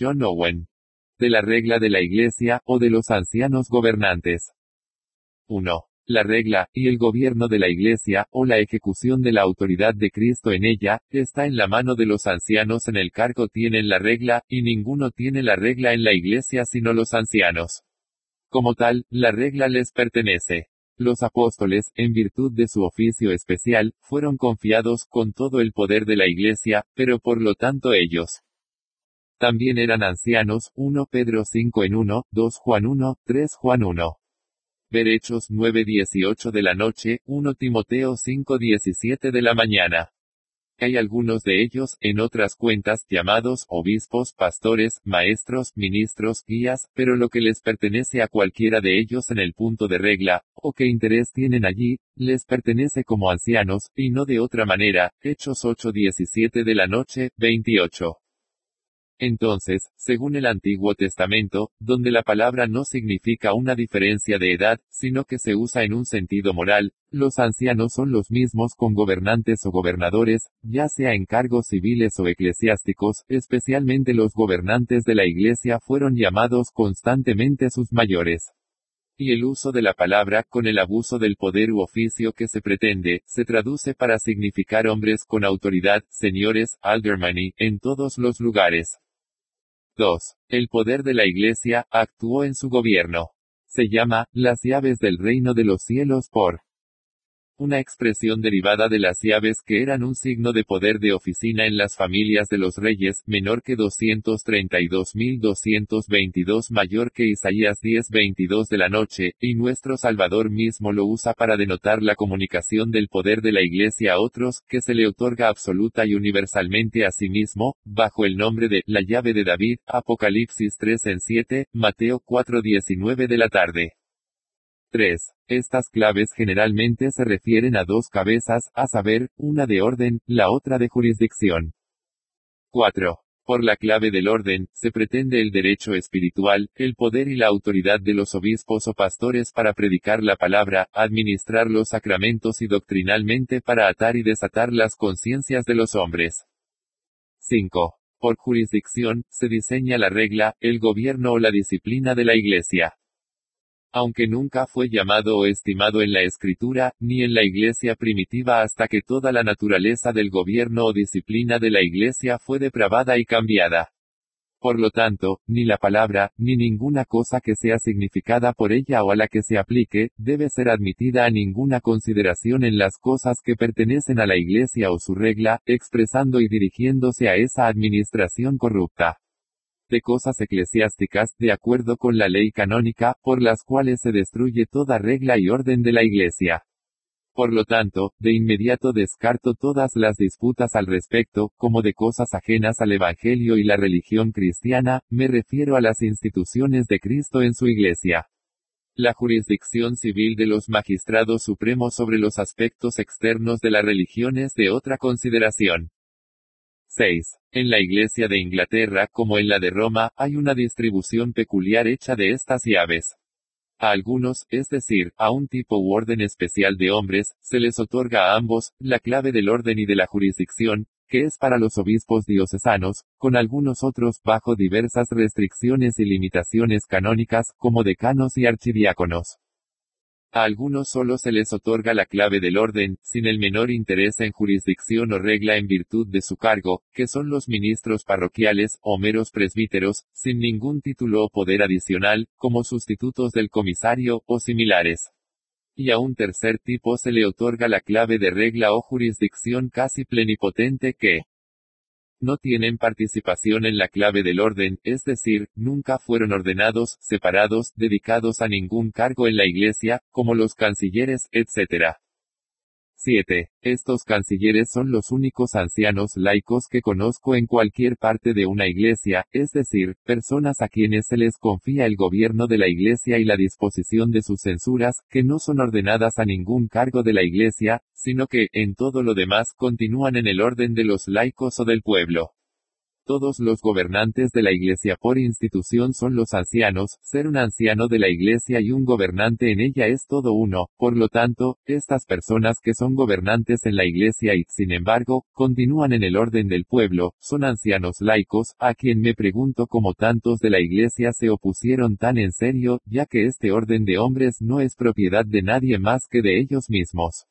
John Owen. De la regla de la Iglesia, o de los ancianos gobernantes. 1. La regla, y el gobierno de la Iglesia, o la ejecución de la autoridad de Cristo en ella, está en la mano de los ancianos en el cargo tienen la regla, y ninguno tiene la regla en la Iglesia sino los ancianos. Como tal, la regla les pertenece. Los apóstoles, en virtud de su oficio especial, fueron confiados con todo el poder de la Iglesia, pero por lo tanto ellos también eran ancianos, 1 Pedro 5 en 1, 2 Juan 1, 3 Juan 1. Ver Hechos 9:18 de la noche, 1 Timoteo 5:17 de la mañana. Hay algunos de ellos, en otras cuentas, llamados obispos, pastores, maestros, ministros, guías, pero lo que les pertenece a cualquiera de ellos en el punto de regla, o qué interés tienen allí, les pertenece como ancianos, y no de otra manera. Hechos 8:17 de la noche, 28. Entonces, según el Antiguo Testamento, donde la palabra no significa una diferencia de edad, sino que se usa en un sentido moral, los ancianos son los mismos con gobernantes o gobernadores, ya sea en cargos civiles o eclesiásticos, especialmente los gobernantes de la Iglesia fueron llamados constantemente sus mayores y el uso de la palabra, con el abuso del poder u oficio que se pretende, se traduce para significar hombres con autoridad, señores, aldermani, en todos los lugares. 2. El poder de la Iglesia actuó en su gobierno. Se llama, las llaves del reino de los cielos por una expresión derivada de las llaves que eran un signo de poder de oficina en las familias de los reyes, menor que 232.222 mayor que Isaías 10.22 de la noche, y nuestro Salvador mismo lo usa para denotar la comunicación del poder de la Iglesia a otros, que se le otorga absoluta y universalmente a sí mismo, bajo el nombre de, la llave de David, Apocalipsis 3 en 7, Mateo 4.19 de la tarde. 3. Estas claves generalmente se refieren a dos cabezas, a saber, una de orden, la otra de jurisdicción. 4. Por la clave del orden, se pretende el derecho espiritual, el poder y la autoridad de los obispos o pastores para predicar la palabra, administrar los sacramentos y doctrinalmente para atar y desatar las conciencias de los hombres. 5. Por jurisdicción, se diseña la regla, el gobierno o la disciplina de la Iglesia aunque nunca fue llamado o estimado en la escritura, ni en la iglesia primitiva hasta que toda la naturaleza del gobierno o disciplina de la iglesia fue depravada y cambiada. Por lo tanto, ni la palabra, ni ninguna cosa que sea significada por ella o a la que se aplique, debe ser admitida a ninguna consideración en las cosas que pertenecen a la iglesia o su regla, expresando y dirigiéndose a esa administración corrupta de cosas eclesiásticas, de acuerdo con la ley canónica, por las cuales se destruye toda regla y orden de la Iglesia. Por lo tanto, de inmediato descarto todas las disputas al respecto, como de cosas ajenas al Evangelio y la religión cristiana, me refiero a las instituciones de Cristo en su Iglesia. La jurisdicción civil de los magistrados supremos sobre los aspectos externos de la religión es de otra consideración. 6. En la Iglesia de Inglaterra como en la de Roma, hay una distribución peculiar hecha de estas llaves. A algunos, es decir, a un tipo u orden especial de hombres, se les otorga a ambos, la clave del orden y de la jurisdicción, que es para los obispos diocesanos, con algunos otros bajo diversas restricciones y limitaciones canónicas, como decanos y archidiáconos. A algunos solo se les otorga la clave del orden, sin el menor interés en jurisdicción o regla en virtud de su cargo, que son los ministros parroquiales, o meros presbíteros, sin ningún título o poder adicional, como sustitutos del comisario, o similares. Y a un tercer tipo se le otorga la clave de regla o jurisdicción casi plenipotente que, no tienen participación en la clave del orden, es decir, nunca fueron ordenados, separados, dedicados a ningún cargo en la iglesia, como los cancilleres, etc. 7. Estos cancilleres son los únicos ancianos laicos que conozco en cualquier parte de una iglesia, es decir, personas a quienes se les confía el gobierno de la iglesia y la disposición de sus censuras, que no son ordenadas a ningún cargo de la iglesia, sino que, en todo lo demás, continúan en el orden de los laicos o del pueblo. Todos los gobernantes de la Iglesia por institución son los ancianos, ser un anciano de la Iglesia y un gobernante en ella es todo uno, por lo tanto, estas personas que son gobernantes en la Iglesia y, sin embargo, continúan en el orden del pueblo, son ancianos laicos, a quien me pregunto cómo tantos de la Iglesia se opusieron tan en serio, ya que este orden de hombres no es propiedad de nadie más que de ellos mismos.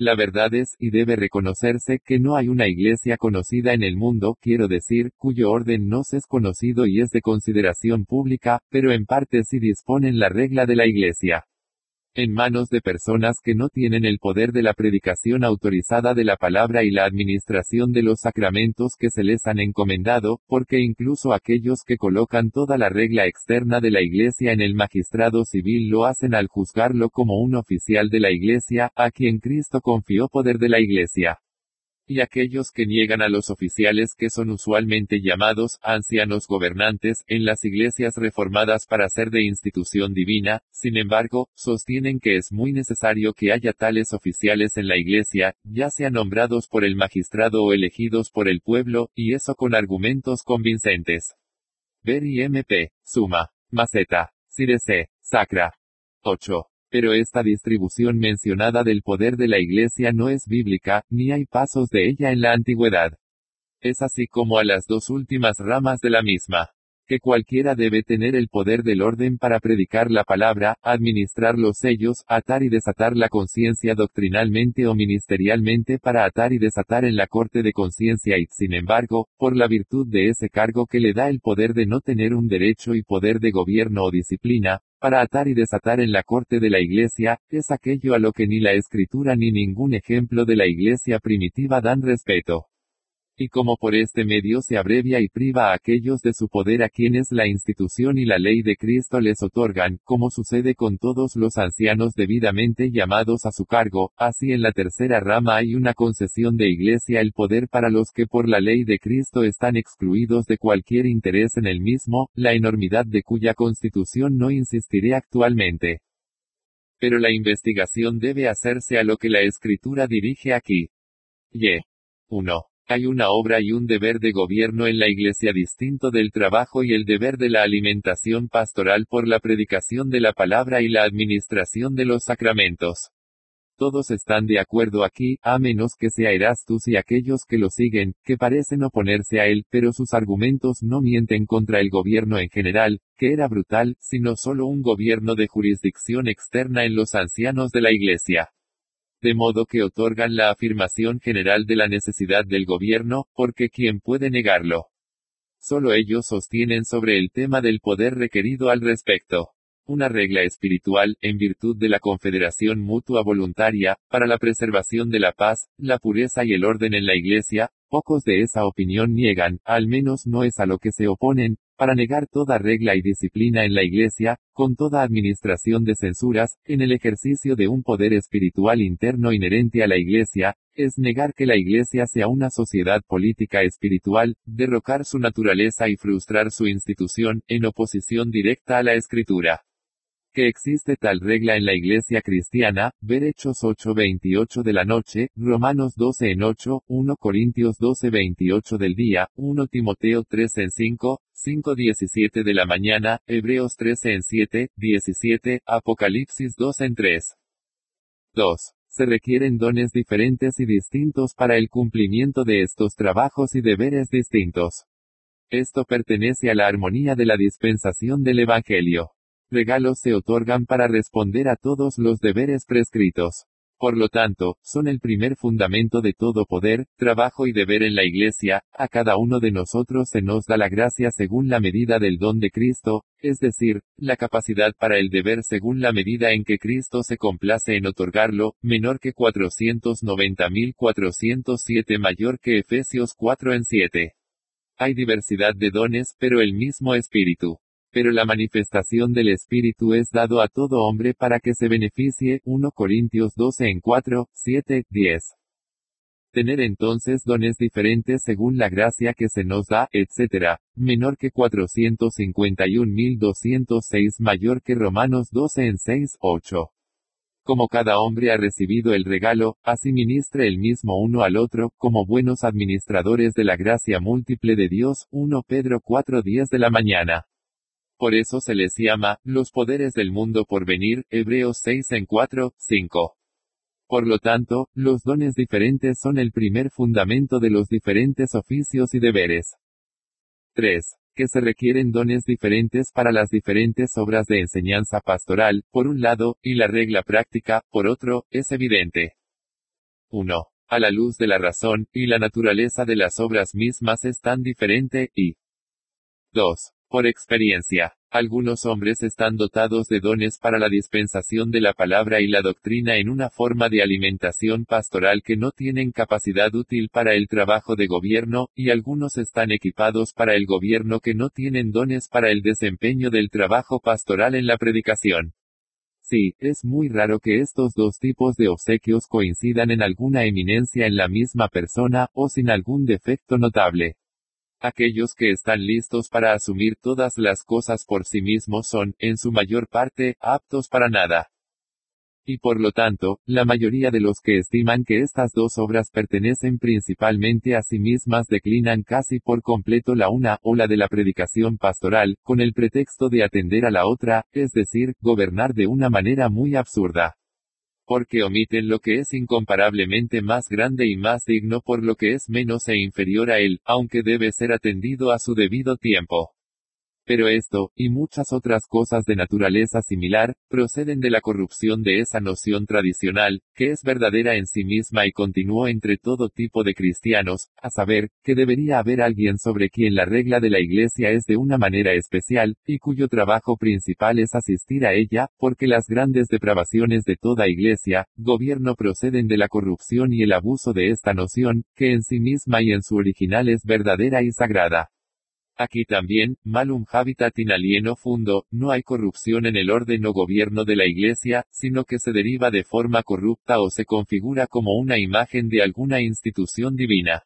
La verdad es, y debe reconocerse, que no hay una iglesia conocida en el mundo, quiero decir, cuyo orden no se es conocido y es de consideración pública, pero en parte sí disponen la regla de la iglesia en manos de personas que no tienen el poder de la predicación autorizada de la palabra y la administración de los sacramentos que se les han encomendado, porque incluso aquellos que colocan toda la regla externa de la Iglesia en el magistrado civil lo hacen al juzgarlo como un oficial de la Iglesia, a quien Cristo confió poder de la Iglesia y aquellos que niegan a los oficiales que son usualmente llamados ancianos gobernantes en las iglesias reformadas para ser de institución divina, sin embargo, sostienen que es muy necesario que haya tales oficiales en la iglesia, ya sean nombrados por el magistrado o elegidos por el pueblo, y eso con argumentos convincentes. Ver y MP, Suma, Maceta, Cirece, Sacra. 8. Pero esta distribución mencionada del poder de la Iglesia no es bíblica, ni hay pasos de ella en la antigüedad. Es así como a las dos últimas ramas de la misma que cualquiera debe tener el poder del orden para predicar la palabra, administrar los sellos, atar y desatar la conciencia doctrinalmente o ministerialmente para atar y desatar en la corte de conciencia y, sin embargo, por la virtud de ese cargo que le da el poder de no tener un derecho y poder de gobierno o disciplina, para atar y desatar en la corte de la iglesia, es aquello a lo que ni la escritura ni ningún ejemplo de la iglesia primitiva dan respeto y como por este medio se abrevia y priva a aquellos de su poder a quienes la institución y la ley de Cristo les otorgan, como sucede con todos los ancianos debidamente llamados a su cargo, así en la tercera rama hay una concesión de iglesia el poder para los que por la ley de Cristo están excluidos de cualquier interés en el mismo, la enormidad de cuya constitución no insistiré actualmente. Pero la investigación debe hacerse a lo que la escritura dirige aquí. Y. 1. Hay una obra y un deber de gobierno en la Iglesia distinto del trabajo y el deber de la alimentación pastoral por la predicación de la palabra y la administración de los sacramentos. Todos están de acuerdo aquí, a menos que sea Erastus y aquellos que lo siguen, que parecen oponerse a él, pero sus argumentos no mienten contra el gobierno en general, que era brutal, sino solo un gobierno de jurisdicción externa en los ancianos de la Iglesia de modo que otorgan la afirmación general de la necesidad del gobierno, porque ¿quién puede negarlo? Solo ellos sostienen sobre el tema del poder requerido al respecto. Una regla espiritual, en virtud de la confederación mutua voluntaria, para la preservación de la paz, la pureza y el orden en la Iglesia, pocos de esa opinión niegan, al menos no es a lo que se oponen, para negar toda regla y disciplina en la Iglesia, con toda administración de censuras, en el ejercicio de un poder espiritual interno inherente a la Iglesia, es negar que la Iglesia sea una sociedad política espiritual, derrocar su naturaleza y frustrar su institución, en oposición directa a la Escritura que existe tal regla en la iglesia cristiana, ver Hechos 8:28 de la noche, Romanos 12 en 8, 1 Corintios 12:28 del día, 1 Timoteo 3 en 5, 5:17 de la mañana, Hebreos 13 en 7, 17, Apocalipsis 2 en 3. 2. Se requieren dones diferentes y distintos para el cumplimiento de estos trabajos y deberes distintos. Esto pertenece a la armonía de la dispensación del Evangelio regalos se otorgan para responder a todos los deberes prescritos. Por lo tanto, son el primer fundamento de todo poder, trabajo y deber en la Iglesia, a cada uno de nosotros se nos da la gracia según la medida del don de Cristo, es decir, la capacidad para el deber según la medida en que Cristo se complace en otorgarlo, menor que 490.407 mayor que Efesios 4 en 7. Hay diversidad de dones, pero el mismo Espíritu. Pero la manifestación del Espíritu es dado a todo hombre para que se beneficie. 1 Corintios 12 en 4, 7, 10. Tener entonces dones diferentes según la gracia que se nos da, etc., menor que 451.206 mayor que Romanos 12 en 6, 8. como cada hombre ha recibido el regalo, así ministre el mismo uno al otro, como buenos administradores de la gracia múltiple de Dios, 1 Pedro 4:10 de la mañana. Por eso se les llama, los poderes del mundo por venir, Hebreos 6 en 4, 5. Por lo tanto, los dones diferentes son el primer fundamento de los diferentes oficios y deberes. 3 que se requieren dones diferentes para las diferentes obras de enseñanza pastoral, por un lado, y la regla práctica, por otro, es evidente. 1. A la luz de la razón, y la naturaleza de las obras mismas es tan diferente, y 2. Por experiencia, algunos hombres están dotados de dones para la dispensación de la palabra y la doctrina en una forma de alimentación pastoral que no tienen capacidad útil para el trabajo de gobierno, y algunos están equipados para el gobierno que no tienen dones para el desempeño del trabajo pastoral en la predicación. Sí, es muy raro que estos dos tipos de obsequios coincidan en alguna eminencia en la misma persona, o sin algún defecto notable. Aquellos que están listos para asumir todas las cosas por sí mismos son, en su mayor parte, aptos para nada. Y por lo tanto, la mayoría de los que estiman que estas dos obras pertenecen principalmente a sí mismas declinan casi por completo la una o la de la predicación pastoral, con el pretexto de atender a la otra, es decir, gobernar de una manera muy absurda porque omiten lo que es incomparablemente más grande y más digno por lo que es menos e inferior a él, aunque debe ser atendido a su debido tiempo. Pero esto, y muchas otras cosas de naturaleza similar, proceden de la corrupción de esa noción tradicional, que es verdadera en sí misma y continuó entre todo tipo de cristianos, a saber, que debería haber alguien sobre quien la regla de la iglesia es de una manera especial, y cuyo trabajo principal es asistir a ella, porque las grandes depravaciones de toda iglesia, gobierno proceden de la corrupción y el abuso de esta noción, que en sí misma y en su original es verdadera y sagrada. Aquí también, malum habitat in alieno fundo, no hay corrupción en el orden o gobierno de la Iglesia, sino que se deriva de forma corrupta o se configura como una imagen de alguna institución divina.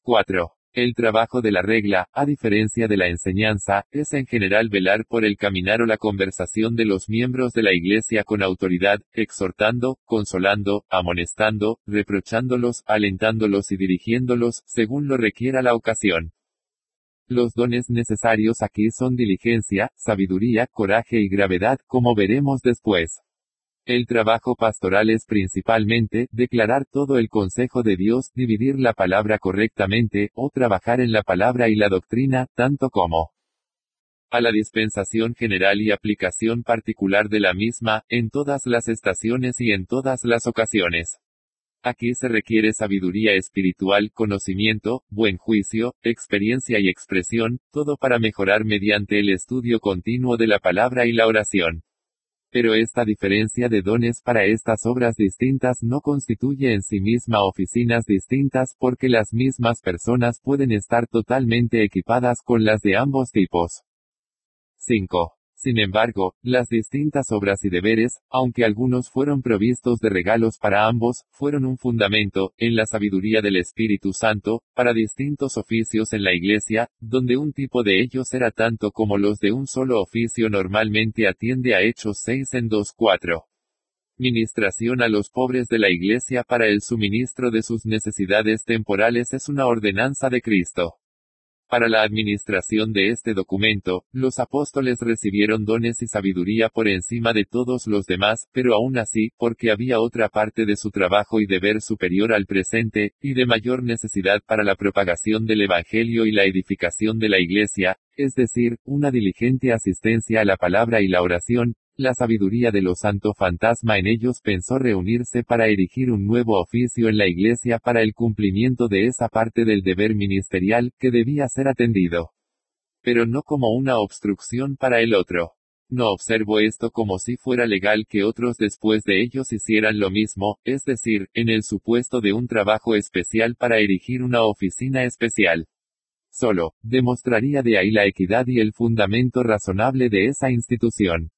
4. El trabajo de la regla, a diferencia de la enseñanza, es en general velar por el caminar o la conversación de los miembros de la Iglesia con autoridad, exhortando, consolando, amonestando, reprochándolos, alentándolos y dirigiéndolos, según lo requiera la ocasión. Los dones necesarios aquí son diligencia, sabiduría, coraje y gravedad, como veremos después. El trabajo pastoral es principalmente, declarar todo el consejo de Dios, dividir la palabra correctamente, o trabajar en la palabra y la doctrina, tanto como a la dispensación general y aplicación particular de la misma, en todas las estaciones y en todas las ocasiones. Aquí se requiere sabiduría espiritual, conocimiento, buen juicio, experiencia y expresión, todo para mejorar mediante el estudio continuo de la palabra y la oración. Pero esta diferencia de dones para estas obras distintas no constituye en sí misma oficinas distintas porque las mismas personas pueden estar totalmente equipadas con las de ambos tipos. 5. Sin embargo, las distintas obras y deberes, aunque algunos fueron provistos de regalos para ambos, fueron un fundamento, en la sabiduría del Espíritu Santo, para distintos oficios en la Iglesia, donde un tipo de ellos era tanto como los de un solo oficio normalmente atiende a Hechos 6 en 2.4. Ministración a los pobres de la Iglesia para el suministro de sus necesidades temporales es una ordenanza de Cristo. Para la administración de este documento, los apóstoles recibieron dones y sabiduría por encima de todos los demás, pero aún así, porque había otra parte de su trabajo y deber superior al presente, y de mayor necesidad para la propagación del Evangelio y la edificación de la Iglesia, es decir, una diligente asistencia a la palabra y la oración, la sabiduría de los santo fantasma en ellos pensó reunirse para erigir un nuevo oficio en la iglesia para el cumplimiento de esa parte del deber ministerial que debía ser atendido. Pero no como una obstrucción para el otro. No observo esto como si fuera legal que otros después de ellos hicieran lo mismo, es decir, en el supuesto de un trabajo especial para erigir una oficina especial. Solo, demostraría de ahí la equidad y el fundamento razonable de esa institución.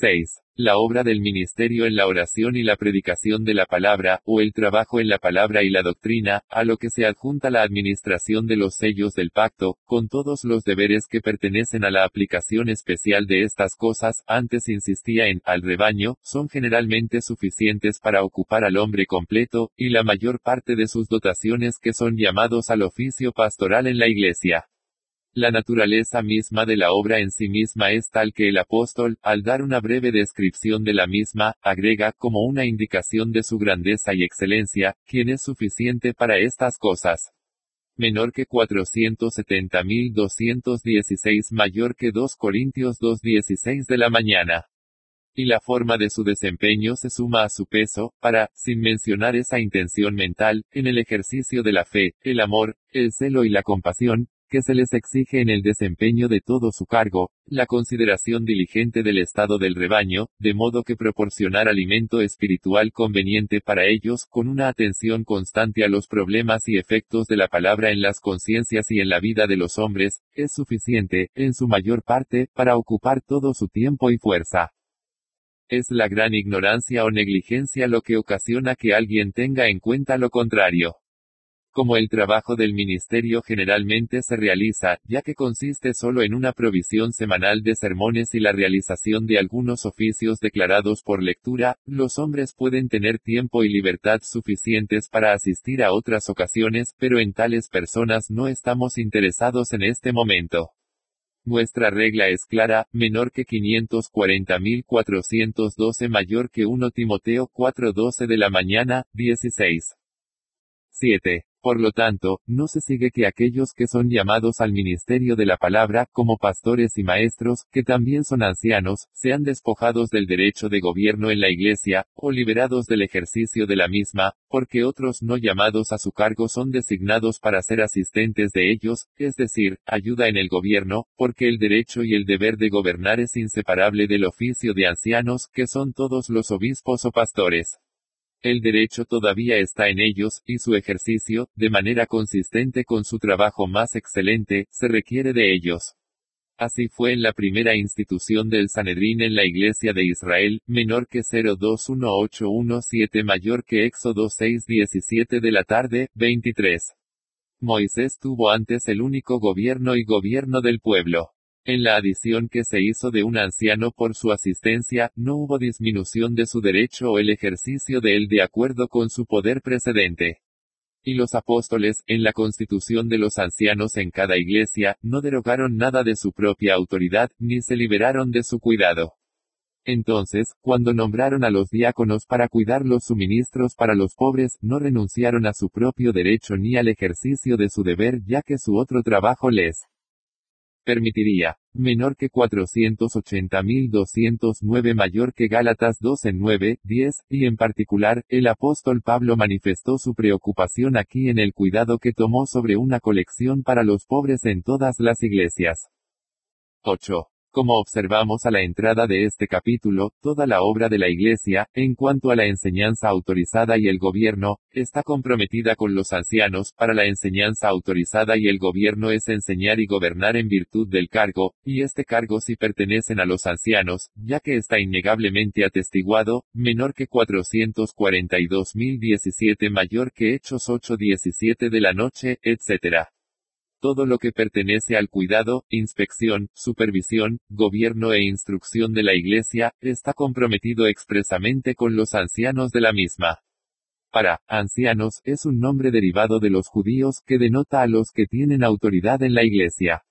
6. La obra del ministerio en la oración y la predicación de la palabra, o el trabajo en la palabra y la doctrina, a lo que se adjunta la administración de los sellos del pacto, con todos los deberes que pertenecen a la aplicación especial de estas cosas, antes insistía en, al rebaño, son generalmente suficientes para ocupar al hombre completo, y la mayor parte de sus dotaciones que son llamados al oficio pastoral en la iglesia. La naturaleza misma de la obra en sí misma es tal que el apóstol, al dar una breve descripción de la misma, agrega como una indicación de su grandeza y excelencia, quien es suficiente para estas cosas. Menor que 470.216 mayor que 2 Corintios 2.16 de la mañana. Y la forma de su desempeño se suma a su peso, para, sin mencionar esa intención mental, en el ejercicio de la fe, el amor, el celo y la compasión, que se les exige en el desempeño de todo su cargo, la consideración diligente del estado del rebaño, de modo que proporcionar alimento espiritual conveniente para ellos, con una atención constante a los problemas y efectos de la palabra en las conciencias y en la vida de los hombres, es suficiente, en su mayor parte, para ocupar todo su tiempo y fuerza. Es la gran ignorancia o negligencia lo que ocasiona que alguien tenga en cuenta lo contrario como el trabajo del ministerio generalmente se realiza, ya que consiste solo en una provisión semanal de sermones y la realización de algunos oficios declarados por lectura, los hombres pueden tener tiempo y libertad suficientes para asistir a otras ocasiones, pero en tales personas no estamos interesados en este momento. Nuestra regla es clara, menor que 540.412 mayor que 1 Timoteo 4.12 de la mañana, 16. 7. Por lo tanto, no se sigue que aquellos que son llamados al ministerio de la palabra, como pastores y maestros, que también son ancianos, sean despojados del derecho de gobierno en la iglesia, o liberados del ejercicio de la misma, porque otros no llamados a su cargo son designados para ser asistentes de ellos, es decir, ayuda en el gobierno, porque el derecho y el deber de gobernar es inseparable del oficio de ancianos, que son todos los obispos o pastores. El derecho todavía está en ellos, y su ejercicio, de manera consistente con su trabajo más excelente, se requiere de ellos. Así fue en la primera institución del Sanedrín en la Iglesia de Israel, menor que 021817 mayor que Éxodo 617 de la tarde, 23. Moisés tuvo antes el único gobierno y gobierno del pueblo. En la adición que se hizo de un anciano por su asistencia, no hubo disminución de su derecho o el ejercicio de él de acuerdo con su poder precedente. Y los apóstoles, en la constitución de los ancianos en cada iglesia, no derogaron nada de su propia autoridad, ni se liberaron de su cuidado. Entonces, cuando nombraron a los diáconos para cuidar los suministros para los pobres, no renunciaron a su propio derecho ni al ejercicio de su deber ya que su otro trabajo les permitiría, menor que 480.209 mayor que Gálatas 2 en 9, 10, y en particular, el apóstol Pablo manifestó su preocupación aquí en el cuidado que tomó sobre una colección para los pobres en todas las iglesias. 8. Como observamos a la entrada de este capítulo, toda la obra de la Iglesia, en cuanto a la enseñanza autorizada y el gobierno, está comprometida con los ancianos, para la enseñanza autorizada y el gobierno es enseñar y gobernar en virtud del cargo, y este cargo si pertenecen a los ancianos, ya que está innegablemente atestiguado, menor que 442.017 mayor que Hechos 8.17 de la noche, etc. Todo lo que pertenece al cuidado, inspección, supervisión, gobierno e instrucción de la Iglesia, está comprometido expresamente con los ancianos de la misma. Para, ancianos, es un nombre derivado de los judíos que denota a los que tienen autoridad en la Iglesia.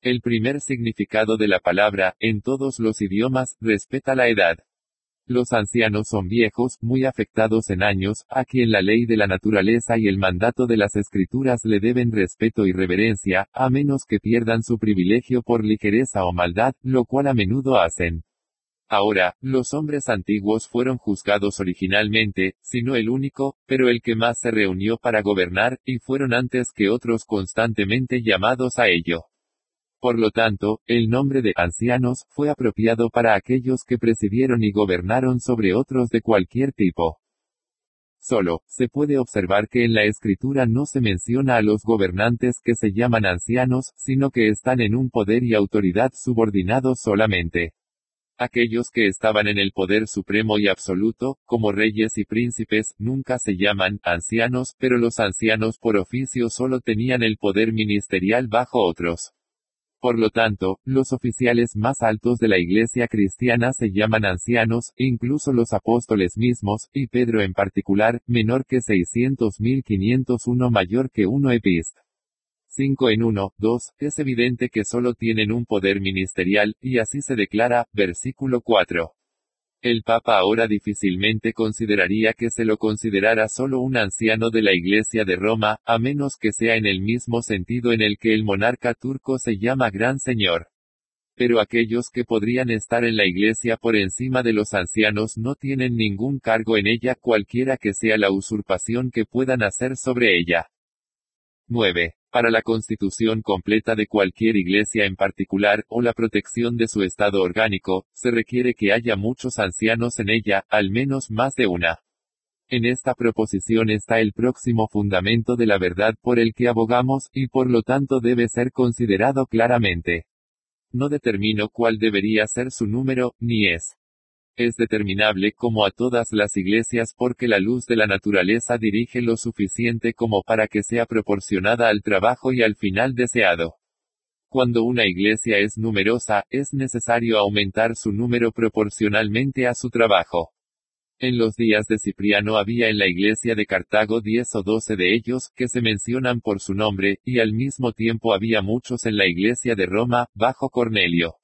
El primer significado de la palabra, en todos los idiomas, respeta la edad. Los ancianos son viejos, muy afectados en años, a quien la ley de la naturaleza y el mandato de las escrituras le deben respeto y reverencia, a menos que pierdan su privilegio por ligereza o maldad, lo cual a menudo hacen. Ahora, los hombres antiguos fueron juzgados originalmente, si no el único, pero el que más se reunió para gobernar, y fueron antes que otros constantemente llamados a ello. Por lo tanto, el nombre de ancianos fue apropiado para aquellos que presidieron y gobernaron sobre otros de cualquier tipo. Solo, se puede observar que en la escritura no se menciona a los gobernantes que se llaman ancianos, sino que están en un poder y autoridad subordinados solamente. Aquellos que estaban en el poder supremo y absoluto, como reyes y príncipes, nunca se llaman ancianos, pero los ancianos por oficio solo tenían el poder ministerial bajo otros. Por lo tanto, los oficiales más altos de la Iglesia cristiana se llaman ancianos, incluso los apóstoles mismos, y Pedro en particular, menor que 600.501 mayor que uno epist. 5 en 1, 2, es evidente que solo tienen un poder ministerial, y así se declara, versículo 4. El Papa ahora difícilmente consideraría que se lo considerara solo un anciano de la Iglesia de Roma, a menos que sea en el mismo sentido en el que el monarca turco se llama Gran Señor. Pero aquellos que podrían estar en la Iglesia por encima de los ancianos no tienen ningún cargo en ella cualquiera que sea la usurpación que puedan hacer sobre ella. 9. Para la constitución completa de cualquier iglesia en particular, o la protección de su estado orgánico, se requiere que haya muchos ancianos en ella, al menos más de una. En esta proposición está el próximo fundamento de la verdad por el que abogamos, y por lo tanto debe ser considerado claramente. No determino cuál debería ser su número, ni es es determinable como a todas las iglesias porque la luz de la naturaleza dirige lo suficiente como para que sea proporcionada al trabajo y al final deseado. Cuando una iglesia es numerosa, es necesario aumentar su número proporcionalmente a su trabajo. En los días de Cipriano había en la iglesia de Cartago diez o doce de ellos, que se mencionan por su nombre, y al mismo tiempo había muchos en la iglesia de Roma, bajo Cornelio.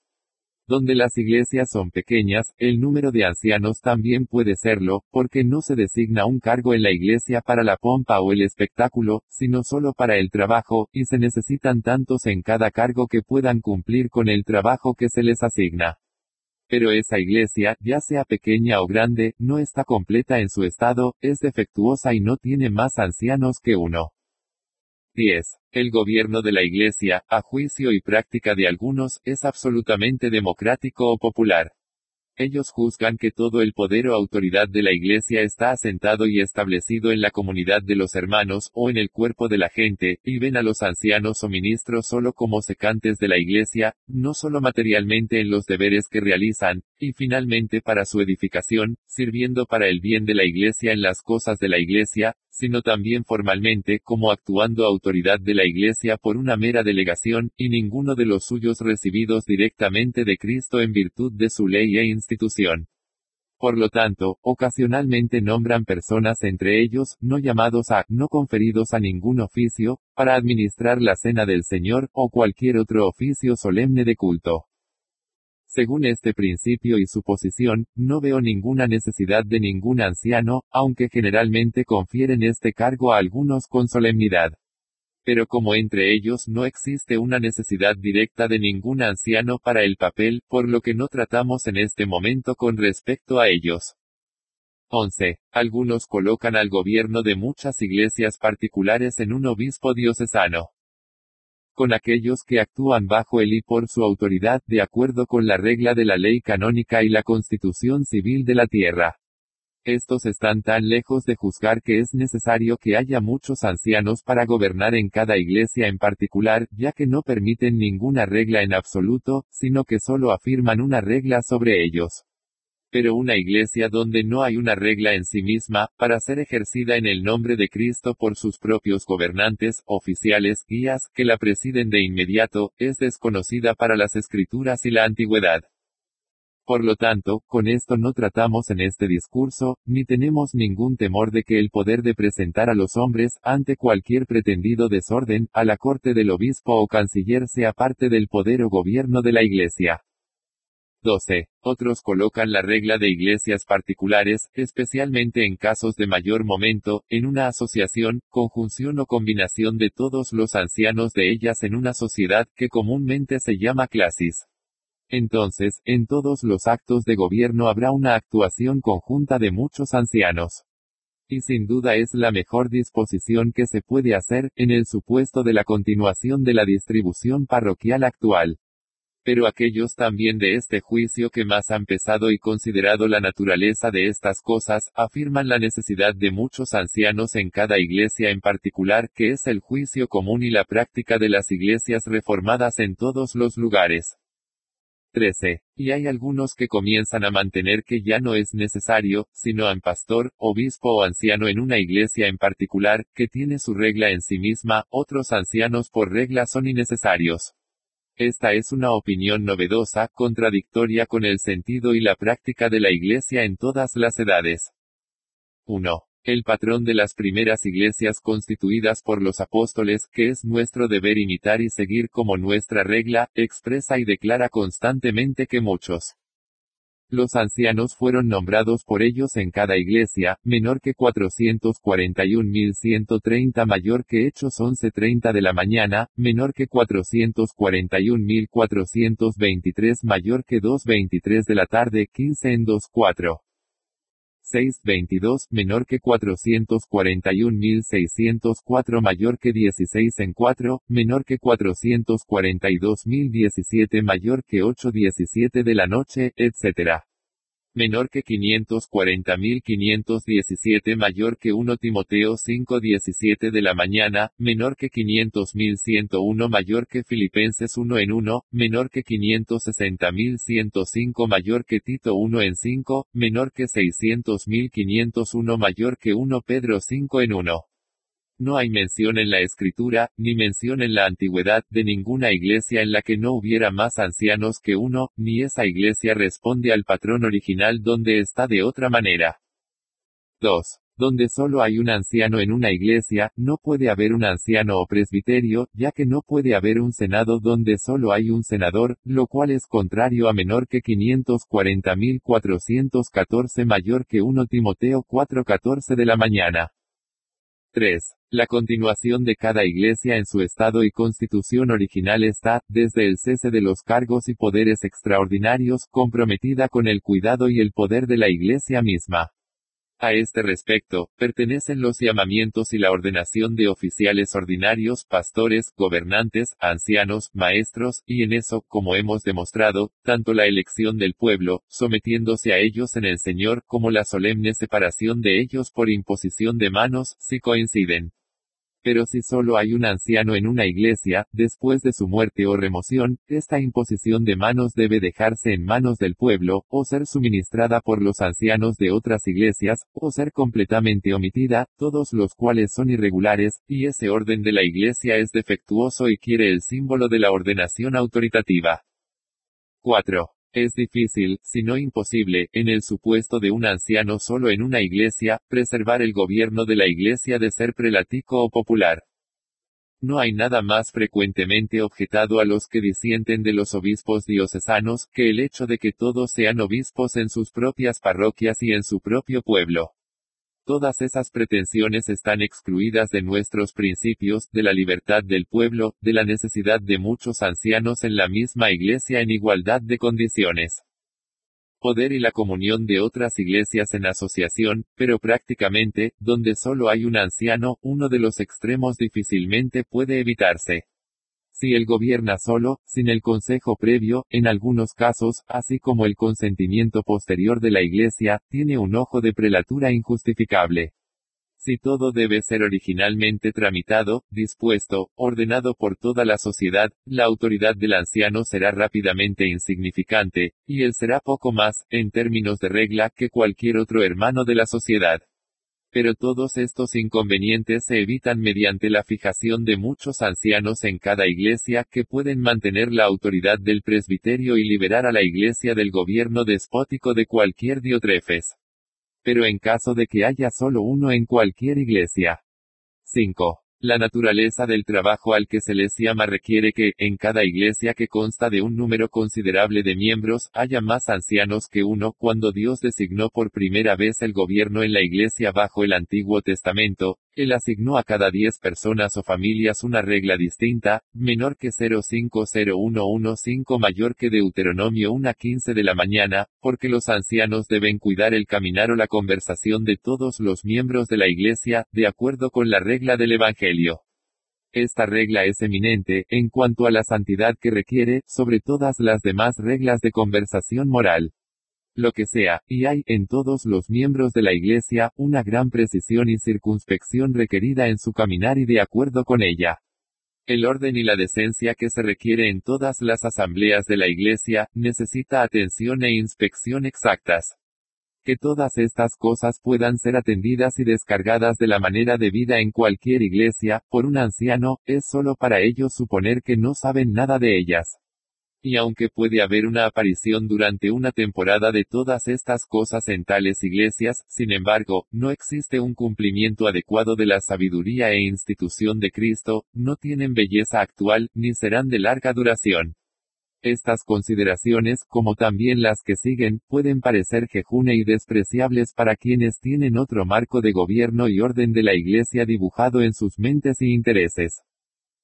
Donde las iglesias son pequeñas, el número de ancianos también puede serlo, porque no se designa un cargo en la iglesia para la pompa o el espectáculo, sino solo para el trabajo, y se necesitan tantos en cada cargo que puedan cumplir con el trabajo que se les asigna. Pero esa iglesia, ya sea pequeña o grande, no está completa en su estado, es defectuosa y no tiene más ancianos que uno. 10. El gobierno de la Iglesia, a juicio y práctica de algunos, es absolutamente democrático o popular. Ellos juzgan que todo el poder o autoridad de la Iglesia está asentado y establecido en la comunidad de los hermanos, o en el cuerpo de la gente, y ven a los ancianos o ministros solo como secantes de la Iglesia, no solo materialmente en los deberes que realizan, y finalmente para su edificación, sirviendo para el bien de la Iglesia en las cosas de la Iglesia, sino también formalmente como actuando autoridad de la Iglesia por una mera delegación, y ninguno de los suyos recibidos directamente de Cristo en virtud de su ley e institución. Por lo tanto, ocasionalmente nombran personas entre ellos, no llamados a, no conferidos a ningún oficio, para administrar la cena del Señor, o cualquier otro oficio solemne de culto. Según este principio y su posición, no veo ninguna necesidad de ningún anciano, aunque generalmente confieren este cargo a algunos con solemnidad. Pero como entre ellos no existe una necesidad directa de ningún anciano para el papel, por lo que no tratamos en este momento con respecto a ellos. 11. Algunos colocan al gobierno de muchas iglesias particulares en un obispo diocesano con aquellos que actúan bajo él y por su autoridad, de acuerdo con la regla de la ley canónica y la constitución civil de la tierra. Estos están tan lejos de juzgar que es necesario que haya muchos ancianos para gobernar en cada iglesia en particular, ya que no permiten ninguna regla en absoluto, sino que solo afirman una regla sobre ellos. Pero una iglesia donde no hay una regla en sí misma, para ser ejercida en el nombre de Cristo por sus propios gobernantes, oficiales, guías, que la presiden de inmediato, es desconocida para las escrituras y la antigüedad. Por lo tanto, con esto no tratamos en este discurso, ni tenemos ningún temor de que el poder de presentar a los hombres, ante cualquier pretendido desorden, a la corte del obispo o canciller sea parte del poder o gobierno de la Iglesia. 12. Otros colocan la regla de iglesias particulares, especialmente en casos de mayor momento, en una asociación, conjunción o combinación de todos los ancianos de ellas en una sociedad que comúnmente se llama clasis. Entonces, en todos los actos de gobierno habrá una actuación conjunta de muchos ancianos. Y sin duda es la mejor disposición que se puede hacer, en el supuesto de la continuación de la distribución parroquial actual. Pero aquellos también de este juicio que más han pesado y considerado la naturaleza de estas cosas, afirman la necesidad de muchos ancianos en cada iglesia en particular, que es el juicio común y la práctica de las iglesias reformadas en todos los lugares. 13. Y hay algunos que comienzan a mantener que ya no es necesario, sino a un pastor, obispo o anciano en una iglesia en particular, que tiene su regla en sí misma, otros ancianos por regla son innecesarios. Esta es una opinión novedosa, contradictoria con el sentido y la práctica de la iglesia en todas las edades. 1. El patrón de las primeras iglesias constituidas por los apóstoles, que es nuestro deber imitar y seguir como nuestra regla, expresa y declara constantemente que muchos los ancianos fueron nombrados por ellos en cada iglesia, menor que 441.130 mayor que Hechos 11.30 de la mañana, menor que 441.423 mayor que 2.23 de la tarde 15 en 2.4. 6.22 menor que 441.604 mayor que 16 en 4, menor que 442.017 mayor que 8.17 de la noche, etc. Menor que 540.517 mayor que 1 Timoteo 5.17 de la mañana, menor que 500.101 mayor que Filipenses 1 en 1, menor que 560.105 mayor que Tito 1 en 5, menor que 600.501 mayor que 1 Pedro 5 en 1. No hay mención en la escritura, ni mención en la antigüedad, de ninguna iglesia en la que no hubiera más ancianos que uno, ni esa iglesia responde al patrón original donde está de otra manera. 2. Donde solo hay un anciano en una iglesia, no puede haber un anciano o presbiterio, ya que no puede haber un senado donde solo hay un senador, lo cual es contrario a menor que 540.414 mayor que 1 Timoteo 4.14 de la mañana. 3. La continuación de cada iglesia en su estado y constitución original está, desde el cese de los cargos y poderes extraordinarios, comprometida con el cuidado y el poder de la iglesia misma. A este respecto, pertenecen los llamamientos y la ordenación de oficiales ordinarios, pastores, gobernantes, ancianos, maestros, y en eso, como hemos demostrado, tanto la elección del pueblo, sometiéndose a ellos en el Señor, como la solemne separación de ellos por imposición de manos, si coinciden. Pero si solo hay un anciano en una iglesia, después de su muerte o remoción, esta imposición de manos debe dejarse en manos del pueblo, o ser suministrada por los ancianos de otras iglesias, o ser completamente omitida, todos los cuales son irregulares, y ese orden de la iglesia es defectuoso y quiere el símbolo de la ordenación autoritativa. 4. Es difícil, si no imposible, en el supuesto de un anciano solo en una iglesia, preservar el gobierno de la iglesia de ser prelatico o popular. No hay nada más frecuentemente objetado a los que disienten de los obispos diocesanos, que el hecho de que todos sean obispos en sus propias parroquias y en su propio pueblo. Todas esas pretensiones están excluidas de nuestros principios, de la libertad del pueblo, de la necesidad de muchos ancianos en la misma iglesia en igualdad de condiciones. Poder y la comunión de otras iglesias en asociación, pero prácticamente, donde solo hay un anciano, uno de los extremos difícilmente puede evitarse. Si él gobierna solo, sin el consejo previo, en algunos casos, así como el consentimiento posterior de la Iglesia, tiene un ojo de prelatura injustificable. Si todo debe ser originalmente tramitado, dispuesto, ordenado por toda la sociedad, la autoridad del anciano será rápidamente insignificante, y él será poco más, en términos de regla, que cualquier otro hermano de la sociedad. Pero todos estos inconvenientes se evitan mediante la fijación de muchos ancianos en cada iglesia que pueden mantener la autoridad del presbiterio y liberar a la iglesia del gobierno despótico de cualquier diotrefes. Pero en caso de que haya solo uno en cualquier iglesia. 5. La naturaleza del trabajo al que se les llama requiere que, en cada iglesia que consta de un número considerable de miembros, haya más ancianos que uno, cuando Dios designó por primera vez el gobierno en la iglesia bajo el Antiguo Testamento, él asignó a cada diez personas o familias una regla distinta, menor que 050115 mayor que Deuteronomio 1.15 de la mañana, porque los ancianos deben cuidar el caminar o la conversación de todos los miembros de la iglesia, de acuerdo con la regla del Evangelio. Esta regla es eminente, en cuanto a la santidad que requiere, sobre todas las demás reglas de conversación moral lo que sea, y hay, en todos los miembros de la Iglesia, una gran precisión y circunspección requerida en su caminar y de acuerdo con ella. El orden y la decencia que se requiere en todas las asambleas de la Iglesia, necesita atención e inspección exactas. Que todas estas cosas puedan ser atendidas y descargadas de la manera debida en cualquier iglesia, por un anciano, es solo para ellos suponer que no saben nada de ellas. Y aunque puede haber una aparición durante una temporada de todas estas cosas en tales iglesias, sin embargo, no existe un cumplimiento adecuado de la sabiduría e institución de Cristo, no tienen belleza actual, ni serán de larga duración. Estas consideraciones, como también las que siguen, pueden parecer quejune y despreciables para quienes tienen otro marco de gobierno y orden de la Iglesia dibujado en sus mentes y intereses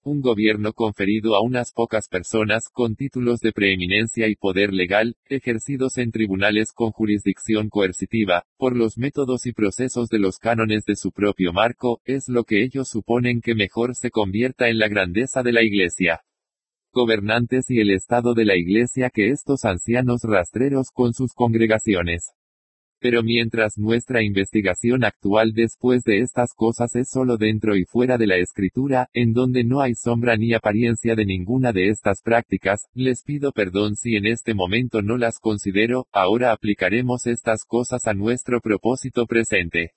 un gobierno conferido a unas pocas personas con títulos de preeminencia y poder legal, ejercidos en tribunales con jurisdicción coercitiva, por los métodos y procesos de los cánones de su propio marco, es lo que ellos suponen que mejor se convierta en la grandeza de la Iglesia. Gobernantes y el estado de la Iglesia que estos ancianos rastreros con sus congregaciones. Pero mientras nuestra investigación actual después de estas cosas es solo dentro y fuera de la escritura, en donde no hay sombra ni apariencia de ninguna de estas prácticas, les pido perdón si en este momento no las considero, ahora aplicaremos estas cosas a nuestro propósito presente.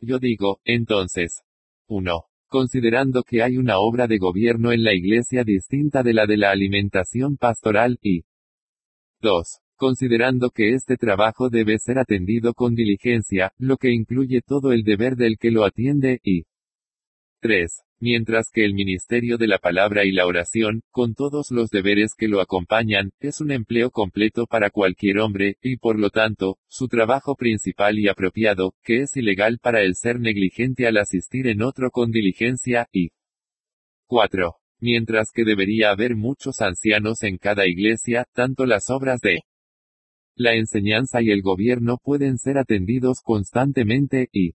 Yo digo, entonces, 1. Considerando que hay una obra de gobierno en la iglesia distinta de la de la alimentación pastoral, y 2 considerando que este trabajo debe ser atendido con diligencia, lo que incluye todo el deber del que lo atiende, y 3. Mientras que el ministerio de la palabra y la oración, con todos los deberes que lo acompañan, es un empleo completo para cualquier hombre, y por lo tanto, su trabajo principal y apropiado, que es ilegal para el ser negligente al asistir en otro con diligencia, y 4. Mientras que debería haber muchos ancianos en cada iglesia, tanto las obras de la enseñanza y el gobierno pueden ser atendidos constantemente, y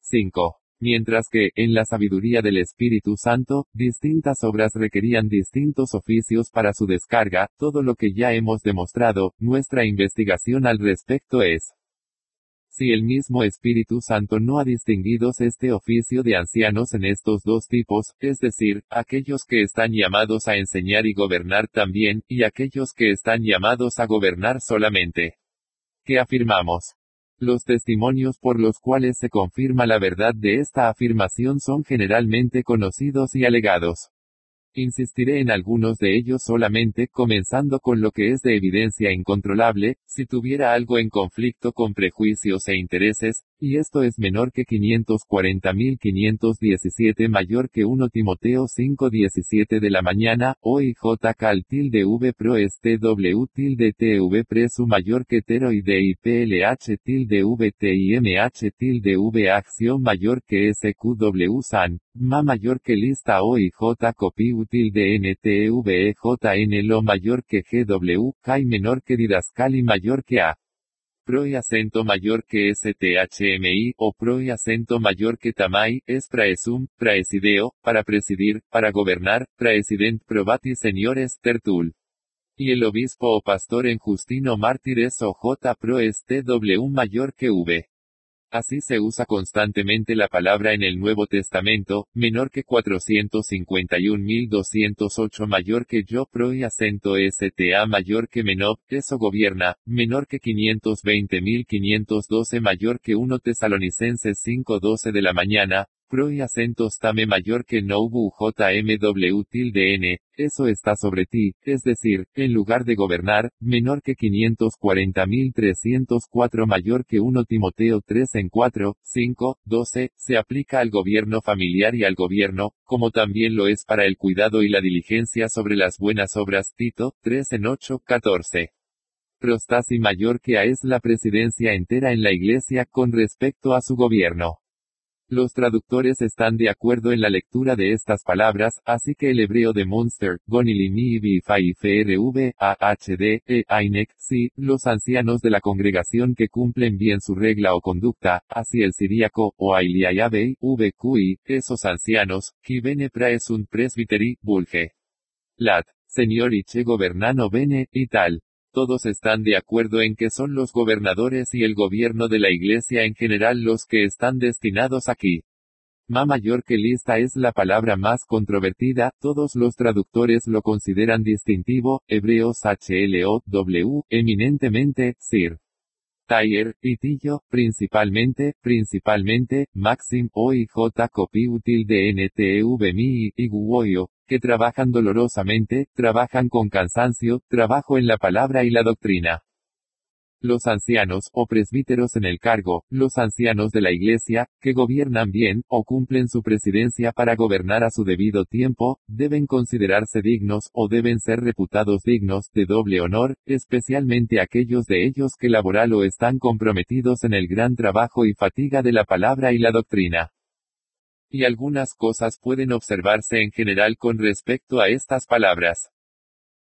5. Mientras que, en la sabiduría del Espíritu Santo, distintas obras requerían distintos oficios para su descarga, todo lo que ya hemos demostrado, nuestra investigación al respecto es si el mismo Espíritu Santo no ha distinguido este oficio de ancianos en estos dos tipos, es decir, aquellos que están llamados a enseñar y gobernar también, y aquellos que están llamados a gobernar solamente. ¿Qué afirmamos? Los testimonios por los cuales se confirma la verdad de esta afirmación son generalmente conocidos y alegados. Insistiré en algunos de ellos solamente, comenzando con lo que es de evidencia incontrolable, si tuviera algo en conflicto con prejuicios e intereses, y esto es menor que 540.517 mayor que 1 Timoteo 5.17 de la mañana, OIJ cal tilde V pro este W tilde TV presu mayor que tero y PLH tilde V TIMH tilde V acción mayor que SQW san, ma mayor que lista OIJ copy tilde NTVEJN lo mayor que GW, CAI menor que didascali mayor que A pro y acento mayor que STHMI, o pro y acento mayor que tamai, es praesum, praesideo, para presidir, para gobernar, praesident probati señores tertul. Y el obispo o pastor en Justino mártires o J pro este W mayor que V. Así se usa constantemente la palabra en el Nuevo Testamento, menor que 451.208 mayor que yo pro y acento STA mayor que menor, eso gobierna, menor que 520.512 mayor que 1 Tesalonicenses 5.12 de la mañana, Pro y acentos tame mayor que Noubu JMW tilde N, eso está sobre ti, es decir, en lugar de gobernar, menor que 540.304 mayor que 1 Timoteo 3 en 4, 5, 12, se aplica al gobierno familiar y al gobierno, como también lo es para el cuidado y la diligencia sobre las buenas obras Tito, 3 en 8, 14. Prostasi mayor que A es la presidencia entera en la iglesia con respecto a su gobierno. Los traductores están de acuerdo en la lectura de estas palabras, así que el hebreo de Munster, Gonilimi Fai FRV, AHD, E Ainek, sí, los ancianos de la congregación que cumplen bien su regla o conducta, así el siríaco, o Ailiayabei, VQI, esos ancianos, qui bene praesunt presbiteri, bulge. Lat, señor y che gobernano bene, y tal todos están de acuerdo en que son los gobernadores y el gobierno de la Iglesia en general los que están destinados aquí. Ma mayor que lista es la palabra más controvertida, todos los traductores lo consideran distintivo, hebreos HLO, W, eminentemente, Sir. Tayer, Itillo, principalmente, principalmente, Maxim o J copy util de NTV mi y Guoyo, que trabajan dolorosamente, trabajan con cansancio, trabajo en la palabra y la doctrina. Los ancianos, o presbíteros en el cargo, los ancianos de la Iglesia, que gobiernan bien, o cumplen su presidencia para gobernar a su debido tiempo, deben considerarse dignos, o deben ser reputados dignos, de doble honor, especialmente aquellos de ellos que laboral o están comprometidos en el gran trabajo y fatiga de la palabra y la doctrina. Y algunas cosas pueden observarse en general con respecto a estas palabras.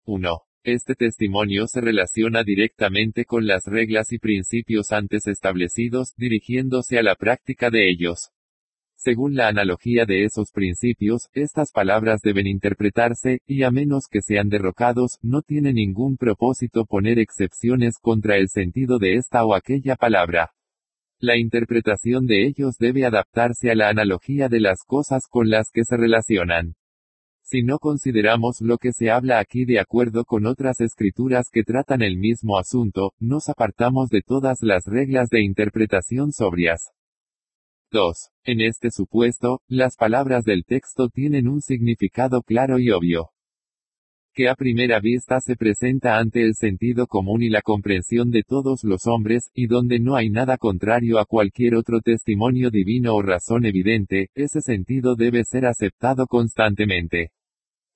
1. Este testimonio se relaciona directamente con las reglas y principios antes establecidos, dirigiéndose a la práctica de ellos. Según la analogía de esos principios, estas palabras deben interpretarse, y a menos que sean derrocados, no tiene ningún propósito poner excepciones contra el sentido de esta o aquella palabra. La interpretación de ellos debe adaptarse a la analogía de las cosas con las que se relacionan. Si no consideramos lo que se habla aquí de acuerdo con otras escrituras que tratan el mismo asunto, nos apartamos de todas las reglas de interpretación sobrias. 2. En este supuesto, las palabras del texto tienen un significado claro y obvio. Que a primera vista se presenta ante el sentido común y la comprensión de todos los hombres, y donde no hay nada contrario a cualquier otro testimonio divino o razón evidente, ese sentido debe ser aceptado constantemente.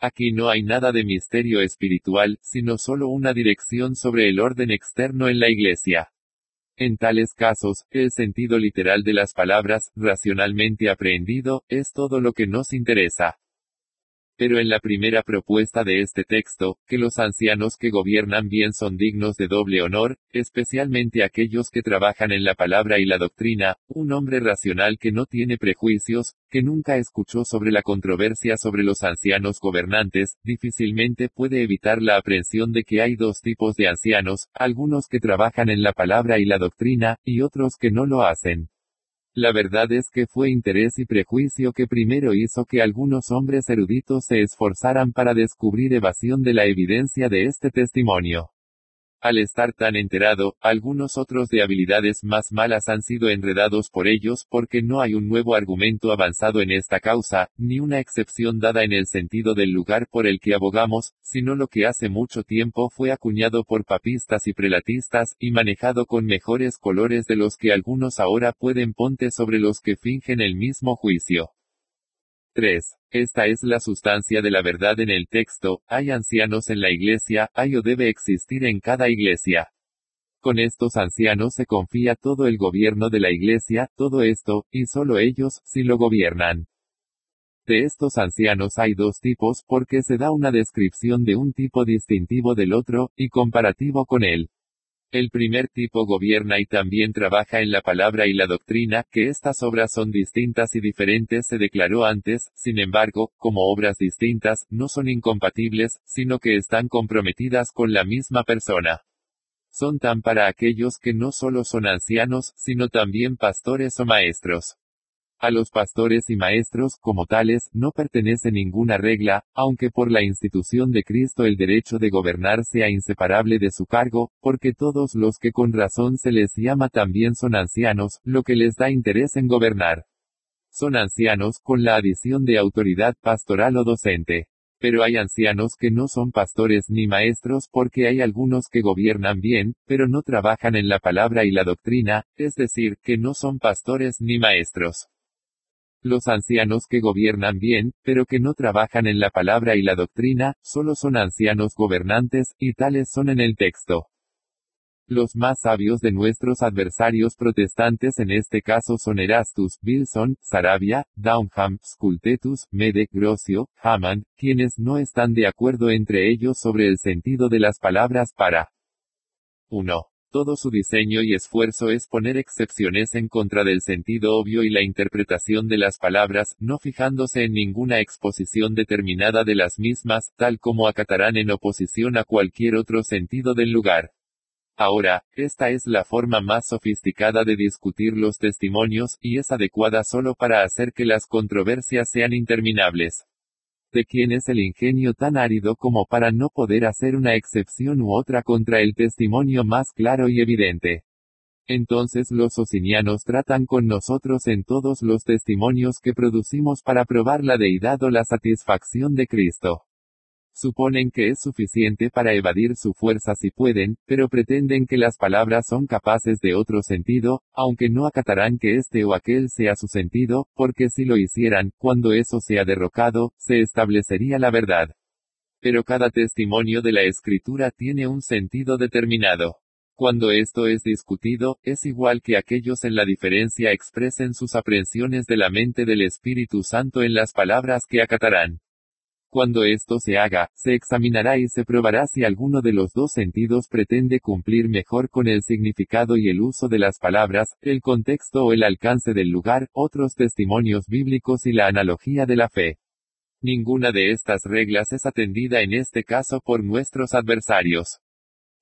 Aquí no hay nada de misterio espiritual, sino solo una dirección sobre el orden externo en la iglesia. En tales casos, el sentido literal de las palabras, racionalmente aprehendido, es todo lo que nos interesa. Pero en la primera propuesta de este texto, que los ancianos que gobiernan bien son dignos de doble honor, especialmente aquellos que trabajan en la palabra y la doctrina, un hombre racional que no tiene prejuicios, que nunca escuchó sobre la controversia sobre los ancianos gobernantes, difícilmente puede evitar la aprensión de que hay dos tipos de ancianos, algunos que trabajan en la palabra y la doctrina, y otros que no lo hacen. La verdad es que fue interés y prejuicio que primero hizo que algunos hombres eruditos se esforzaran para descubrir evasión de la evidencia de este testimonio. Al estar tan enterado, algunos otros de habilidades más malas han sido enredados por ellos porque no hay un nuevo argumento avanzado en esta causa, ni una excepción dada en el sentido del lugar por el que abogamos, sino lo que hace mucho tiempo fue acuñado por papistas y prelatistas, y manejado con mejores colores de los que algunos ahora pueden ponte sobre los que fingen el mismo juicio. 3. Esta es la sustancia de la verdad en el texto, hay ancianos en la iglesia, hay o debe existir en cada iglesia. Con estos ancianos se confía todo el gobierno de la iglesia, todo esto, y solo ellos, si lo gobiernan. De estos ancianos hay dos tipos porque se da una descripción de un tipo distintivo del otro, y comparativo con él. El primer tipo gobierna y también trabaja en la palabra y la doctrina, que estas obras son distintas y diferentes se declaró antes, sin embargo, como obras distintas, no son incompatibles, sino que están comprometidas con la misma persona. Son tan para aquellos que no solo son ancianos, sino también pastores o maestros. A los pastores y maestros, como tales, no pertenece ninguna regla, aunque por la institución de Cristo el derecho de gobernar sea inseparable de su cargo, porque todos los que con razón se les llama también son ancianos, lo que les da interés en gobernar. Son ancianos, con la adición de autoridad pastoral o docente. Pero hay ancianos que no son pastores ni maestros porque hay algunos que gobiernan bien, pero no trabajan en la palabra y la doctrina, es decir, que no son pastores ni maestros. Los ancianos que gobiernan bien, pero que no trabajan en la palabra y la doctrina, solo son ancianos gobernantes, y tales son en el texto. Los más sabios de nuestros adversarios protestantes en este caso son Erastus, Wilson, Sarabia, Downham, Scultetus, Mede, Grocio, Hammond, quienes no están de acuerdo entre ellos sobre el sentido de las palabras para 1. Todo su diseño y esfuerzo es poner excepciones en contra del sentido obvio y la interpretación de las palabras, no fijándose en ninguna exposición determinada de las mismas, tal como acatarán en oposición a cualquier otro sentido del lugar. Ahora, esta es la forma más sofisticada de discutir los testimonios, y es adecuada solo para hacer que las controversias sean interminables. ¿De quién es el ingenio tan árido como para no poder hacer una excepción u otra contra el testimonio más claro y evidente? Entonces los socinianos tratan con nosotros en todos los testimonios que producimos para probar la deidad o la satisfacción de Cristo. Suponen que es suficiente para evadir su fuerza si pueden, pero pretenden que las palabras son capaces de otro sentido, aunque no acatarán que este o aquel sea su sentido, porque si lo hicieran, cuando eso sea derrocado, se establecería la verdad. Pero cada testimonio de la escritura tiene un sentido determinado. Cuando esto es discutido, es igual que aquellos en la diferencia expresen sus aprensiones de la mente del Espíritu Santo en las palabras que acatarán. Cuando esto se haga, se examinará y se probará si alguno de los dos sentidos pretende cumplir mejor con el significado y el uso de las palabras, el contexto o el alcance del lugar, otros testimonios bíblicos y la analogía de la fe. Ninguna de estas reglas es atendida en este caso por nuestros adversarios.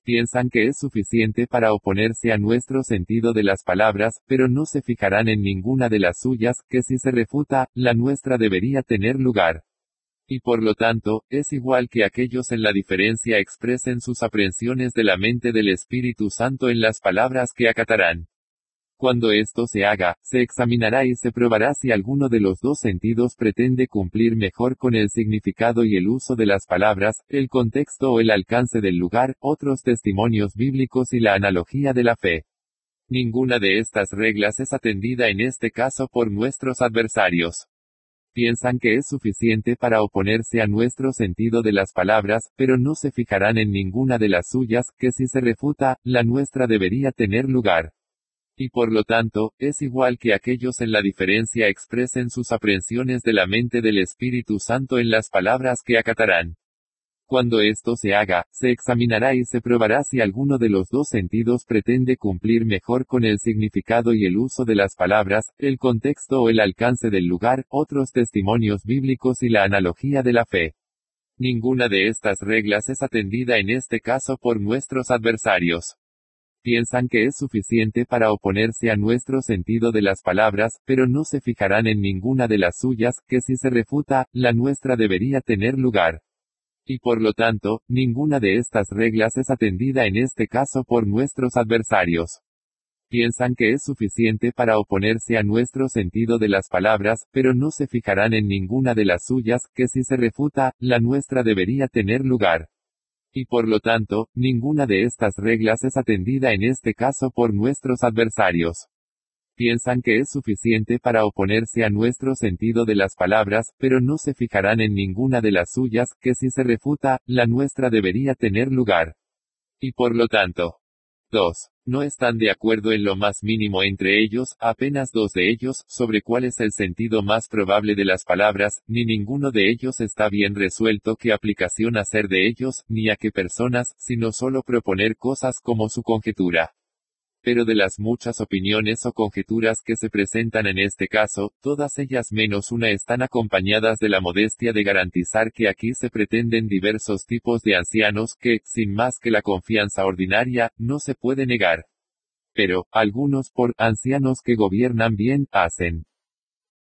Piensan que es suficiente para oponerse a nuestro sentido de las palabras, pero no se fijarán en ninguna de las suyas, que si se refuta, la nuestra debería tener lugar y por lo tanto, es igual que aquellos en la diferencia expresen sus aprensiones de la mente del Espíritu Santo en las palabras que acatarán. Cuando esto se haga, se examinará y se probará si alguno de los dos sentidos pretende cumplir mejor con el significado y el uso de las palabras, el contexto o el alcance del lugar, otros testimonios bíblicos y la analogía de la fe. Ninguna de estas reglas es atendida en este caso por nuestros adversarios piensan que es suficiente para oponerse a nuestro sentido de las palabras, pero no se fijarán en ninguna de las suyas, que si se refuta, la nuestra debería tener lugar. Y por lo tanto, es igual que aquellos en la diferencia expresen sus aprensiones de la mente del Espíritu Santo en las palabras que acatarán. Cuando esto se haga, se examinará y se probará si alguno de los dos sentidos pretende cumplir mejor con el significado y el uso de las palabras, el contexto o el alcance del lugar, otros testimonios bíblicos y la analogía de la fe. Ninguna de estas reglas es atendida en este caso por nuestros adversarios. Piensan que es suficiente para oponerse a nuestro sentido de las palabras, pero no se fijarán en ninguna de las suyas, que si se refuta, la nuestra debería tener lugar y por lo tanto, ninguna de estas reglas es atendida en este caso por nuestros adversarios. Piensan que es suficiente para oponerse a nuestro sentido de las palabras, pero no se fijarán en ninguna de las suyas, que si se refuta, la nuestra debería tener lugar. Y por lo tanto, ninguna de estas reglas es atendida en este caso por nuestros adversarios piensan que es suficiente para oponerse a nuestro sentido de las palabras, pero no se fijarán en ninguna de las suyas, que si se refuta, la nuestra debería tener lugar. Y por lo tanto, 2. No están de acuerdo en lo más mínimo entre ellos, apenas dos de ellos, sobre cuál es el sentido más probable de las palabras, ni ninguno de ellos está bien resuelto qué aplicación hacer de ellos, ni a qué personas, sino solo proponer cosas como su conjetura. Pero de las muchas opiniones o conjeturas que se presentan en este caso, todas ellas menos una están acompañadas de la modestia de garantizar que aquí se pretenden diversos tipos de ancianos que, sin más que la confianza ordinaria, no se puede negar. Pero, algunos por ancianos que gobiernan bien, hacen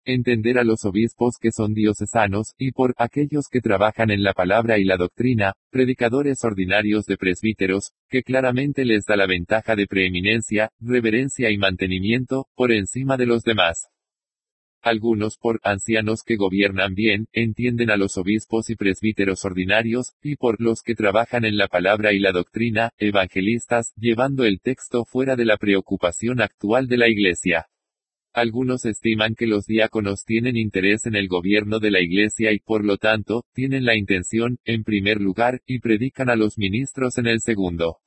entender a los obispos que son diocesanos, y por aquellos que trabajan en la palabra y la doctrina, predicadores ordinarios de presbíteros, que claramente les da la ventaja de preeminencia, reverencia y mantenimiento, por encima de los demás. Algunos por ancianos que gobiernan bien, entienden a los obispos y presbíteros ordinarios, y por los que trabajan en la palabra y la doctrina, evangelistas, llevando el texto fuera de la preocupación actual de la Iglesia. Algunos estiman que los diáconos tienen interés en el gobierno de la Iglesia y por lo tanto, tienen la intención, en primer lugar, y predican a los ministros en el segundo.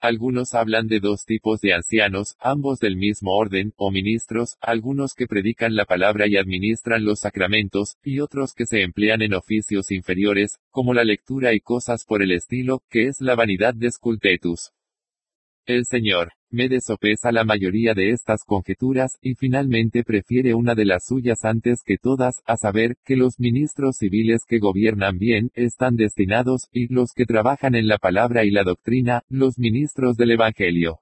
Algunos hablan de dos tipos de ancianos, ambos del mismo orden, o ministros, algunos que predican la palabra y administran los sacramentos, y otros que se emplean en oficios inferiores, como la lectura y cosas por el estilo, que es la vanidad de Scultetus. El Señor, Mede sopesa la mayoría de estas conjeturas, y finalmente prefiere una de las suyas antes que todas, a saber, que los ministros civiles que gobiernan bien, están destinados, y los que trabajan en la palabra y la doctrina, los ministros del Evangelio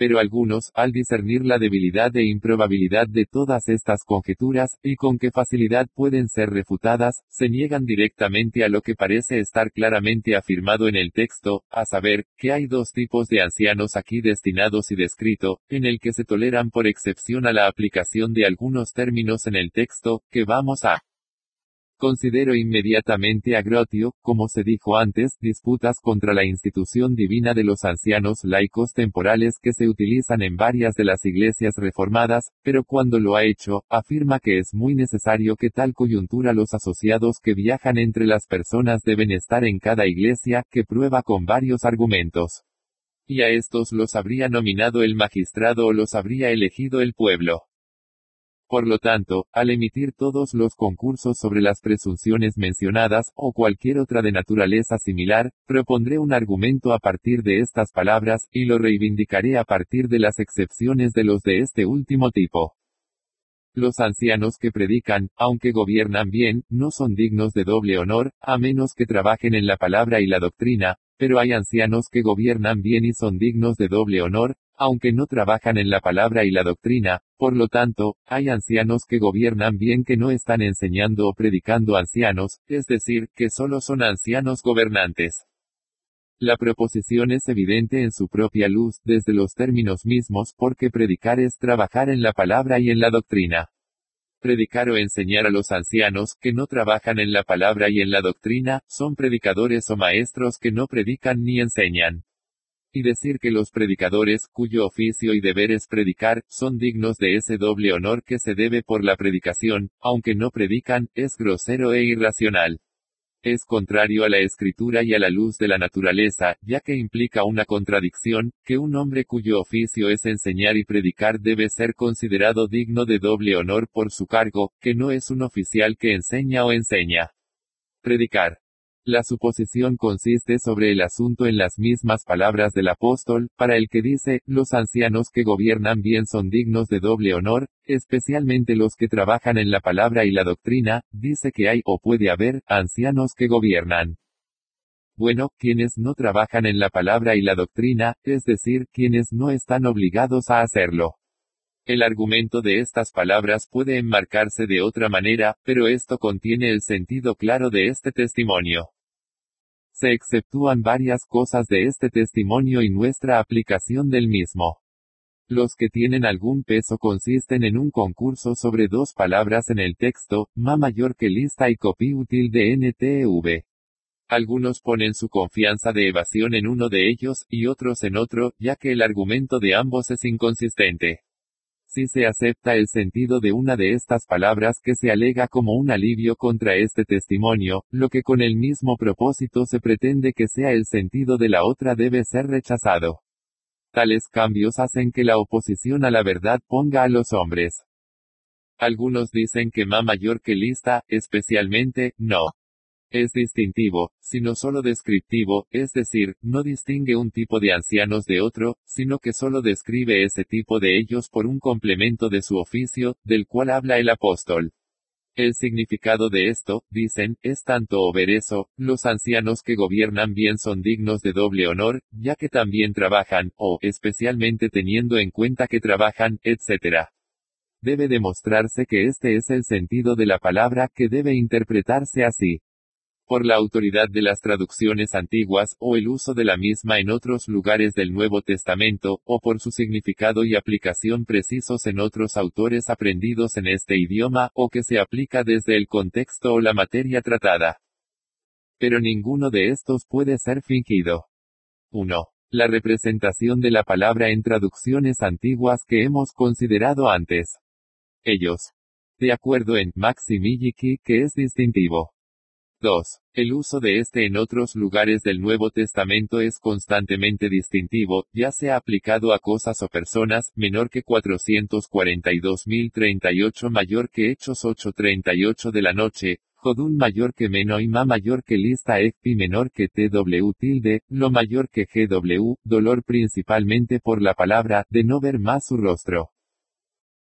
pero algunos, al discernir la debilidad e improbabilidad de todas estas conjeturas, y con qué facilidad pueden ser refutadas, se niegan directamente a lo que parece estar claramente afirmado en el texto, a saber, que hay dos tipos de ancianos aquí destinados y descrito, en el que se toleran por excepción a la aplicación de algunos términos en el texto, que vamos a Considero inmediatamente a Grotio, como se dijo antes, disputas contra la institución divina de los ancianos laicos temporales que se utilizan en varias de las iglesias reformadas, pero cuando lo ha hecho, afirma que es muy necesario que tal coyuntura los asociados que viajan entre las personas deben estar en cada iglesia, que prueba con varios argumentos. Y a estos los habría nominado el magistrado o los habría elegido el pueblo. Por lo tanto, al emitir todos los concursos sobre las presunciones mencionadas, o cualquier otra de naturaleza similar, propondré un argumento a partir de estas palabras, y lo reivindicaré a partir de las excepciones de los de este último tipo. Los ancianos que predican, aunque gobiernan bien, no son dignos de doble honor, a menos que trabajen en la palabra y la doctrina, pero hay ancianos que gobiernan bien y son dignos de doble honor, aunque no trabajan en la palabra y la doctrina, por lo tanto, hay ancianos que gobiernan bien que no están enseñando o predicando ancianos, es decir, que solo son ancianos gobernantes. La proposición es evidente en su propia luz, desde los términos mismos, porque predicar es trabajar en la palabra y en la doctrina. Predicar o enseñar a los ancianos, que no trabajan en la palabra y en la doctrina, son predicadores o maestros que no predican ni enseñan y decir que los predicadores, cuyo oficio y deber es predicar, son dignos de ese doble honor que se debe por la predicación, aunque no predican, es grosero e irracional. Es contrario a la escritura y a la luz de la naturaleza, ya que implica una contradicción, que un hombre cuyo oficio es enseñar y predicar debe ser considerado digno de doble honor por su cargo, que no es un oficial que enseña o enseña. Predicar. La suposición consiste sobre el asunto en las mismas palabras del apóstol, para el que dice, los ancianos que gobiernan bien son dignos de doble honor, especialmente los que trabajan en la palabra y la doctrina, dice que hay o puede haber, ancianos que gobiernan. Bueno, quienes no trabajan en la palabra y la doctrina, es decir, quienes no están obligados a hacerlo. El argumento de estas palabras puede enmarcarse de otra manera, pero esto contiene el sentido claro de este testimonio. Se exceptúan varias cosas de este testimonio y nuestra aplicación del mismo. Los que tienen algún peso consisten en un concurso sobre dos palabras en el texto, ma mayor que lista y copy útil de NTV. Algunos ponen su confianza de evasión en uno de ellos, y otros en otro, ya que el argumento de ambos es inconsistente si se acepta el sentido de una de estas palabras que se alega como un alivio contra este testimonio, lo que con el mismo propósito se pretende que sea el sentido de la otra debe ser rechazado. Tales cambios hacen que la oposición a la verdad ponga a los hombres. Algunos dicen que ma mayor que lista, especialmente, no es distintivo, sino solo descriptivo, es decir, no distingue un tipo de ancianos de otro, sino que solo describe ese tipo de ellos por un complemento de su oficio, del cual habla el apóstol. El significado de esto, dicen, es tanto o ver eso, los ancianos que gobiernan bien son dignos de doble honor, ya que también trabajan, o, especialmente teniendo en cuenta que trabajan, etc. Debe demostrarse que este es el sentido de la palabra que debe interpretarse así por la autoridad de las traducciones antiguas, o el uso de la misma en otros lugares del Nuevo Testamento, o por su significado y aplicación precisos en otros autores aprendidos en este idioma, o que se aplica desde el contexto o la materia tratada. Pero ninguno de estos puede ser fingido. 1. La representación de la palabra en traducciones antiguas que hemos considerado antes. Ellos. De acuerdo en Maximiliki que es distintivo. 2. El uso de este en otros lugares del Nuevo Testamento es constantemente distintivo, ya sea aplicado a cosas o personas, menor que 442.038 mayor que Hechos 8.38 de la noche, Jodun mayor que meno y ma mayor que lista e, pi menor que tw tilde, lo mayor que gw, dolor principalmente por la palabra, de no ver más su rostro.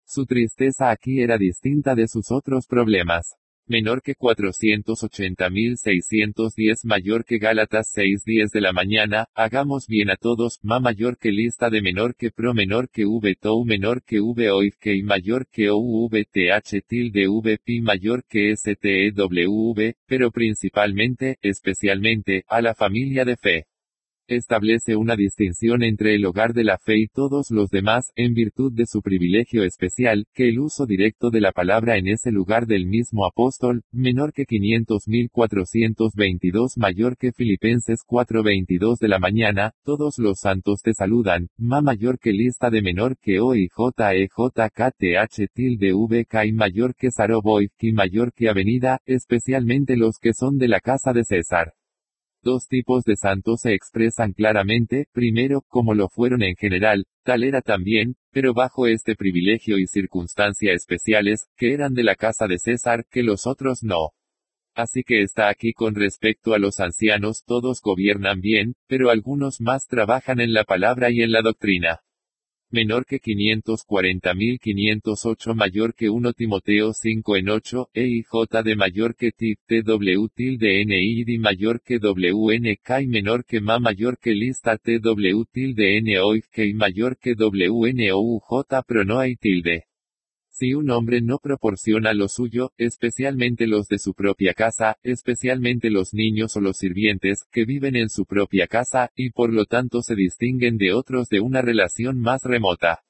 Su tristeza aquí era distinta de sus otros problemas menor que 480.610 mayor que Gálatas 6.10 de la mañana, hagamos bien a todos, ma mayor que lista de menor que pro menor que v tou menor que v oif que mayor que ouv th tilde v pi mayor que stewv, pero principalmente, especialmente, a la familia de fe. Establece una distinción entre el hogar de la fe y todos los demás, en virtud de su privilegio especial, que el uso directo de la palabra en ese lugar del mismo apóstol, menor que 500.422 mayor que Filipenses 4.22 de la mañana, todos los santos te saludan, ma mayor que lista de menor que O y J E J K T H tilde V K y mayor que Saroboy, y mayor que Avenida, especialmente los que son de la casa de César. Dos tipos de santos se expresan claramente, primero, como lo fueron en general, tal era también, pero bajo este privilegio y circunstancia especiales, que eran de la casa de César, que los otros no. Así que está aquí con respecto a los ancianos, todos gobiernan bien, pero algunos más trabajan en la palabra y en la doctrina menor que 540.508 mayor que 1 Timoteo 5 en 8, EIJ de mayor que TIP TW tilde NID mayor que WNK y menor que MA mayor que lista TW tilde NOIK y mayor que WNOUJ pero no hay tilde. Si un hombre no proporciona lo suyo, especialmente los de su propia casa, especialmente los niños o los sirvientes, que viven en su propia casa, y por lo tanto se distinguen de otros de una relación más remota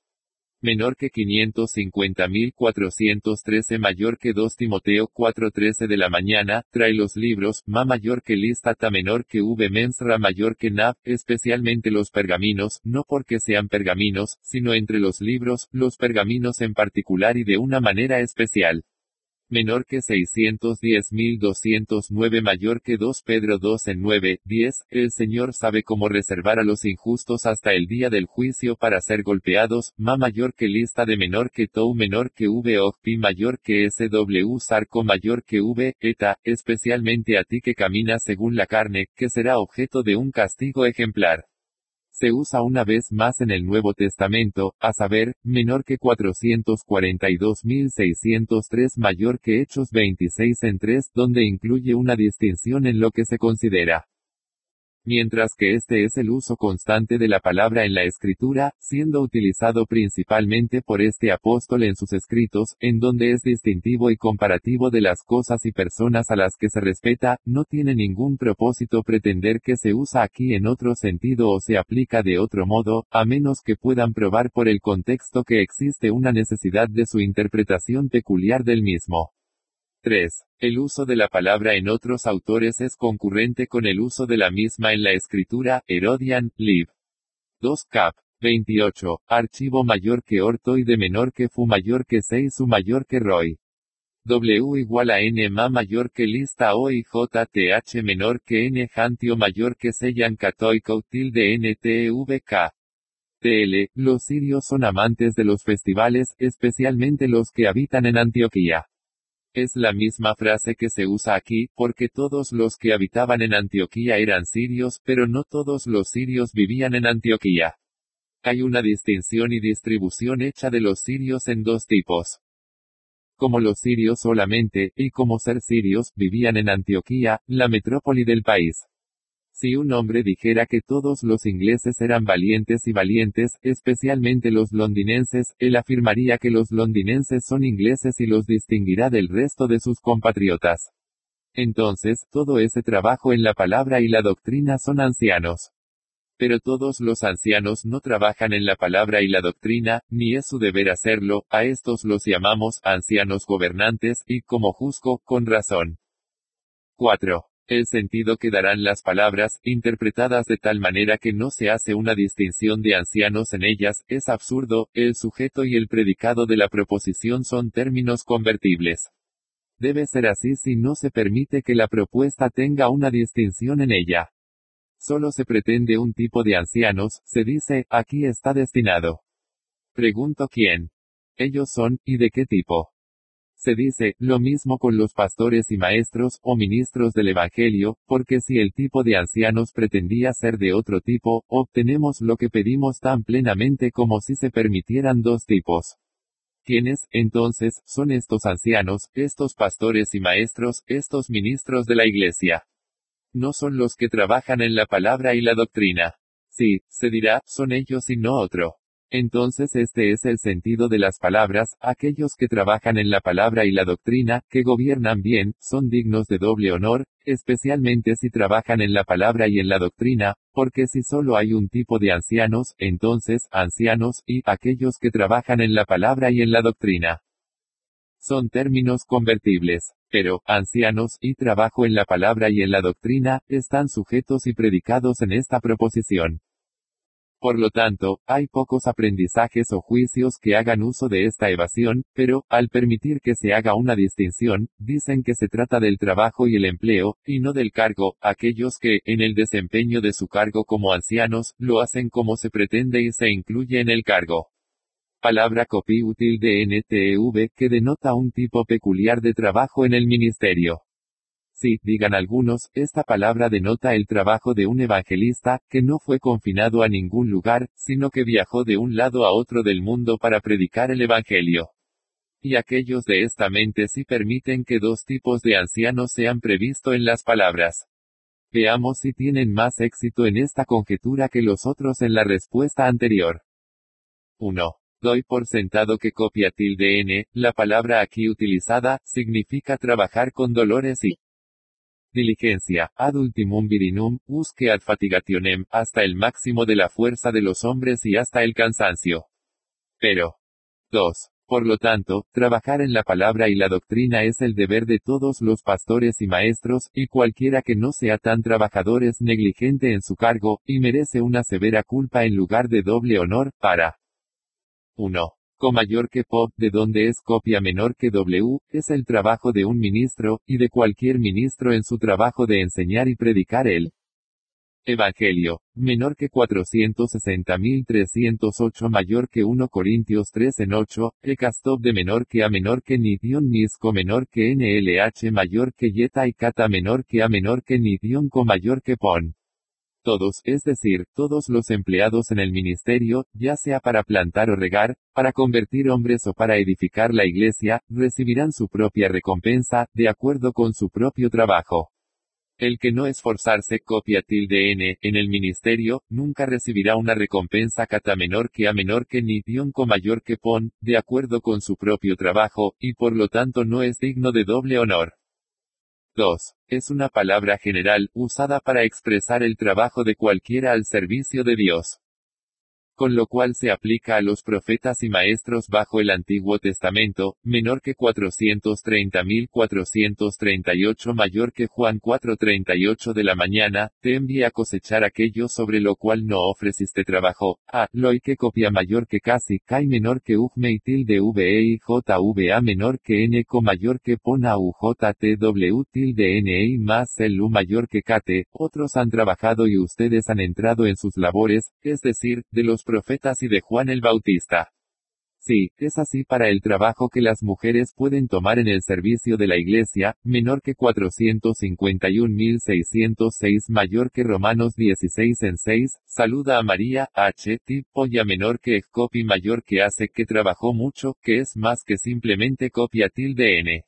menor que 550.413 mayor que 2 Timoteo 4.13 de la mañana, trae los libros, ma mayor que listata menor que v mensra mayor que nav, especialmente los pergaminos, no porque sean pergaminos, sino entre los libros, los pergaminos en particular y de una manera especial menor que 610.209 mayor que 2 Pedro 2 en 9, 10, el Señor sabe cómo reservar a los injustos hasta el día del juicio para ser golpeados, ma mayor que lista de menor que tou menor que v pi mayor que sw sarco mayor que v, eta, especialmente a ti que caminas según la carne, que será objeto de un castigo ejemplar se usa una vez más en el Nuevo Testamento, a saber, menor que 442.603 mayor que Hechos 26 en 3, donde incluye una distinción en lo que se considera mientras que este es el uso constante de la palabra en la escritura, siendo utilizado principalmente por este apóstol en sus escritos, en donde es distintivo y comparativo de las cosas y personas a las que se respeta, no tiene ningún propósito pretender que se usa aquí en otro sentido o se aplica de otro modo, a menos que puedan probar por el contexto que existe una necesidad de su interpretación peculiar del mismo. 3. El uso de la palabra en otros autores es concurrente con el uso de la misma en la escritura, Herodian, Lib. 2 cap. 28. Archivo mayor que orto y de menor que fu mayor que 6 u mayor que roy. W igual a n ma mayor que lista o y j th menor que n jantio mayor que sellan catoico tilde n t v k. TL, los sirios son amantes de los festivales, especialmente los que habitan en Antioquía. Es la misma frase que se usa aquí, porque todos los que habitaban en Antioquía eran sirios, pero no todos los sirios vivían en Antioquía. Hay una distinción y distribución hecha de los sirios en dos tipos. Como los sirios solamente, y como ser sirios, vivían en Antioquía, la metrópoli del país. Si un hombre dijera que todos los ingleses eran valientes y valientes, especialmente los londinenses, él afirmaría que los londinenses son ingleses y los distinguirá del resto de sus compatriotas. Entonces, todo ese trabajo en la palabra y la doctrina son ancianos. Pero todos los ancianos no trabajan en la palabra y la doctrina, ni es su deber hacerlo, a estos los llamamos ancianos gobernantes, y como juzgo, con razón. 4. El sentido que darán las palabras, interpretadas de tal manera que no se hace una distinción de ancianos en ellas, es absurdo, el sujeto y el predicado de la proposición son términos convertibles. Debe ser así si no se permite que la propuesta tenga una distinción en ella. Solo se pretende un tipo de ancianos, se dice, aquí está destinado. Pregunto quién. Ellos son, y de qué tipo. Se dice, lo mismo con los pastores y maestros, o ministros del Evangelio, porque si el tipo de ancianos pretendía ser de otro tipo, obtenemos lo que pedimos tan plenamente como si se permitieran dos tipos. ¿Quiénes, entonces, son estos ancianos, estos pastores y maestros, estos ministros de la Iglesia? No son los que trabajan en la palabra y la doctrina. Sí, se dirá, son ellos y no otro. Entonces este es el sentido de las palabras, aquellos que trabajan en la palabra y la doctrina, que gobiernan bien, son dignos de doble honor, especialmente si trabajan en la palabra y en la doctrina, porque si solo hay un tipo de ancianos, entonces, ancianos, y aquellos que trabajan en la palabra y en la doctrina. Son términos convertibles, pero, ancianos, y trabajo en la palabra y en la doctrina, están sujetos y predicados en esta proposición. Por lo tanto, hay pocos aprendizajes o juicios que hagan uso de esta evasión, pero, al permitir que se haga una distinción, dicen que se trata del trabajo y el empleo, y no del cargo, aquellos que, en el desempeño de su cargo como ancianos, lo hacen como se pretende y se incluye en el cargo. Palabra copy útil de NTV que denota un tipo peculiar de trabajo en el ministerio. Sí, digan algunos, esta palabra denota el trabajo de un evangelista, que no fue confinado a ningún lugar, sino que viajó de un lado a otro del mundo para predicar el Evangelio. Y aquellos de esta mente sí permiten que dos tipos de ancianos sean previsto en las palabras. Veamos si tienen más éxito en esta conjetura que los otros en la respuesta anterior. 1. Doy por sentado que copia tilde n, la palabra aquí utilizada, significa trabajar con dolores y Diligencia, ad ultimum virinum, usque ad fatigationem, hasta el máximo de la fuerza de los hombres y hasta el cansancio. Pero. 2. Por lo tanto, trabajar en la palabra y la doctrina es el deber de todos los pastores y maestros, y cualquiera que no sea tan trabajador es negligente en su cargo, y merece una severa culpa en lugar de doble honor, para 1 mayor que pop, de donde es copia menor que W, es el trabajo de un ministro, y de cualquier ministro en su trabajo de enseñar y predicar el Evangelio, menor que 460.308 mayor que 1 Corintios 3 en 8, Ecastop de menor que A menor que Nidion Misco menor que NLH mayor que Yeta y Kata menor que A menor que Nidion Co mayor que Pon. Todos, es decir, todos los empleados en el ministerio, ya sea para plantar o regar, para convertir hombres o para edificar la iglesia, recibirán su propia recompensa, de acuerdo con su propio trabajo. El que no esforzarse copia tilde n, en el ministerio, nunca recibirá una recompensa cata menor que a menor que ni dionco mayor que pon, de acuerdo con su propio trabajo, y por lo tanto no es digno de doble honor. 2. Es una palabra general, usada para expresar el trabajo de cualquiera al servicio de Dios con lo cual se aplica a los profetas y maestros bajo el Antiguo Testamento, menor que 430.438 mayor que Juan 4.38 de la mañana, te envía a cosechar aquello sobre lo cual no ofreciste trabajo, a, loy que copia mayor que casi, kai menor que ujme y tilde ve y jva menor que n co mayor que pona ujtw tilde ne más el u mayor que kate, otros han trabajado y ustedes han entrado en sus labores, es decir, de los profetas y de Juan el Bautista. Sí, es así para el trabajo que las mujeres pueden tomar en el servicio de la Iglesia, menor que 451.606 mayor que Romanos 16 en 6, saluda a María, H, ya menor que Escopi mayor que hace que trabajó mucho, que es más que simplemente copia tilde n.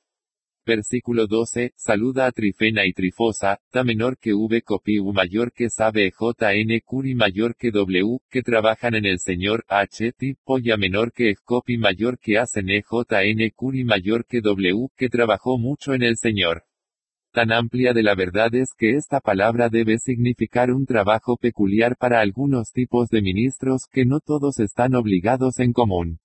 Versículo 12, saluda a Trifena y Trifosa, ta menor que V copi U mayor que sabe JN curi mayor que W, que trabajan en el Señor, H ya menor que copi mayor que hacen EJN curi mayor que W, que trabajó mucho en el Señor. Tan amplia de la verdad es que esta palabra debe significar un trabajo peculiar para algunos tipos de ministros que no todos están obligados en común.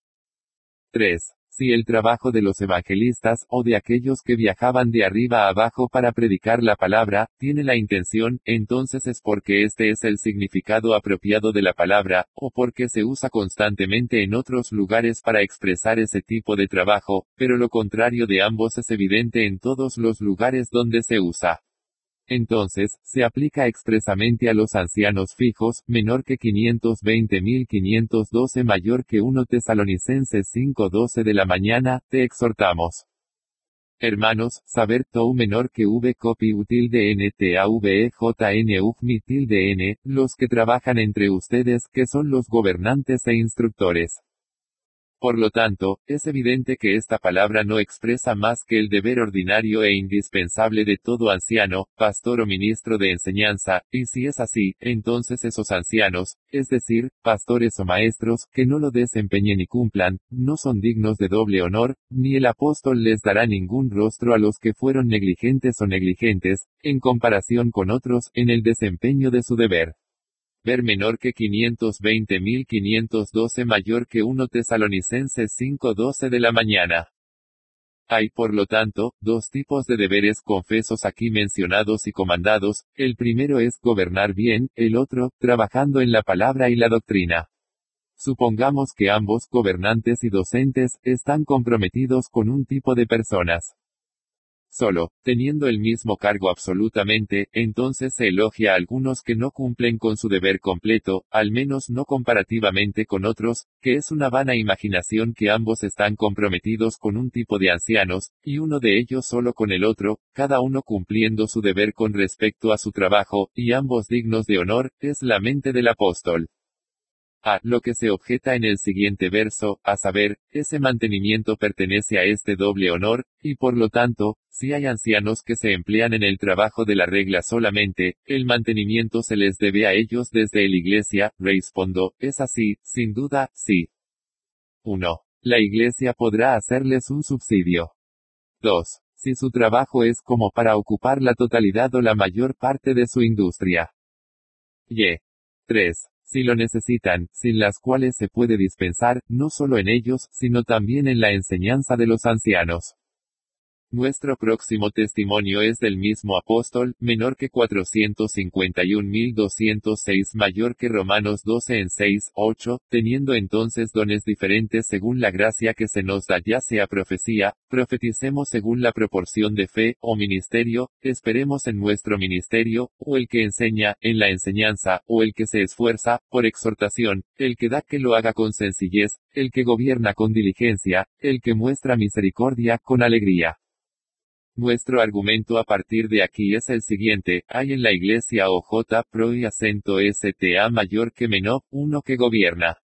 3. Si el trabajo de los evangelistas, o de aquellos que viajaban de arriba a abajo para predicar la palabra, tiene la intención, entonces es porque este es el significado apropiado de la palabra, o porque se usa constantemente en otros lugares para expresar ese tipo de trabajo, pero lo contrario de ambos es evidente en todos los lugares donde se usa. Entonces, se aplica expresamente a los ancianos fijos, menor que 520.512 mayor que 1 Tesalonicenses 5.12 de la mañana, te exhortamos. Hermanos, saber tou menor que v copy util de n t a v e j n u mitil de n, los que trabajan entre ustedes que son los gobernantes e instructores. Por lo tanto, es evidente que esta palabra no expresa más que el deber ordinario e indispensable de todo anciano, pastor o ministro de enseñanza, y si es así, entonces esos ancianos, es decir, pastores o maestros, que no lo desempeñen y cumplan, no son dignos de doble honor, ni el apóstol les dará ningún rostro a los que fueron negligentes o negligentes, en comparación con otros, en el desempeño de su deber ver menor que 520.512 mayor que 1 Tesalonicenses 5.12 de la mañana. Hay por lo tanto, dos tipos de deberes confesos aquí mencionados y comandados, el primero es gobernar bien, el otro, trabajando en la palabra y la doctrina. Supongamos que ambos gobernantes y docentes están comprometidos con un tipo de personas. Solo, teniendo el mismo cargo absolutamente, entonces se elogia a algunos que no cumplen con su deber completo, al menos no comparativamente con otros, que es una vana imaginación que ambos están comprometidos con un tipo de ancianos, y uno de ellos solo con el otro, cada uno cumpliendo su deber con respecto a su trabajo, y ambos dignos de honor, es la mente del apóstol. A lo que se objeta en el siguiente verso, a saber, ese mantenimiento pertenece a este doble honor, y por lo tanto, si hay ancianos que se emplean en el trabajo de la regla solamente, el mantenimiento se les debe a ellos desde la iglesia, respondo, es así, sin duda, sí. 1. La iglesia podrá hacerles un subsidio. 2. Si su trabajo es como para ocupar la totalidad o la mayor parte de su industria. Y. 3 si lo necesitan, sin las cuales se puede dispensar, no solo en ellos, sino también en la enseñanza de los ancianos. Nuestro próximo testimonio es del mismo apóstol, menor que 451.206, mayor que Romanos 12 en 6, 8, teniendo entonces dones diferentes según la gracia que se nos da ya sea profecía, profeticemos según la proporción de fe, o ministerio, esperemos en nuestro ministerio, o el que enseña, en la enseñanza, o el que se esfuerza, por exhortación, el que da que lo haga con sencillez, el que gobierna con diligencia, el que muestra misericordia, con alegría. Nuestro argumento a partir de aquí es el siguiente, hay en la iglesia OJ pro y acento STA mayor que menor, uno que gobierna.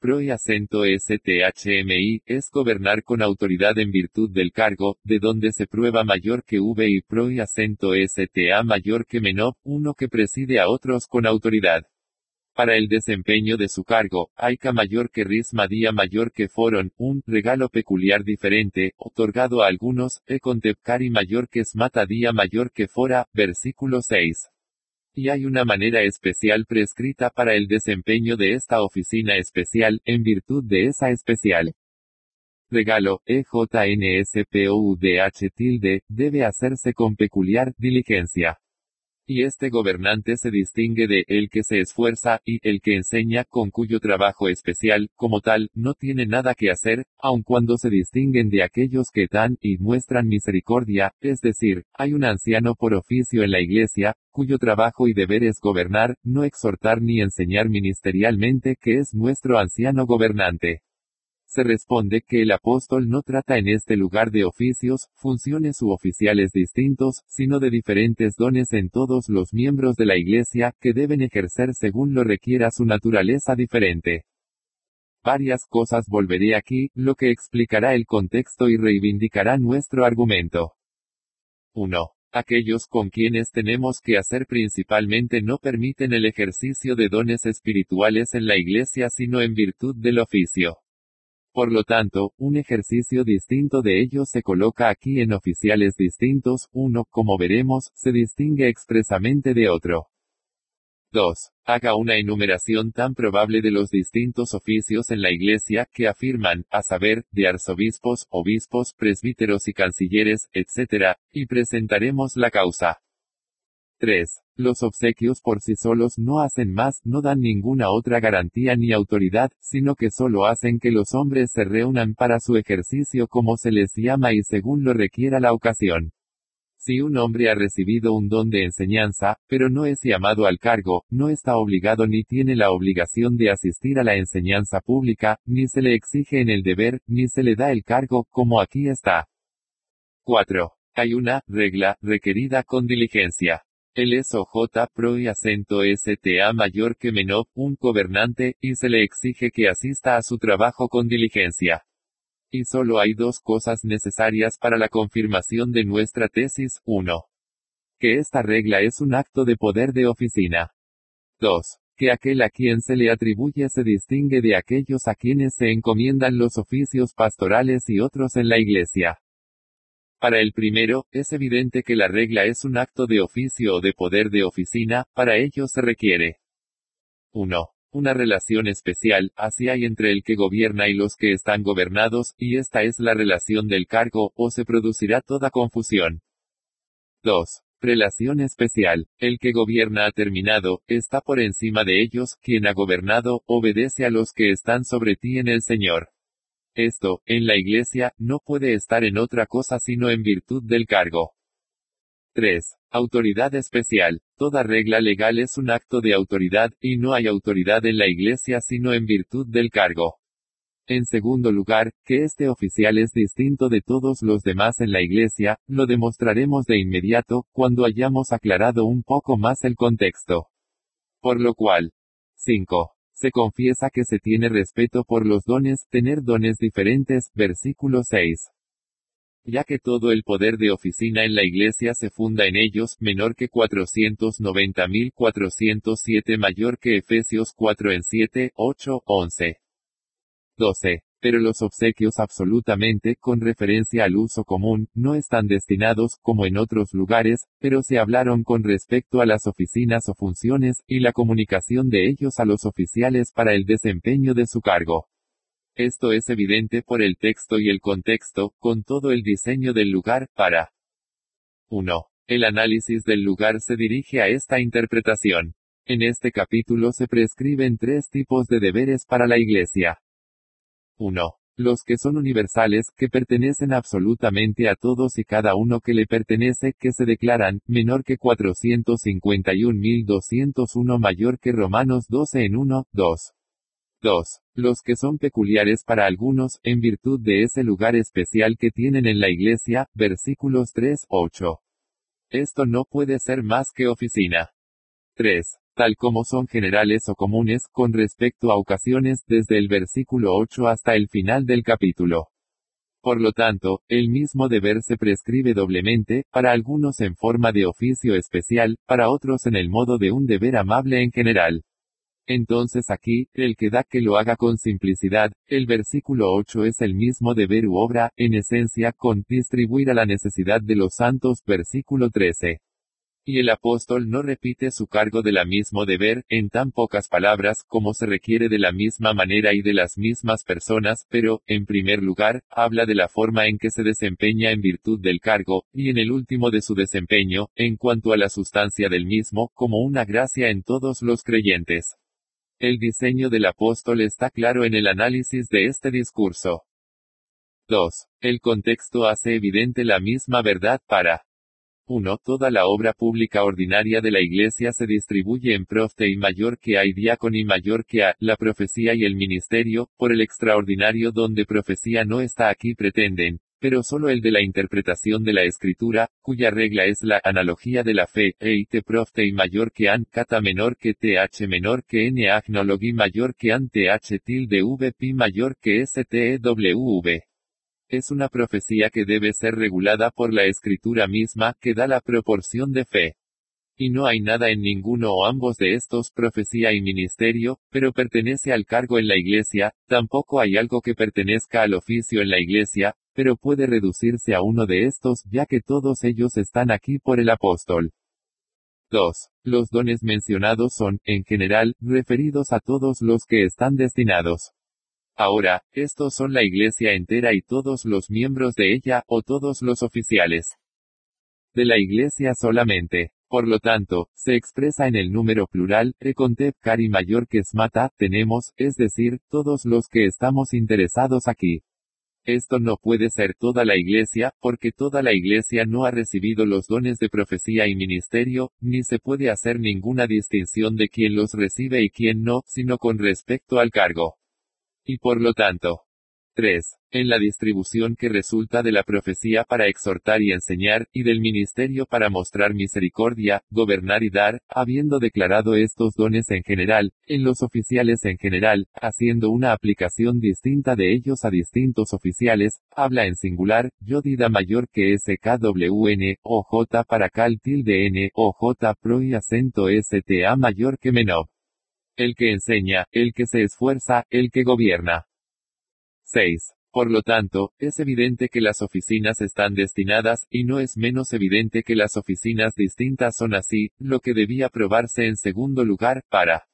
Pro y acento STHMI, es gobernar con autoridad en virtud del cargo, de donde se prueba mayor que V y pro y acento STA mayor que menor, uno que preside a otros con autoridad. Para el desempeño de su cargo, Aika mayor que Risma día mayor que Foron, un regalo peculiar diferente, otorgado a algunos, e contepcari mayor que Smata día mayor que Fora, versículo 6. Y hay una manera especial prescrita para el desempeño de esta oficina especial, en virtud de esa especial. Regalo, EJNSPOUDH tilde, debe hacerse con peculiar diligencia. Y este gobernante se distingue de el que se esfuerza, y el que enseña, con cuyo trabajo especial, como tal, no tiene nada que hacer, aun cuando se distinguen de aquellos que dan y muestran misericordia, es decir, hay un anciano por oficio en la iglesia, cuyo trabajo y deber es gobernar, no exhortar ni enseñar ministerialmente que es nuestro anciano gobernante se responde que el apóstol no trata en este lugar de oficios, funciones u oficiales distintos, sino de diferentes dones en todos los miembros de la Iglesia, que deben ejercer según lo requiera su naturaleza diferente. Varias cosas volveré aquí, lo que explicará el contexto y reivindicará nuestro argumento. 1. Aquellos con quienes tenemos que hacer principalmente no permiten el ejercicio de dones espirituales en la Iglesia sino en virtud del oficio. Por lo tanto, un ejercicio distinto de ellos se coloca aquí en oficiales distintos, uno, como veremos, se distingue expresamente de otro. 2. Haga una enumeración tan probable de los distintos oficios en la Iglesia que afirman, a saber, de arzobispos, obispos, presbíteros y cancilleres, etc., y presentaremos la causa. 3. Los obsequios por sí solos no hacen más, no dan ninguna otra garantía ni autoridad, sino que solo hacen que los hombres se reúnan para su ejercicio como se les llama y según lo requiera la ocasión. Si un hombre ha recibido un don de enseñanza, pero no es llamado al cargo, no está obligado ni tiene la obligación de asistir a la enseñanza pública, ni se le exige en el deber, ni se le da el cargo, como aquí está. 4. Hay una regla requerida con diligencia. El SOJ pro y acento STA mayor que menor, un gobernante, y se le exige que asista a su trabajo con diligencia. Y solo hay dos cosas necesarias para la confirmación de nuestra tesis. 1. Que esta regla es un acto de poder de oficina. 2. Que aquel a quien se le atribuye se distingue de aquellos a quienes se encomiendan los oficios pastorales y otros en la iglesia. Para el primero, es evidente que la regla es un acto de oficio o de poder de oficina, para ello se requiere 1. Una relación especial, así hay entre el que gobierna y los que están gobernados, y esta es la relación del cargo, o se producirá toda confusión. 2. Relación especial. El que gobierna ha terminado, está por encima de ellos, quien ha gobernado, obedece a los que están sobre ti en el Señor. Esto, en la iglesia, no puede estar en otra cosa sino en virtud del cargo. 3. Autoridad especial. Toda regla legal es un acto de autoridad, y no hay autoridad en la iglesia sino en virtud del cargo. En segundo lugar, que este oficial es distinto de todos los demás en la iglesia, lo demostraremos de inmediato, cuando hayamos aclarado un poco más el contexto. Por lo cual, 5. Se confiesa que se tiene respeto por los dones, tener dones diferentes, versículo 6. Ya que todo el poder de oficina en la iglesia se funda en ellos, menor que 490.407 mayor que Efesios 4 en 7, 8, 11. 12. Pero los obsequios absolutamente, con referencia al uso común, no están destinados, como en otros lugares, pero se hablaron con respecto a las oficinas o funciones, y la comunicación de ellos a los oficiales para el desempeño de su cargo. Esto es evidente por el texto y el contexto, con todo el diseño del lugar, para 1. El análisis del lugar se dirige a esta interpretación. En este capítulo se prescriben tres tipos de deberes para la Iglesia. 1. Los que son universales, que pertenecen absolutamente a todos y cada uno que le pertenece, que se declaran, menor que 451.201 mayor que Romanos 12 en 1, 2. 2. Los que son peculiares para algunos, en virtud de ese lugar especial que tienen en la iglesia, versículos 3, 8. Esto no puede ser más que oficina. 3 tal como son generales o comunes, con respecto a ocasiones, desde el versículo 8 hasta el final del capítulo. Por lo tanto, el mismo deber se prescribe doblemente, para algunos en forma de oficio especial, para otros en el modo de un deber amable en general. Entonces aquí, el que da que lo haga con simplicidad, el versículo 8 es el mismo deber u obra, en esencia, con distribuir a la necesidad de los santos, versículo 13. Y el apóstol no repite su cargo de la mismo deber, en tan pocas palabras, como se requiere de la misma manera y de las mismas personas, pero, en primer lugar, habla de la forma en que se desempeña en virtud del cargo, y en el último de su desempeño, en cuanto a la sustancia del mismo, como una gracia en todos los creyentes. El diseño del apóstol está claro en el análisis de este discurso. 2. El contexto hace evidente la misma verdad para 1. Toda la obra pública ordinaria de la Iglesia se distribuye en profte y mayor que hay diácono y mayor que a, la profecía y el ministerio, por el extraordinario donde profecía no está aquí pretenden, pero solo el de la interpretación de la escritura, cuya regla es la analogía de la fe, eite profte y mayor que an, cata menor que th menor que n agnologi mayor que an th tilde v pi mayor que stewv. Es una profecía que debe ser regulada por la escritura misma, que da la proporción de fe. Y no hay nada en ninguno o ambos de estos, profecía y ministerio, pero pertenece al cargo en la iglesia, tampoco hay algo que pertenezca al oficio en la iglesia, pero puede reducirse a uno de estos, ya que todos ellos están aquí por el apóstol. 2. Los dones mencionados son, en general, referidos a todos los que están destinados. Ahora, estos son la iglesia entera y todos los miembros de ella, o todos los oficiales. De la iglesia solamente. Por lo tanto, se expresa en el número plural, Econtep cari mayor que smata, tenemos, es decir, todos los que estamos interesados aquí. Esto no puede ser toda la iglesia, porque toda la iglesia no ha recibido los dones de profecía y ministerio, ni se puede hacer ninguna distinción de quién los recibe y quién no, sino con respecto al cargo. Y por lo tanto, 3. En la distribución que resulta de la profecía para exhortar y enseñar, y del ministerio para mostrar misericordia, gobernar y dar, habiendo declarado estos dones en general, en los oficiales en general, haciendo una aplicación distinta de ellos a distintos oficiales, habla en singular, yo dida mayor que SKWN, o J para cal tilde N, o J pro y acento STA mayor que menor. El que enseña, el que se esfuerza, el que gobierna. 6. Por lo tanto, es evidente que las oficinas están destinadas, y no es menos evidente que las oficinas distintas son así, lo que debía probarse en segundo lugar, para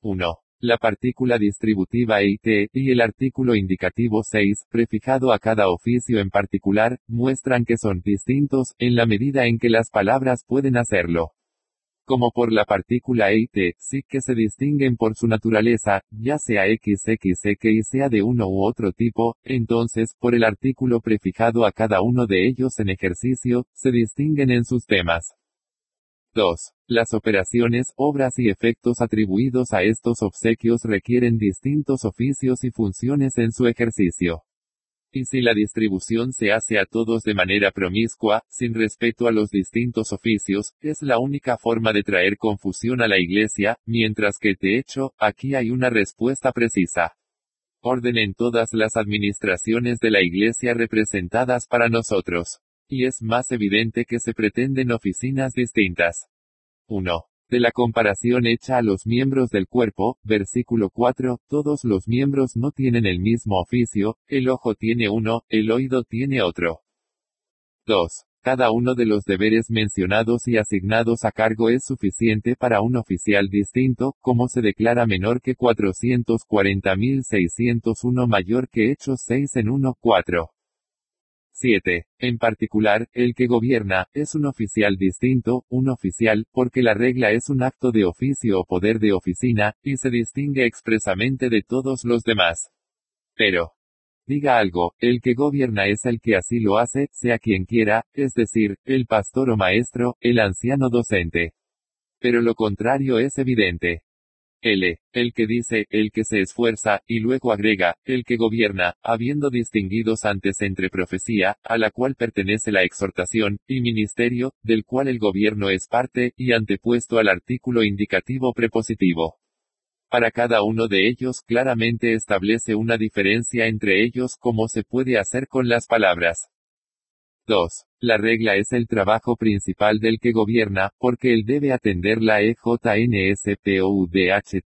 1. La partícula distributiva EIT, y el artículo indicativo 6, prefijado a cada oficio en particular, muestran que son distintos, en la medida en que las palabras pueden hacerlo como por la partícula e y T, sí que se distinguen por su naturaleza, ya sea XXX y sea de uno u otro tipo, entonces, por el artículo prefijado a cada uno de ellos en ejercicio, se distinguen en sus temas. 2. Las operaciones, obras y efectos atribuidos a estos obsequios requieren distintos oficios y funciones en su ejercicio. Si la distribución se hace a todos de manera promiscua, sin respeto a los distintos oficios, es la única forma de traer confusión a la iglesia, mientras que de hecho, aquí hay una respuesta precisa. Orden en todas las administraciones de la iglesia representadas para nosotros. Y es más evidente que se pretenden oficinas distintas. 1. De la comparación hecha a los miembros del cuerpo, versículo 4, todos los miembros no tienen el mismo oficio, el ojo tiene uno, el oído tiene otro. 2. Cada uno de los deberes mencionados y asignados a cargo es suficiente para un oficial distinto, como se declara menor que 440.601 mayor que Hechos 6 en 1, 4. 7. En particular, el que gobierna, es un oficial distinto, un oficial, porque la regla es un acto de oficio o poder de oficina, y se distingue expresamente de todos los demás. Pero, diga algo, el que gobierna es el que así lo hace, sea quien quiera, es decir, el pastor o maestro, el anciano docente. Pero lo contrario es evidente. L. El que dice, el que se esfuerza, y luego agrega, el que gobierna, habiendo distinguidos antes entre profecía, a la cual pertenece la exhortación, y ministerio, del cual el gobierno es parte, y antepuesto al artículo indicativo prepositivo. Para cada uno de ellos claramente establece una diferencia entre ellos como se puede hacer con las palabras. 2. La regla es el trabajo principal del que gobierna, porque él debe atender la EJNSPOUDH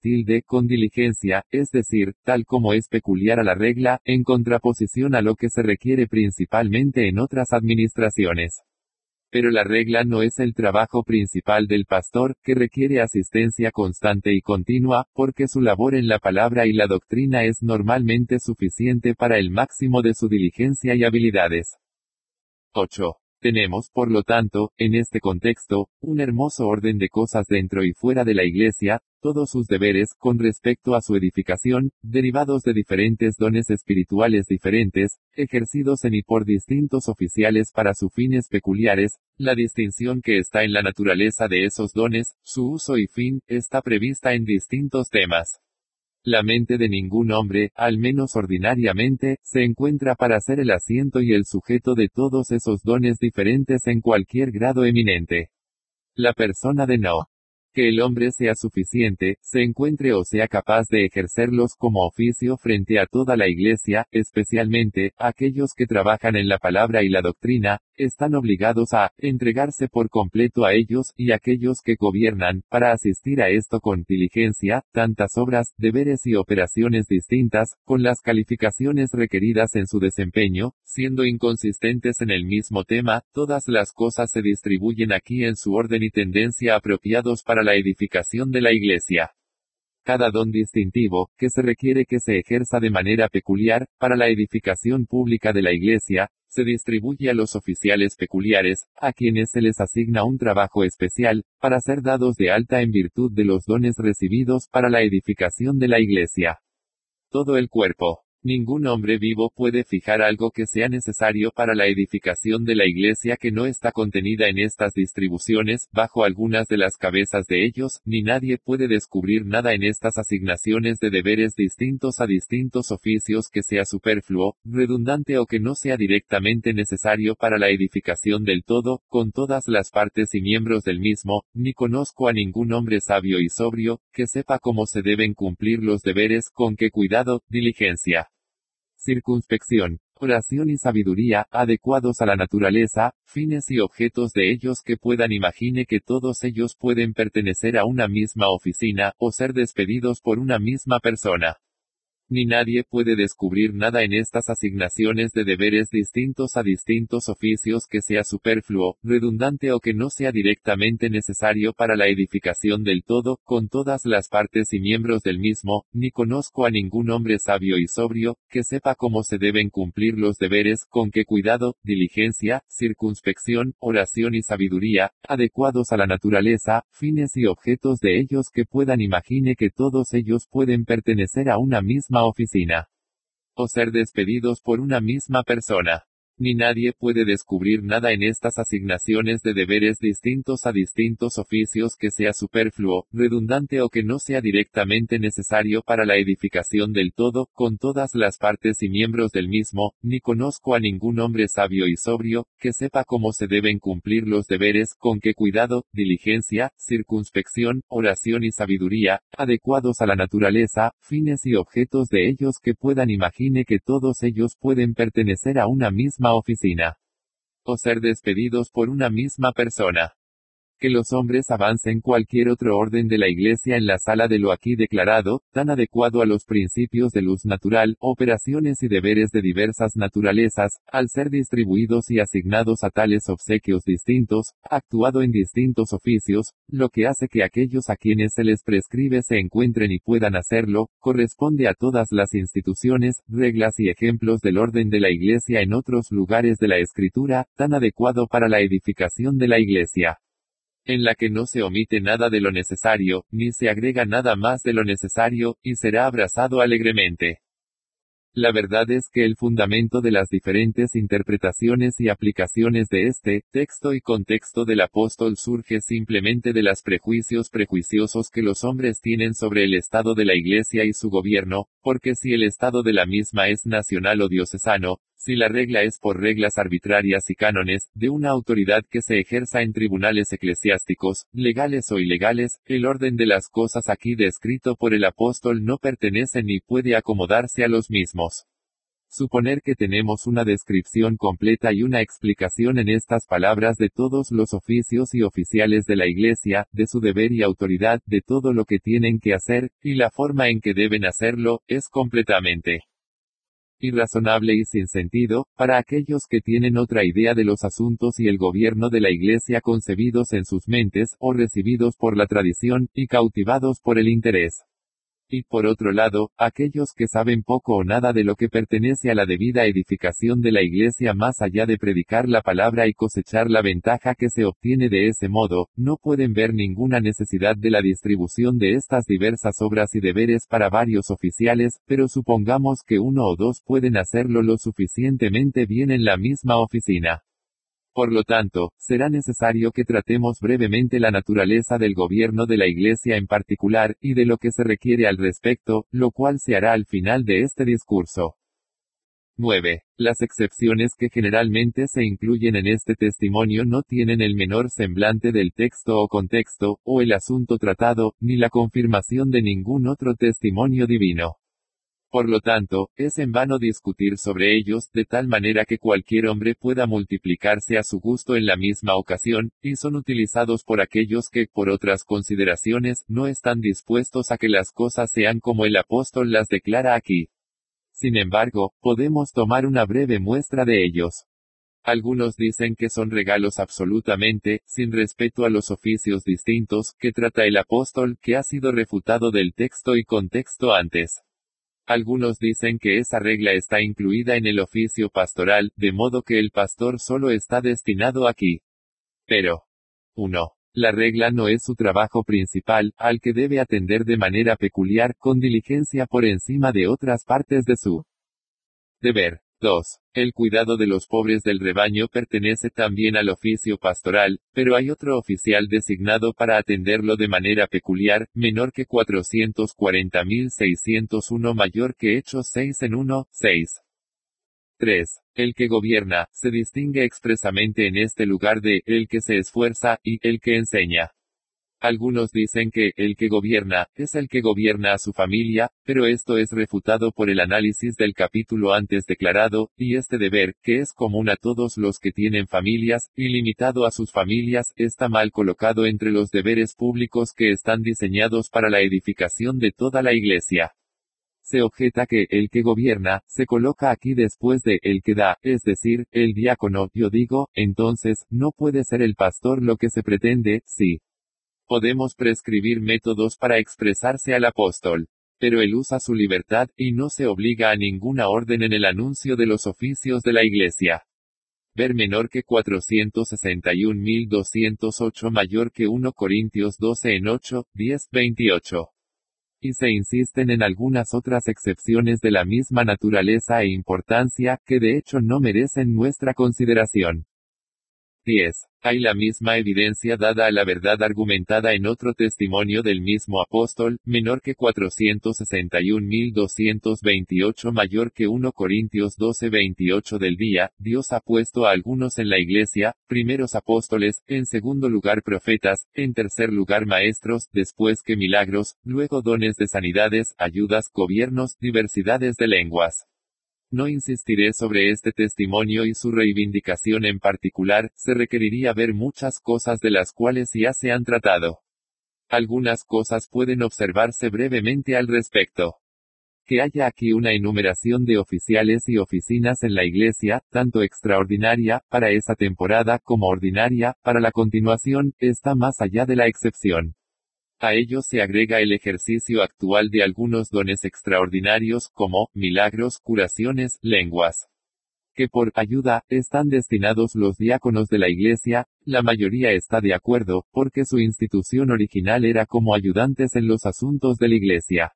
tilde con diligencia, es decir, tal como es peculiar a la regla, en contraposición a lo que se requiere principalmente en otras administraciones. Pero la regla no es el trabajo principal del pastor, que requiere asistencia constante y continua, porque su labor en la palabra y la doctrina es normalmente suficiente para el máximo de su diligencia y habilidades. 8. Tenemos, por lo tanto, en este contexto, un hermoso orden de cosas dentro y fuera de la Iglesia, todos sus deberes, con respecto a su edificación, derivados de diferentes dones espirituales diferentes, ejercidos en y por distintos oficiales para sus fines peculiares, la distinción que está en la naturaleza de esos dones, su uso y fin, está prevista en distintos temas. La mente de ningún hombre, al menos ordinariamente, se encuentra para ser el asiento y el sujeto de todos esos dones diferentes en cualquier grado eminente. La persona de no que el hombre sea suficiente, se encuentre o sea capaz de ejercerlos como oficio frente a toda la Iglesia, especialmente, aquellos que trabajan en la palabra y la doctrina, están obligados a entregarse por completo a ellos, y aquellos que gobiernan, para asistir a esto con diligencia, tantas obras, deberes y operaciones distintas, con las calificaciones requeridas en su desempeño, siendo inconsistentes en el mismo tema, todas las cosas se distribuyen aquí en su orden y tendencia apropiados para la edificación de la Iglesia. Cada don distintivo, que se requiere que se ejerza de manera peculiar, para la edificación pública de la Iglesia, se distribuye a los oficiales peculiares, a quienes se les asigna un trabajo especial, para ser dados de alta en virtud de los dones recibidos para la edificación de la Iglesia. Todo el cuerpo, Ningún hombre vivo puede fijar algo que sea necesario para la edificación de la iglesia que no está contenida en estas distribuciones, bajo algunas de las cabezas de ellos, ni nadie puede descubrir nada en estas asignaciones de deberes distintos a distintos oficios que sea superfluo, redundante o que no sea directamente necesario para la edificación del todo, con todas las partes y miembros del mismo, ni conozco a ningún hombre sabio y sobrio, que sepa cómo se deben cumplir los deberes, con qué cuidado, diligencia circunspección, oración y sabiduría, adecuados a la naturaleza, fines y objetos de ellos que puedan imagine que todos ellos pueden pertenecer a una misma oficina, o ser despedidos por una misma persona ni nadie puede descubrir nada en estas asignaciones de deberes distintos a distintos oficios que sea superfluo, redundante o que no sea directamente necesario para la edificación del todo, con todas las partes y miembros del mismo, ni conozco a ningún hombre sabio y sobrio, que sepa cómo se deben cumplir los deberes, con qué cuidado, diligencia, circunspección, oración y sabiduría, adecuados a la naturaleza, fines y objetos de ellos que puedan imagine que todos ellos pueden pertenecer a una misma oficina. O ser despedidos por una misma persona ni nadie puede descubrir nada en estas asignaciones de deberes distintos a distintos oficios que sea superfluo, redundante o que no sea directamente necesario para la edificación del todo, con todas las partes y miembros del mismo, ni conozco a ningún hombre sabio y sobrio, que sepa cómo se deben cumplir los deberes, con qué cuidado, diligencia, circunspección, oración y sabiduría, adecuados a la naturaleza, fines y objetos de ellos que puedan imagine que todos ellos pueden pertenecer a una misma oficina. O ser despedidos por una misma persona que los hombres avancen cualquier otro orden de la Iglesia en la sala de lo aquí declarado, tan adecuado a los principios de luz natural, operaciones y deberes de diversas naturalezas, al ser distribuidos y asignados a tales obsequios distintos, actuado en distintos oficios, lo que hace que aquellos a quienes se les prescribe se encuentren y puedan hacerlo, corresponde a todas las instituciones, reglas y ejemplos del orden de la Iglesia en otros lugares de la Escritura, tan adecuado para la edificación de la Iglesia en la que no se omite nada de lo necesario, ni se agrega nada más de lo necesario, y será abrazado alegremente. La verdad es que el fundamento de las diferentes interpretaciones y aplicaciones de este texto y contexto del apóstol surge simplemente de los prejuicios prejuiciosos que los hombres tienen sobre el estado de la Iglesia y su gobierno, porque si el estado de la misma es nacional o diocesano, si la regla es por reglas arbitrarias y cánones, de una autoridad que se ejerza en tribunales eclesiásticos, legales o ilegales, el orden de las cosas aquí descrito por el apóstol no pertenece ni puede acomodarse a los mismos. Suponer que tenemos una descripción completa y una explicación en estas palabras de todos los oficios y oficiales de la Iglesia, de su deber y autoridad, de todo lo que tienen que hacer, y la forma en que deben hacerlo, es completamente irrazonable y sin sentido, para aquellos que tienen otra idea de los asuntos y el gobierno de la Iglesia concebidos en sus mentes, o recibidos por la tradición, y cautivados por el interés. Y por otro lado, aquellos que saben poco o nada de lo que pertenece a la debida edificación de la Iglesia más allá de predicar la palabra y cosechar la ventaja que se obtiene de ese modo, no pueden ver ninguna necesidad de la distribución de estas diversas obras y deberes para varios oficiales, pero supongamos que uno o dos pueden hacerlo lo suficientemente bien en la misma oficina. Por lo tanto, será necesario que tratemos brevemente la naturaleza del gobierno de la Iglesia en particular, y de lo que se requiere al respecto, lo cual se hará al final de este discurso. 9. Las excepciones que generalmente se incluyen en este testimonio no tienen el menor semblante del texto o contexto, o el asunto tratado, ni la confirmación de ningún otro testimonio divino. Por lo tanto, es en vano discutir sobre ellos, de tal manera que cualquier hombre pueda multiplicarse a su gusto en la misma ocasión, y son utilizados por aquellos que, por otras consideraciones, no están dispuestos a que las cosas sean como el apóstol las declara aquí. Sin embargo, podemos tomar una breve muestra de ellos. Algunos dicen que son regalos absolutamente, sin respeto a los oficios distintos, que trata el apóstol, que ha sido refutado del texto y contexto antes. Algunos dicen que esa regla está incluida en el oficio pastoral, de modo que el pastor solo está destinado aquí. Pero 1. La regla no es su trabajo principal, al que debe atender de manera peculiar, con diligencia por encima de otras partes de su Deber. 2. El cuidado de los pobres del rebaño pertenece también al oficio pastoral, pero hay otro oficial designado para atenderlo de manera peculiar, menor que 440.601 mayor que Hechos 6 en 1, 6. 3. El que gobierna, se distingue expresamente en este lugar de, el que se esfuerza, y, el que enseña. Algunos dicen que, el que gobierna, es el que gobierna a su familia, pero esto es refutado por el análisis del capítulo antes declarado, y este deber, que es común a todos los que tienen familias, y limitado a sus familias, está mal colocado entre los deberes públicos que están diseñados para la edificación de toda la iglesia. Se objeta que el que gobierna, se coloca aquí después de el que da, es decir, el diácono, yo digo, entonces, no puede ser el pastor lo que se pretende, sí. Podemos prescribir métodos para expresarse al apóstol. Pero él usa su libertad, y no se obliga a ninguna orden en el anuncio de los oficios de la Iglesia. Ver menor que 461.208 mayor que 1 Corintios 12 en 8, 10, 28. Y se insisten en algunas otras excepciones de la misma naturaleza e importancia, que de hecho no merecen nuestra consideración. 10. Hay la misma evidencia dada a la verdad argumentada en otro testimonio del mismo apóstol, menor que 461.228 mayor que 1 Corintios 12:28 del día, Dios ha puesto a algunos en la iglesia, primeros apóstoles, en segundo lugar profetas, en tercer lugar maestros, después que milagros, luego dones de sanidades, ayudas, gobiernos, diversidades de lenguas. No insistiré sobre este testimonio y su reivindicación en particular, se requeriría ver muchas cosas de las cuales ya se han tratado. Algunas cosas pueden observarse brevemente al respecto. Que haya aquí una enumeración de oficiales y oficinas en la Iglesia, tanto extraordinaria, para esa temporada, como ordinaria, para la continuación, está más allá de la excepción. A ello se agrega el ejercicio actual de algunos dones extraordinarios, como, milagros, curaciones, lenguas. Que por ayuda, están destinados los diáconos de la Iglesia, la mayoría está de acuerdo, porque su institución original era como ayudantes en los asuntos de la Iglesia.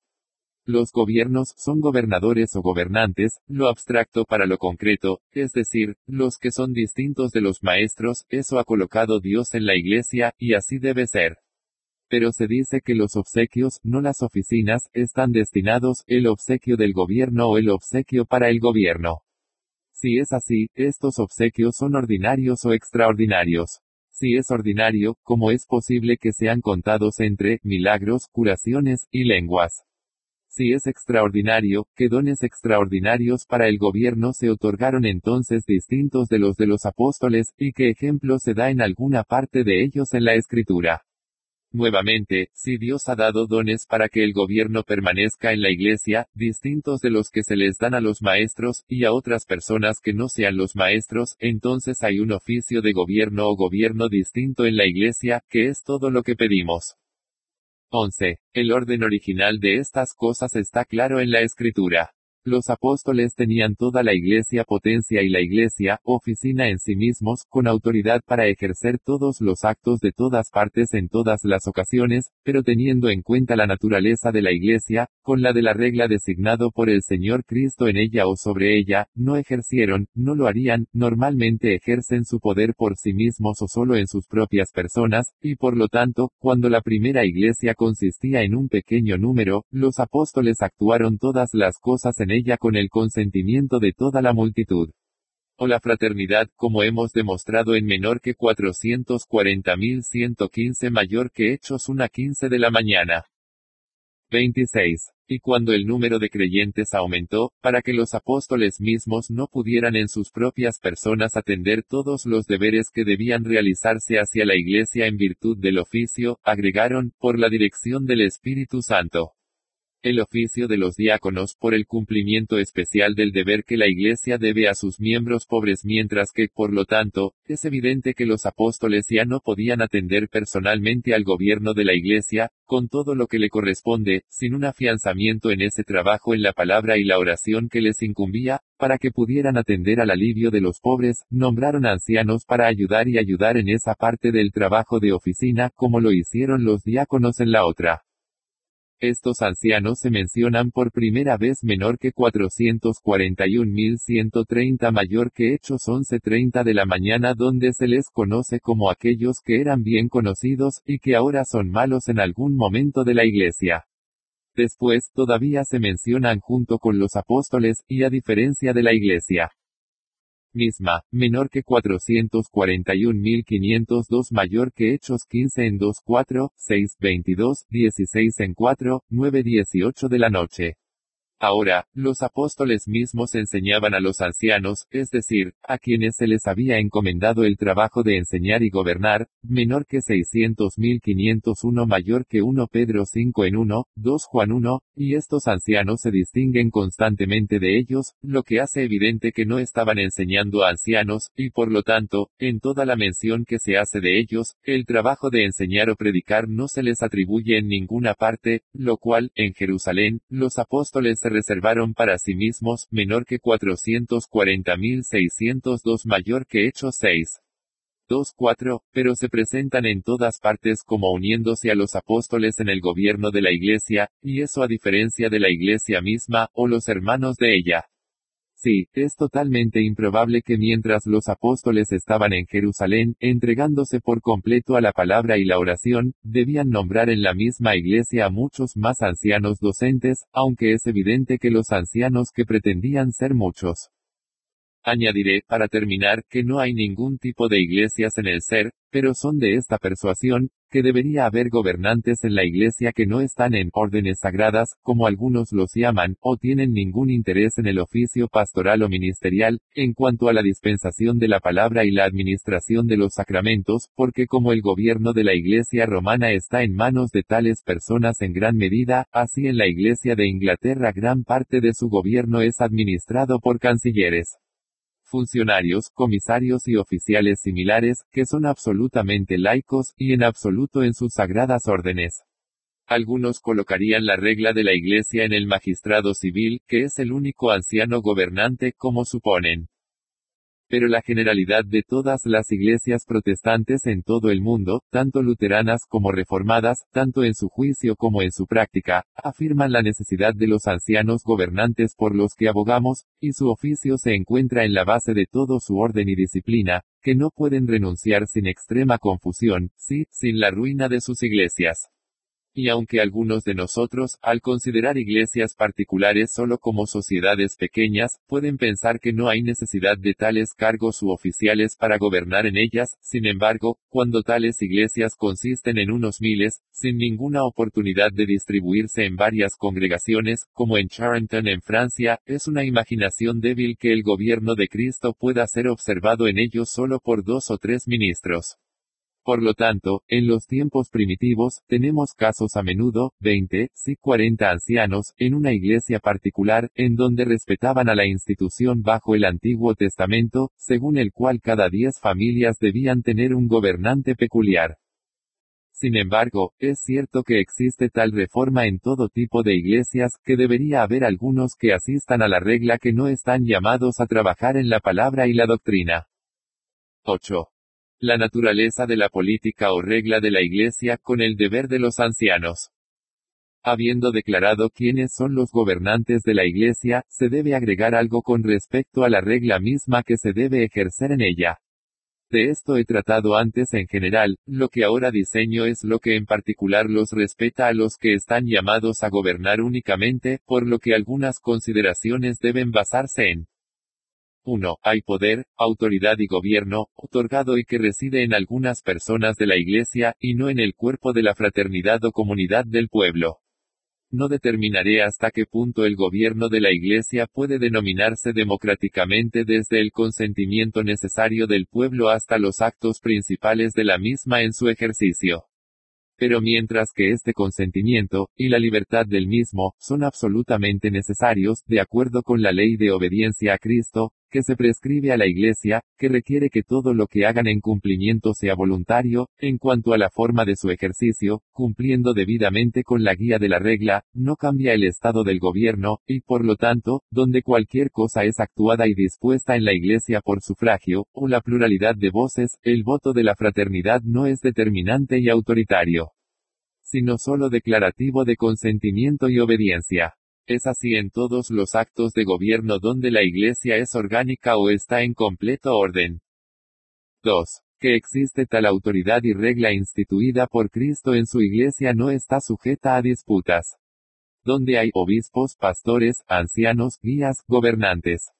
Los gobiernos son gobernadores o gobernantes, lo abstracto para lo concreto, es decir, los que son distintos de los maestros, eso ha colocado Dios en la Iglesia, y así debe ser pero se dice que los obsequios, no las oficinas, están destinados, el obsequio del gobierno o el obsequio para el gobierno. Si es así, estos obsequios son ordinarios o extraordinarios. Si es ordinario, ¿cómo es posible que sean contados entre milagros, curaciones y lenguas? Si es extraordinario, ¿qué dones extraordinarios para el gobierno se otorgaron entonces distintos de los de los apóstoles, y qué ejemplo se da en alguna parte de ellos en la escritura? Nuevamente, si Dios ha dado dones para que el gobierno permanezca en la iglesia, distintos de los que se les dan a los maestros, y a otras personas que no sean los maestros, entonces hay un oficio de gobierno o gobierno distinto en la iglesia, que es todo lo que pedimos. 11. El orden original de estas cosas está claro en la escritura. Los apóstoles tenían toda la iglesia potencia y la iglesia, oficina en sí mismos, con autoridad para ejercer todos los actos de todas partes en todas las ocasiones, pero teniendo en cuenta la naturaleza de la iglesia, con la de la regla designado por el Señor Cristo en ella o sobre ella, no ejercieron, no lo harían, normalmente ejercen su poder por sí mismos o solo en sus propias personas, y por lo tanto, cuando la primera iglesia consistía en un pequeño número, los apóstoles actuaron todas las cosas en ella con el consentimiento de toda la multitud. O la fraternidad, como hemos demostrado en menor que 440.115 mayor que Hechos una 15 de la mañana. 26. Y cuando el número de creyentes aumentó, para que los apóstoles mismos no pudieran en sus propias personas atender todos los deberes que debían realizarse hacia la iglesia en virtud del oficio, agregaron, por la dirección del Espíritu Santo el oficio de los diáconos por el cumplimiento especial del deber que la Iglesia debe a sus miembros pobres mientras que, por lo tanto, es evidente que los apóstoles ya no podían atender personalmente al gobierno de la Iglesia, con todo lo que le corresponde, sin un afianzamiento en ese trabajo en la palabra y la oración que les incumbía, para que pudieran atender al alivio de los pobres, nombraron ancianos para ayudar y ayudar en esa parte del trabajo de oficina como lo hicieron los diáconos en la otra. Estos ancianos se mencionan por primera vez menor que 441.130 mayor que Hechos 11.30 de la mañana donde se les conoce como aquellos que eran bien conocidos, y que ahora son malos en algún momento de la iglesia. Después, todavía se mencionan junto con los apóstoles, y a diferencia de la iglesia misma, menor que 441.502 mayor que Hechos 15 en 2 4, 6, 22, 16 en 4, 9 18 de la noche. Ahora, los apóstoles mismos enseñaban a los ancianos, es decir, a quienes se les había encomendado el trabajo de enseñar y gobernar, menor que 600.501 mayor que 1 Pedro 5 en 1, 2 Juan 1, y estos ancianos se distinguen constantemente de ellos, lo que hace evidente que no estaban enseñando a ancianos, y por lo tanto, en toda la mención que se hace de ellos, el trabajo de enseñar o predicar no se les atribuye en ninguna parte, lo cual, en Jerusalén, los apóstoles se reservaron para sí mismos, menor que 440.602 mayor que Hechos 6. 2.4, pero se presentan en todas partes como uniéndose a los apóstoles en el gobierno de la iglesia, y eso a diferencia de la iglesia misma, o los hermanos de ella. Sí, es totalmente improbable que mientras los apóstoles estaban en Jerusalén, entregándose por completo a la palabra y la oración, debían nombrar en la misma iglesia a muchos más ancianos docentes, aunque es evidente que los ancianos que pretendían ser muchos. Añadiré, para terminar, que no hay ningún tipo de iglesias en el ser, pero son de esta persuasión, que debería haber gobernantes en la iglesia que no están en órdenes sagradas, como algunos los llaman, o tienen ningún interés en el oficio pastoral o ministerial, en cuanto a la dispensación de la palabra y la administración de los sacramentos, porque como el gobierno de la iglesia romana está en manos de tales personas en gran medida, así en la iglesia de Inglaterra gran parte de su gobierno es administrado por cancilleres funcionarios, comisarios y oficiales similares, que son absolutamente laicos, y en absoluto en sus sagradas órdenes. Algunos colocarían la regla de la Iglesia en el magistrado civil, que es el único anciano gobernante, como suponen pero la generalidad de todas las iglesias protestantes en todo el mundo, tanto luteranas como reformadas, tanto en su juicio como en su práctica, afirman la necesidad de los ancianos gobernantes por los que abogamos, y su oficio se encuentra en la base de todo su orden y disciplina, que no pueden renunciar sin extrema confusión, sí, sin la ruina de sus iglesias. Y aunque algunos de nosotros, al considerar iglesias particulares solo como sociedades pequeñas, pueden pensar que no hay necesidad de tales cargos u oficiales para gobernar en ellas, sin embargo, cuando tales iglesias consisten en unos miles, sin ninguna oportunidad de distribuirse en varias congregaciones, como en Charenton en Francia, es una imaginación débil que el gobierno de Cristo pueda ser observado en ellos solo por dos o tres ministros. Por lo tanto, en los tiempos primitivos, tenemos casos a menudo, 20, sí 40 ancianos, en una iglesia particular, en donde respetaban a la institución bajo el Antiguo Testamento, según el cual cada 10 familias debían tener un gobernante peculiar. Sin embargo, es cierto que existe tal reforma en todo tipo de iglesias, que debería haber algunos que asistan a la regla que no están llamados a trabajar en la palabra y la doctrina. 8 la naturaleza de la política o regla de la Iglesia con el deber de los ancianos. Habiendo declarado quiénes son los gobernantes de la Iglesia, se debe agregar algo con respecto a la regla misma que se debe ejercer en ella. De esto he tratado antes en general, lo que ahora diseño es lo que en particular los respeta a los que están llamados a gobernar únicamente, por lo que algunas consideraciones deben basarse en 1. Hay poder, autoridad y gobierno, otorgado y que reside en algunas personas de la Iglesia, y no en el cuerpo de la fraternidad o comunidad del pueblo. No determinaré hasta qué punto el gobierno de la Iglesia puede denominarse democráticamente desde el consentimiento necesario del pueblo hasta los actos principales de la misma en su ejercicio. Pero mientras que este consentimiento, y la libertad del mismo, son absolutamente necesarios, de acuerdo con la ley de obediencia a Cristo, que se prescribe a la Iglesia, que requiere que todo lo que hagan en cumplimiento sea voluntario, en cuanto a la forma de su ejercicio, cumpliendo debidamente con la guía de la regla, no cambia el estado del gobierno, y por lo tanto, donde cualquier cosa es actuada y dispuesta en la Iglesia por sufragio, o la pluralidad de voces, el voto de la fraternidad no es determinante y autoritario. sino solo declarativo de consentimiento y obediencia. Es así en todos los actos de gobierno donde la Iglesia es orgánica o está en completo orden. 2. Que existe tal autoridad y regla instituida por Cristo en su Iglesia no está sujeta a disputas. Donde hay obispos, pastores, ancianos, guías, gobernantes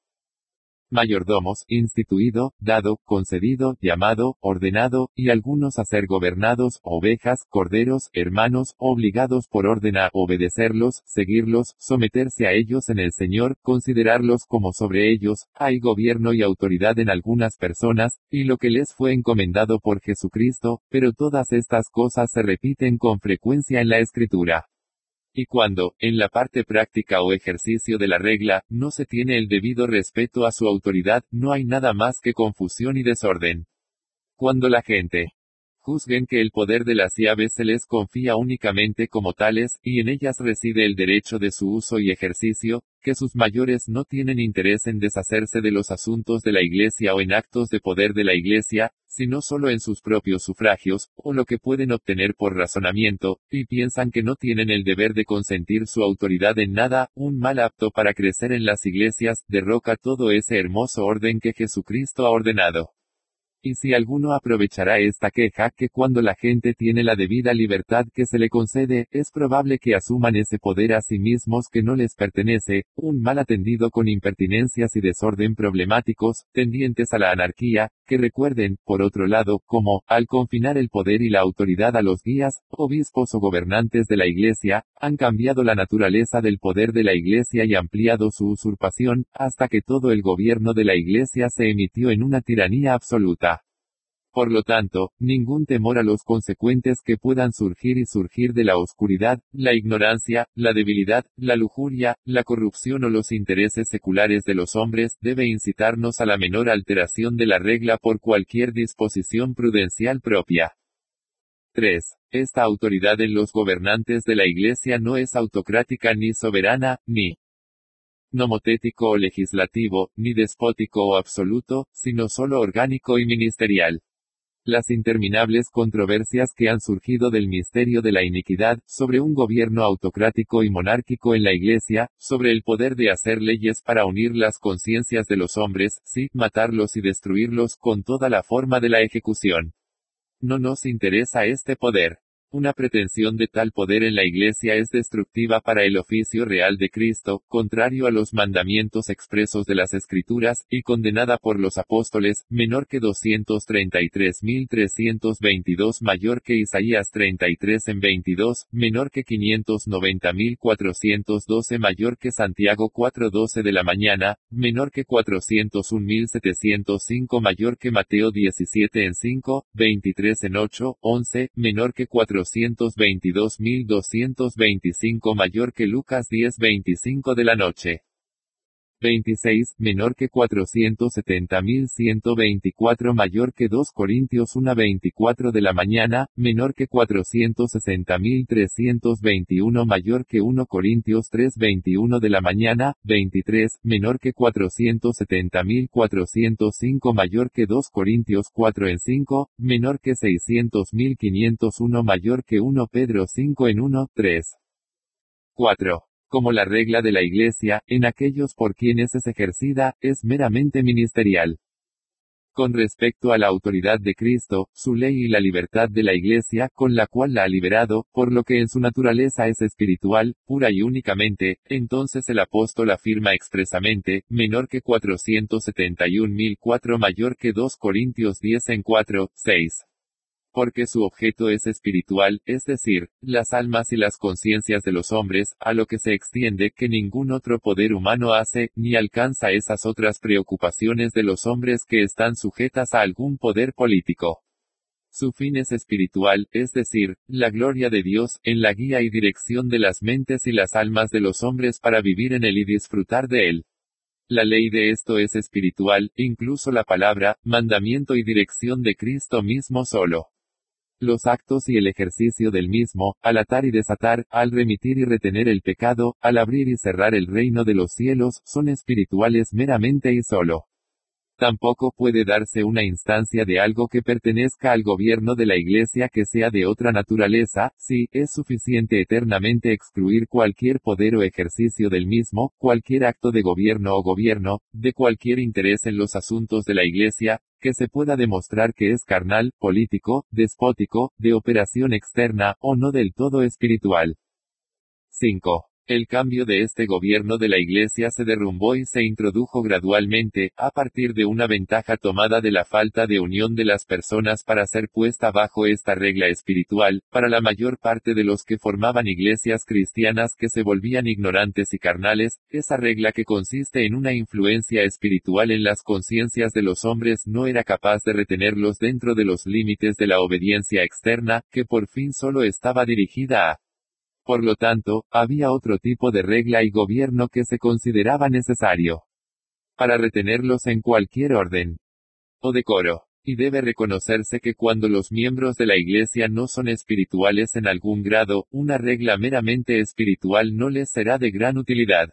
mayordomos, instituido, dado, concedido, llamado, ordenado, y algunos a ser gobernados, ovejas, corderos, hermanos, obligados por orden a obedecerlos, seguirlos, someterse a ellos en el Señor, considerarlos como sobre ellos, hay gobierno y autoridad en algunas personas, y lo que les fue encomendado por Jesucristo, pero todas estas cosas se repiten con frecuencia en la Escritura. Y cuando, en la parte práctica o ejercicio de la regla, no se tiene el debido respeto a su autoridad, no hay nada más que confusión y desorden. Cuando la gente juzguen que el poder de las llaves se les confía únicamente como tales, y en ellas reside el derecho de su uso y ejercicio, que sus mayores no tienen interés en deshacerse de los asuntos de la Iglesia o en actos de poder de la Iglesia, sino solo en sus propios sufragios, o lo que pueden obtener por razonamiento, y piensan que no tienen el deber de consentir su autoridad en nada, un mal apto para crecer en las iglesias, derroca todo ese hermoso orden que Jesucristo ha ordenado. Y si alguno aprovechará esta queja, que cuando la gente tiene la debida libertad que se le concede, es probable que asuman ese poder a sí mismos que no les pertenece, un mal atendido con impertinencias y desorden problemáticos, tendientes a la anarquía, que recuerden, por otro lado, como, al confinar el poder y la autoridad a los guías, obispos o gobernantes de la Iglesia, han cambiado la naturaleza del poder de la Iglesia y ampliado su usurpación, hasta que todo el gobierno de la Iglesia se emitió en una tiranía absoluta. Por lo tanto, ningún temor a los consecuentes que puedan surgir y surgir de la oscuridad, la ignorancia, la debilidad, la lujuria, la corrupción o los intereses seculares de los hombres, debe incitarnos a la menor alteración de la regla por cualquier disposición prudencial propia. 3. Esta autoridad en los gobernantes de la Iglesia no es autocrática ni soberana, ni nomotético o legislativo, ni despótico o absoluto, sino solo orgánico y ministerial. Las interminables controversias que han surgido del misterio de la iniquidad, sobre un gobierno autocrático y monárquico en la Iglesia, sobre el poder de hacer leyes para unir las conciencias de los hombres, sí, matarlos y destruirlos con toda la forma de la ejecución. No nos interesa este poder. Una pretensión de tal poder en la Iglesia es destructiva para el oficio real de Cristo, contrario a los mandamientos expresos de las Escrituras, y condenada por los apóstoles, menor que 233.322 mayor que Isaías 33 en 22, menor que 590.412 mayor que Santiago 4.12 de la mañana, menor que 401.705 mayor que Mateo 17 en 5, 23 en 8, 11, menor que 4 422.225 mayor que Lucas 10.25 de la noche. 26, menor que 470.124 mayor que 2 Corintios 1.24 de la mañana, menor que 460.321 mayor que 1 Corintios 3.21 de la mañana, 23, menor que 470.405 mayor que 2 Corintios 4 en 5, menor que 600.501 mayor que 1 Pedro 5 en 1, 3. 4 como la regla de la Iglesia, en aquellos por quienes es ejercida, es meramente ministerial. Con respecto a la autoridad de Cristo, su ley y la libertad de la Iglesia, con la cual la ha liberado, por lo que en su naturaleza es espiritual, pura y únicamente, entonces el apóstol afirma expresamente, menor que 471.004 mayor que 2 Corintios 10 en 4, 6 porque su objeto es espiritual, es decir, las almas y las conciencias de los hombres, a lo que se extiende que ningún otro poder humano hace, ni alcanza esas otras preocupaciones de los hombres que están sujetas a algún poder político. Su fin es espiritual, es decir, la gloria de Dios, en la guía y dirección de las mentes y las almas de los hombres para vivir en él y disfrutar de él. La ley de esto es espiritual, incluso la palabra, mandamiento y dirección de Cristo mismo solo. Los actos y el ejercicio del mismo, al atar y desatar, al remitir y retener el pecado, al abrir y cerrar el reino de los cielos, son espirituales meramente y solo. Tampoco puede darse una instancia de algo que pertenezca al gobierno de la Iglesia que sea de otra naturaleza, si, es suficiente eternamente excluir cualquier poder o ejercicio del mismo, cualquier acto de gobierno o gobierno, de cualquier interés en los asuntos de la Iglesia, que se pueda demostrar que es carnal, político, despótico, de operación externa, o no del todo espiritual. 5. El cambio de este gobierno de la Iglesia se derrumbó y se introdujo gradualmente, a partir de una ventaja tomada de la falta de unión de las personas para ser puesta bajo esta regla espiritual, para la mayor parte de los que formaban iglesias cristianas que se volvían ignorantes y carnales, esa regla que consiste en una influencia espiritual en las conciencias de los hombres no era capaz de retenerlos dentro de los límites de la obediencia externa, que por fin solo estaba dirigida a por lo tanto, había otro tipo de regla y gobierno que se consideraba necesario para retenerlos en cualquier orden o decoro. Y debe reconocerse que cuando los miembros de la Iglesia no son espirituales en algún grado, una regla meramente espiritual no les será de gran utilidad.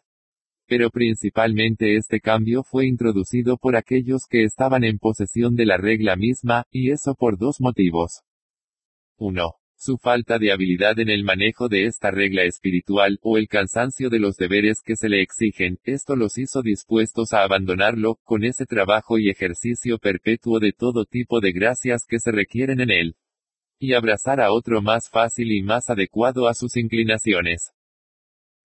Pero principalmente este cambio fue introducido por aquellos que estaban en posesión de la regla misma, y eso por dos motivos. 1 su falta de habilidad en el manejo de esta regla espiritual, o el cansancio de los deberes que se le exigen, esto los hizo dispuestos a abandonarlo, con ese trabajo y ejercicio perpetuo de todo tipo de gracias que se requieren en él. Y abrazar a otro más fácil y más adecuado a sus inclinaciones.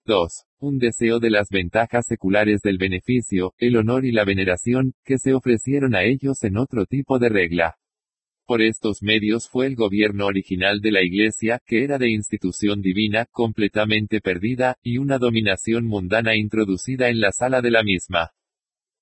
2. Un deseo de las ventajas seculares del beneficio, el honor y la veneración, que se ofrecieron a ellos en otro tipo de regla. Por estos medios fue el gobierno original de la Iglesia, que era de institución divina, completamente perdida, y una dominación mundana introducida en la sala de la misma.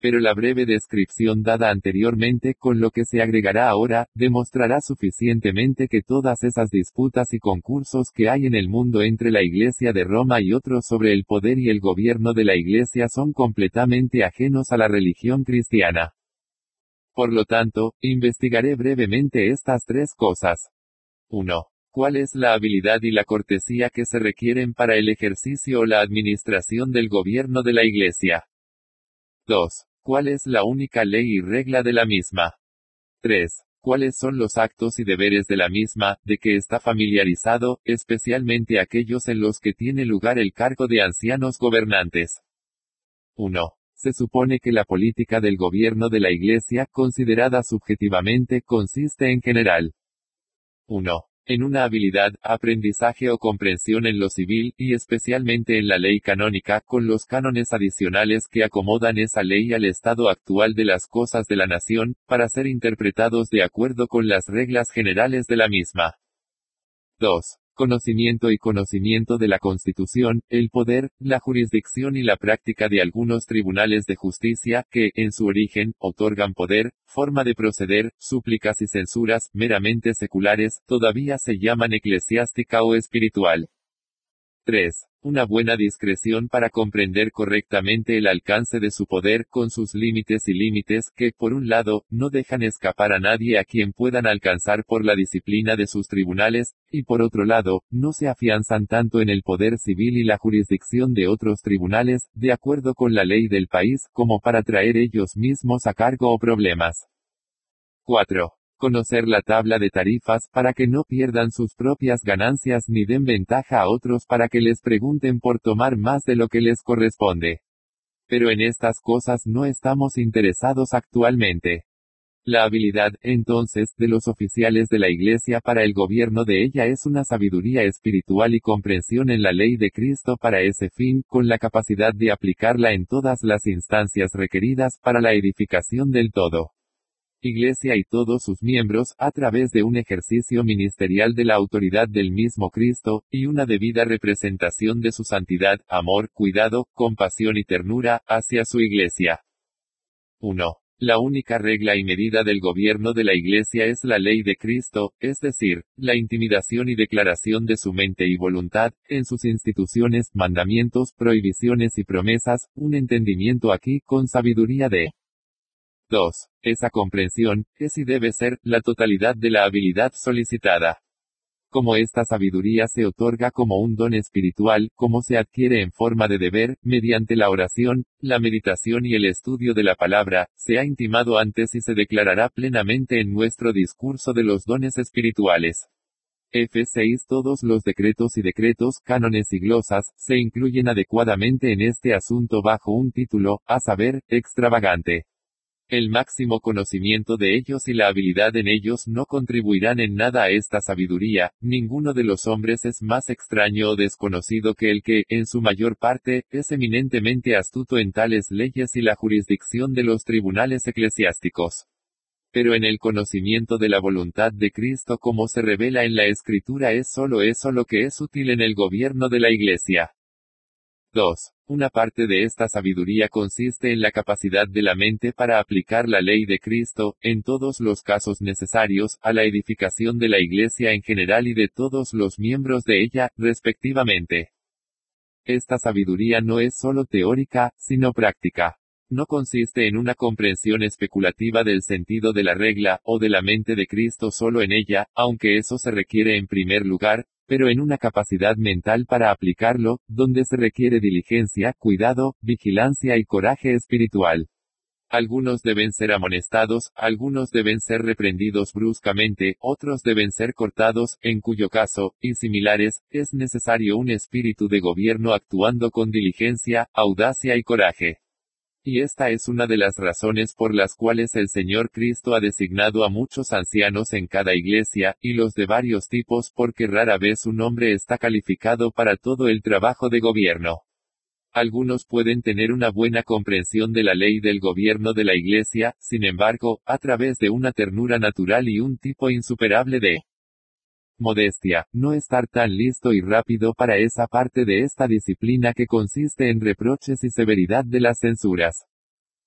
Pero la breve descripción dada anteriormente, con lo que se agregará ahora, demostrará suficientemente que todas esas disputas y concursos que hay en el mundo entre la Iglesia de Roma y otros sobre el poder y el gobierno de la Iglesia son completamente ajenos a la religión cristiana. Por lo tanto, investigaré brevemente estas tres cosas. 1. ¿Cuál es la habilidad y la cortesía que se requieren para el ejercicio o la administración del gobierno de la Iglesia? 2. ¿Cuál es la única ley y regla de la misma? 3. ¿Cuáles son los actos y deberes de la misma, de que está familiarizado, especialmente aquellos en los que tiene lugar el cargo de ancianos gobernantes? 1. Se supone que la política del gobierno de la Iglesia, considerada subjetivamente, consiste en general 1. En una habilidad, aprendizaje o comprensión en lo civil, y especialmente en la ley canónica, con los cánones adicionales que acomodan esa ley al estado actual de las cosas de la nación, para ser interpretados de acuerdo con las reglas generales de la misma. 2 conocimiento y conocimiento de la Constitución, el poder, la jurisdicción y la práctica de algunos tribunales de justicia, que, en su origen, otorgan poder, forma de proceder, súplicas y censuras, meramente seculares, todavía se llaman eclesiástica o espiritual. 3. Una buena discreción para comprender correctamente el alcance de su poder, con sus límites y límites, que, por un lado, no dejan escapar a nadie a quien puedan alcanzar por la disciplina de sus tribunales, y por otro lado, no se afianzan tanto en el poder civil y la jurisdicción de otros tribunales, de acuerdo con la ley del país, como para traer ellos mismos a cargo o problemas. 4 conocer la tabla de tarifas para que no pierdan sus propias ganancias ni den ventaja a otros para que les pregunten por tomar más de lo que les corresponde. Pero en estas cosas no estamos interesados actualmente. La habilidad, entonces, de los oficiales de la Iglesia para el gobierno de ella es una sabiduría espiritual y comprensión en la ley de Cristo para ese fin, con la capacidad de aplicarla en todas las instancias requeridas para la edificación del todo. Iglesia y todos sus miembros, a través de un ejercicio ministerial de la autoridad del mismo Cristo, y una debida representación de su santidad, amor, cuidado, compasión y ternura, hacia su Iglesia. 1. La única regla y medida del gobierno de la Iglesia es la ley de Cristo, es decir, la intimidación y declaración de su mente y voluntad, en sus instituciones, mandamientos, prohibiciones y promesas, un entendimiento aquí con sabiduría de 2. Esa comprensión, es y debe ser, la totalidad de la habilidad solicitada. como esta sabiduría se otorga como un don espiritual, como se adquiere en forma de deber, mediante la oración, la meditación y el estudio de la palabra, se ha intimado antes y se declarará plenamente en nuestro discurso de los dones espirituales. F6 Todos los decretos y decretos, cánones y glosas, se incluyen adecuadamente en este asunto bajo un título, a saber, extravagante. El máximo conocimiento de ellos y la habilidad en ellos no contribuirán en nada a esta sabiduría, ninguno de los hombres es más extraño o desconocido que el que, en su mayor parte, es eminentemente astuto en tales leyes y la jurisdicción de los tribunales eclesiásticos. Pero en el conocimiento de la voluntad de Cristo como se revela en la Escritura es solo eso lo que es útil en el gobierno de la Iglesia. 2. Una parte de esta sabiduría consiste en la capacidad de la mente para aplicar la ley de Cristo, en todos los casos necesarios, a la edificación de la Iglesia en general y de todos los miembros de ella, respectivamente. Esta sabiduría no es solo teórica, sino práctica. No consiste en una comprensión especulativa del sentido de la regla, o de la mente de Cristo solo en ella, aunque eso se requiere en primer lugar, pero en una capacidad mental para aplicarlo, donde se requiere diligencia, cuidado, vigilancia y coraje espiritual. Algunos deben ser amonestados, algunos deben ser reprendidos bruscamente, otros deben ser cortados, en cuyo caso, y similares, es necesario un espíritu de gobierno actuando con diligencia, audacia y coraje. Y esta es una de las razones por las cuales el Señor Cristo ha designado a muchos ancianos en cada iglesia, y los de varios tipos porque rara vez un hombre está calificado para todo el trabajo de gobierno. Algunos pueden tener una buena comprensión de la ley del gobierno de la iglesia, sin embargo, a través de una ternura natural y un tipo insuperable de modestia, no estar tan listo y rápido para esa parte de esta disciplina que consiste en reproches y severidad de las censuras.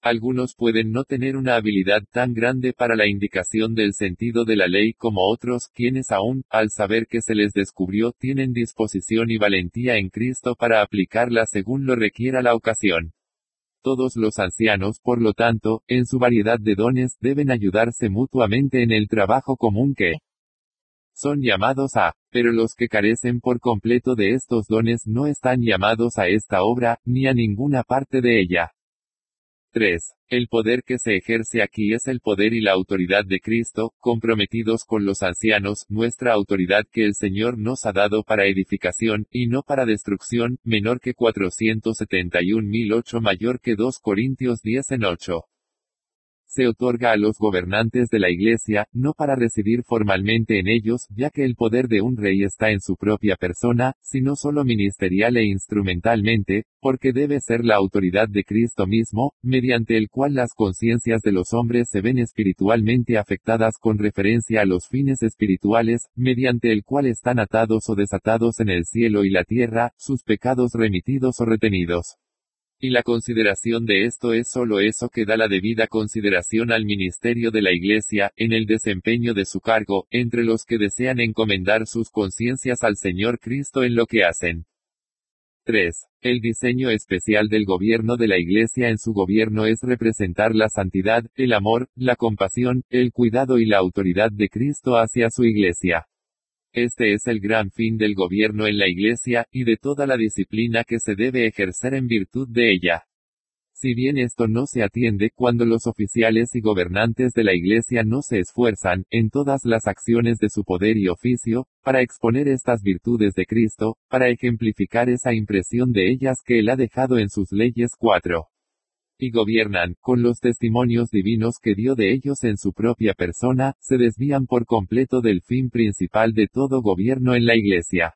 Algunos pueden no tener una habilidad tan grande para la indicación del sentido de la ley como otros, quienes aún, al saber que se les descubrió, tienen disposición y valentía en Cristo para aplicarla según lo requiera la ocasión. Todos los ancianos, por lo tanto, en su variedad de dones, deben ayudarse mutuamente en el trabajo común que, son llamados a, pero los que carecen por completo de estos dones no están llamados a esta obra, ni a ninguna parte de ella. 3. El poder que se ejerce aquí es el poder y la autoridad de Cristo, comprometidos con los ancianos, nuestra autoridad que el Señor nos ha dado para edificación, y no para destrucción, menor que 471.008 mayor que 2 Corintios 10 en 8 se otorga a los gobernantes de la Iglesia, no para residir formalmente en ellos, ya que el poder de un rey está en su propia persona, sino solo ministerial e instrumentalmente, porque debe ser la autoridad de Cristo mismo, mediante el cual las conciencias de los hombres se ven espiritualmente afectadas con referencia a los fines espirituales, mediante el cual están atados o desatados en el cielo y la tierra, sus pecados remitidos o retenidos. Y la consideración de esto es solo eso que da la debida consideración al ministerio de la Iglesia, en el desempeño de su cargo, entre los que desean encomendar sus conciencias al Señor Cristo en lo que hacen. 3. El diseño especial del gobierno de la Iglesia en su gobierno es representar la santidad, el amor, la compasión, el cuidado y la autoridad de Cristo hacia su Iglesia. Este es el gran fin del gobierno en la Iglesia, y de toda la disciplina que se debe ejercer en virtud de ella. Si bien esto no se atiende cuando los oficiales y gobernantes de la Iglesia no se esfuerzan, en todas las acciones de su poder y oficio, para exponer estas virtudes de Cristo, para ejemplificar esa impresión de ellas que Él ha dejado en sus leyes 4 y gobiernan, con los testimonios divinos que dio de ellos en su propia persona, se desvían por completo del fin principal de todo gobierno en la Iglesia.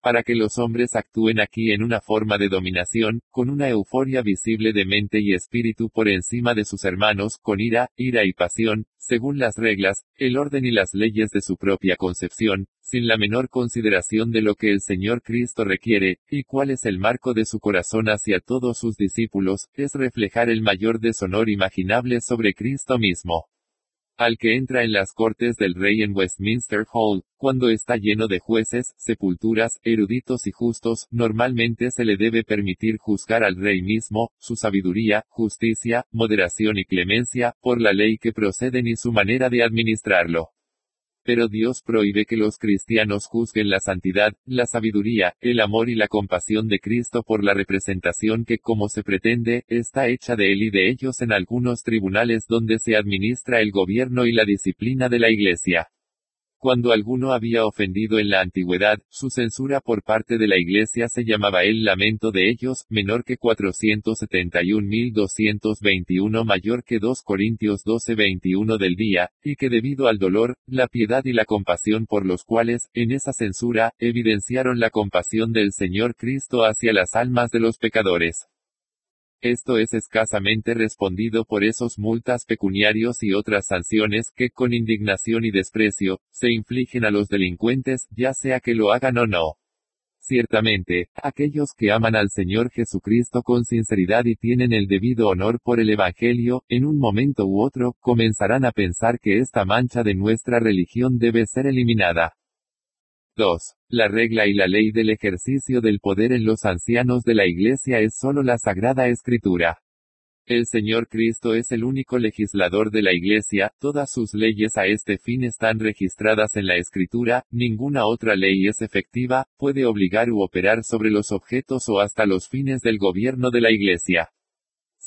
Para que los hombres actúen aquí en una forma de dominación, con una euforia visible de mente y espíritu por encima de sus hermanos, con ira, ira y pasión, según las reglas, el orden y las leyes de su propia concepción, sin la menor consideración de lo que el Señor Cristo requiere, y cuál es el marco de su corazón hacia todos sus discípulos, es reflejar el mayor deshonor imaginable sobre Cristo mismo. Al que entra en las cortes del rey en Westminster Hall, cuando está lleno de jueces, sepulturas, eruditos y justos, normalmente se le debe permitir juzgar al rey mismo, su sabiduría, justicia, moderación y clemencia, por la ley que proceden y su manera de administrarlo. Pero Dios prohíbe que los cristianos juzguen la santidad, la sabiduría, el amor y la compasión de Cristo por la representación que, como se pretende, está hecha de él y de ellos en algunos tribunales donde se administra el gobierno y la disciplina de la Iglesia. Cuando alguno había ofendido en la antigüedad, su censura por parte de la Iglesia se llamaba el lamento de ellos, menor que 471.221 mayor que 2 Corintios 12:21 del día, y que debido al dolor, la piedad y la compasión por los cuales, en esa censura, evidenciaron la compasión del Señor Cristo hacia las almas de los pecadores. Esto es escasamente respondido por esos multas pecuniarios y otras sanciones que, con indignación y desprecio, se infligen a los delincuentes, ya sea que lo hagan o no. Ciertamente, aquellos que aman al Señor Jesucristo con sinceridad y tienen el debido honor por el Evangelio, en un momento u otro, comenzarán a pensar que esta mancha de nuestra religión debe ser eliminada. 2. La regla y la ley del ejercicio del poder en los ancianos de la Iglesia es sólo la Sagrada Escritura. El Señor Cristo es el único legislador de la Iglesia, todas sus leyes a este fin están registradas en la Escritura, ninguna otra ley es efectiva, puede obligar u operar sobre los objetos o hasta los fines del gobierno de la Iglesia.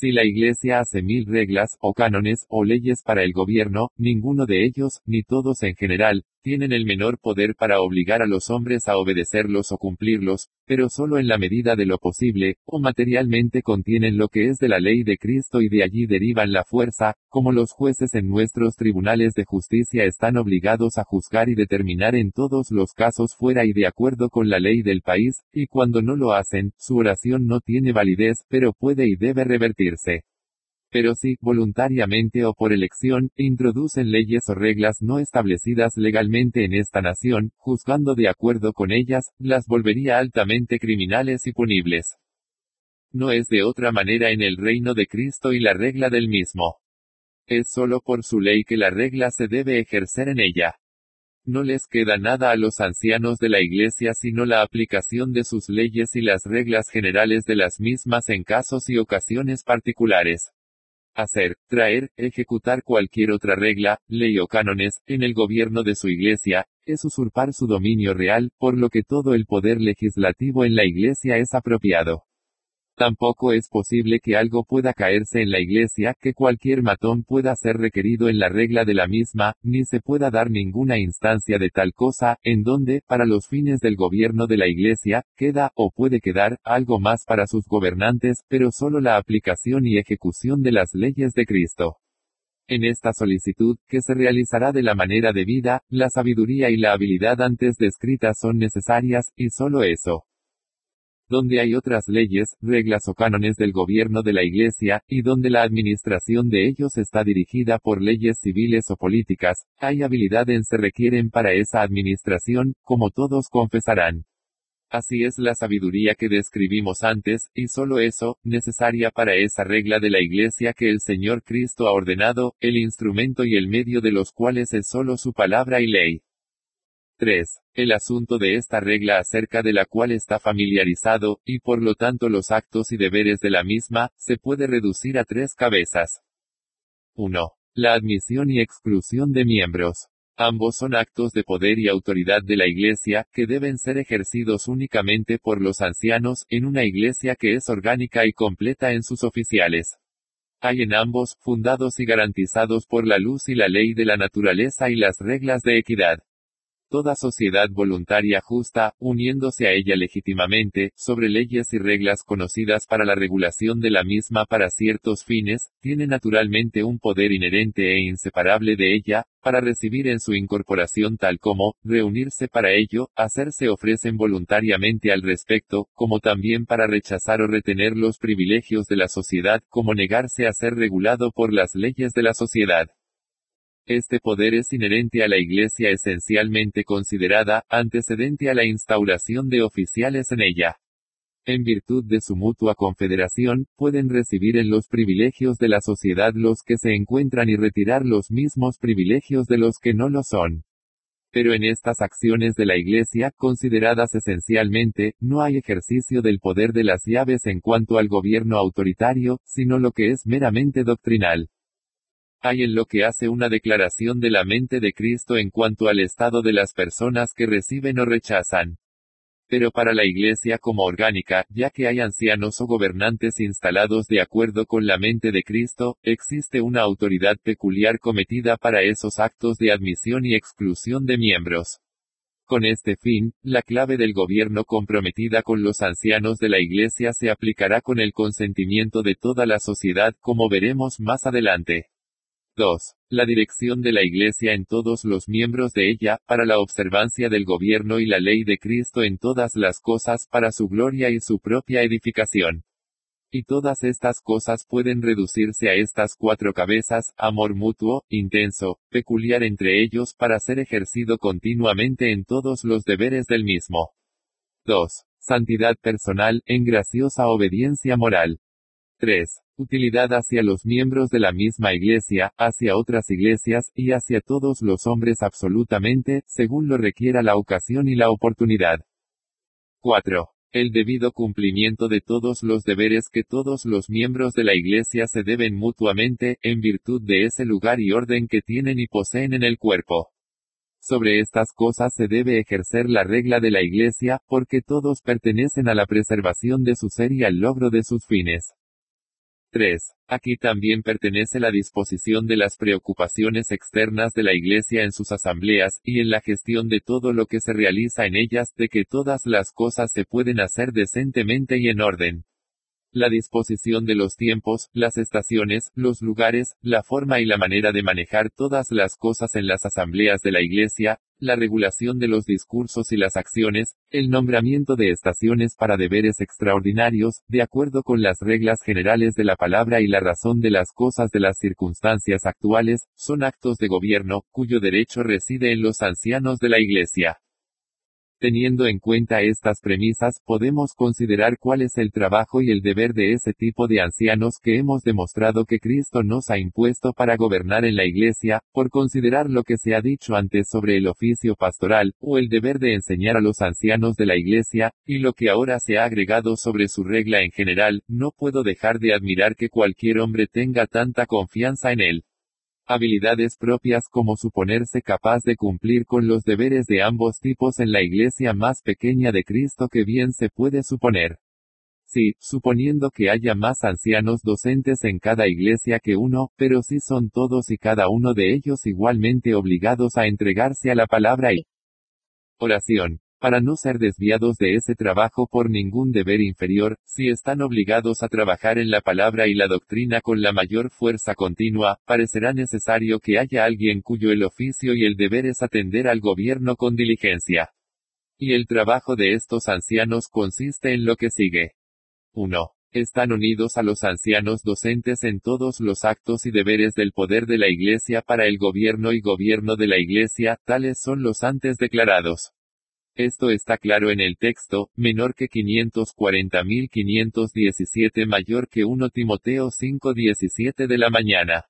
Si la Iglesia hace mil reglas, o cánones, o leyes para el gobierno, ninguno de ellos, ni todos en general, tienen el menor poder para obligar a los hombres a obedecerlos o cumplirlos, pero solo en la medida de lo posible, o materialmente contienen lo que es de la ley de Cristo y de allí derivan la fuerza, como los jueces en nuestros tribunales de justicia están obligados a juzgar y determinar en todos los casos fuera y de acuerdo con la ley del país, y cuando no lo hacen, su oración no tiene validez, pero puede y debe revertirse. Pero si, voluntariamente o por elección, introducen leyes o reglas no establecidas legalmente en esta nación, juzgando de acuerdo con ellas, las volvería altamente criminales y punibles. No es de otra manera en el reino de Cristo y la regla del mismo. Es solo por su ley que la regla se debe ejercer en ella. No les queda nada a los ancianos de la Iglesia sino la aplicación de sus leyes y las reglas generales de las mismas en casos y ocasiones particulares hacer, traer, ejecutar cualquier otra regla, ley o cánones, en el gobierno de su iglesia, es usurpar su dominio real, por lo que todo el poder legislativo en la iglesia es apropiado. Tampoco es posible que algo pueda caerse en la iglesia, que cualquier matón pueda ser requerido en la regla de la misma, ni se pueda dar ninguna instancia de tal cosa, en donde, para los fines del gobierno de la iglesia, queda, o puede quedar, algo más para sus gobernantes, pero solo la aplicación y ejecución de las leyes de Cristo. En esta solicitud, que se realizará de la manera debida, la sabiduría y la habilidad antes descritas son necesarias, y solo eso donde hay otras leyes, reglas o cánones del gobierno de la Iglesia, y donde la administración de ellos está dirigida por leyes civiles o políticas, hay habilidad en se requieren para esa administración, como todos confesarán. Así es la sabiduría que describimos antes, y solo eso, necesaria para esa regla de la Iglesia que el Señor Cristo ha ordenado, el instrumento y el medio de los cuales es solo su palabra y ley. 3. El asunto de esta regla acerca de la cual está familiarizado, y por lo tanto los actos y deberes de la misma, se puede reducir a tres cabezas. 1. La admisión y exclusión de miembros. Ambos son actos de poder y autoridad de la Iglesia, que deben ser ejercidos únicamente por los ancianos, en una Iglesia que es orgánica y completa en sus oficiales. Hay en ambos, fundados y garantizados por la luz y la ley de la naturaleza y las reglas de equidad. Toda sociedad voluntaria justa, uniéndose a ella legítimamente, sobre leyes y reglas conocidas para la regulación de la misma para ciertos fines, tiene naturalmente un poder inherente e inseparable de ella, para recibir en su incorporación tal como, reunirse para ello, hacerse ofrecen voluntariamente al respecto, como también para rechazar o retener los privilegios de la sociedad, como negarse a ser regulado por las leyes de la sociedad. Este poder es inherente a la Iglesia esencialmente considerada, antecedente a la instauración de oficiales en ella. En virtud de su mutua confederación, pueden recibir en los privilegios de la sociedad los que se encuentran y retirar los mismos privilegios de los que no lo son. Pero en estas acciones de la Iglesia, consideradas esencialmente, no hay ejercicio del poder de las llaves en cuanto al gobierno autoritario, sino lo que es meramente doctrinal. Hay en lo que hace una declaración de la mente de Cristo en cuanto al estado de las personas que reciben o rechazan. Pero para la Iglesia como orgánica, ya que hay ancianos o gobernantes instalados de acuerdo con la mente de Cristo, existe una autoridad peculiar cometida para esos actos de admisión y exclusión de miembros. Con este fin, la clave del gobierno comprometida con los ancianos de la Iglesia se aplicará con el consentimiento de toda la sociedad como veremos más adelante. 2. La dirección de la Iglesia en todos los miembros de ella, para la observancia del gobierno y la ley de Cristo en todas las cosas para su gloria y su propia edificación. Y todas estas cosas pueden reducirse a estas cuatro cabezas, amor mutuo, intenso, peculiar entre ellos para ser ejercido continuamente en todos los deberes del mismo. 2. Santidad personal, en graciosa obediencia moral. 3. Utilidad hacia los miembros de la misma iglesia, hacia otras iglesias, y hacia todos los hombres absolutamente, según lo requiera la ocasión y la oportunidad. 4. El debido cumplimiento de todos los deberes que todos los miembros de la iglesia se deben mutuamente, en virtud de ese lugar y orden que tienen y poseen en el cuerpo. Sobre estas cosas se debe ejercer la regla de la iglesia, porque todos pertenecen a la preservación de su ser y al logro de sus fines. 3. Aquí también pertenece la disposición de las preocupaciones externas de la Iglesia en sus asambleas, y en la gestión de todo lo que se realiza en ellas, de que todas las cosas se pueden hacer decentemente y en orden. La disposición de los tiempos, las estaciones, los lugares, la forma y la manera de manejar todas las cosas en las asambleas de la Iglesia, la regulación de los discursos y las acciones, el nombramiento de estaciones para deberes extraordinarios, de acuerdo con las reglas generales de la palabra y la razón de las cosas de las circunstancias actuales, son actos de gobierno, cuyo derecho reside en los ancianos de la Iglesia. Teniendo en cuenta estas premisas, podemos considerar cuál es el trabajo y el deber de ese tipo de ancianos que hemos demostrado que Cristo nos ha impuesto para gobernar en la Iglesia, por considerar lo que se ha dicho antes sobre el oficio pastoral, o el deber de enseñar a los ancianos de la Iglesia, y lo que ahora se ha agregado sobre su regla en general, no puedo dejar de admirar que cualquier hombre tenga tanta confianza en él habilidades propias como suponerse capaz de cumplir con los deberes de ambos tipos en la iglesia más pequeña de Cristo que bien se puede suponer. Sí, suponiendo que haya más ancianos docentes en cada iglesia que uno, pero sí son todos y cada uno de ellos igualmente obligados a entregarse a la palabra y oración para no ser desviados de ese trabajo por ningún deber inferior, si están obligados a trabajar en la palabra y la doctrina con la mayor fuerza continua, parecerá necesario que haya alguien cuyo el oficio y el deber es atender al gobierno con diligencia. Y el trabajo de estos ancianos consiste en lo que sigue. 1. Están unidos a los ancianos docentes en todos los actos y deberes del poder de la Iglesia para el gobierno y gobierno de la Iglesia, tales son los antes declarados. Esto está claro en el texto, menor que 540.517 mayor que 1 Timoteo 5.17 de la mañana.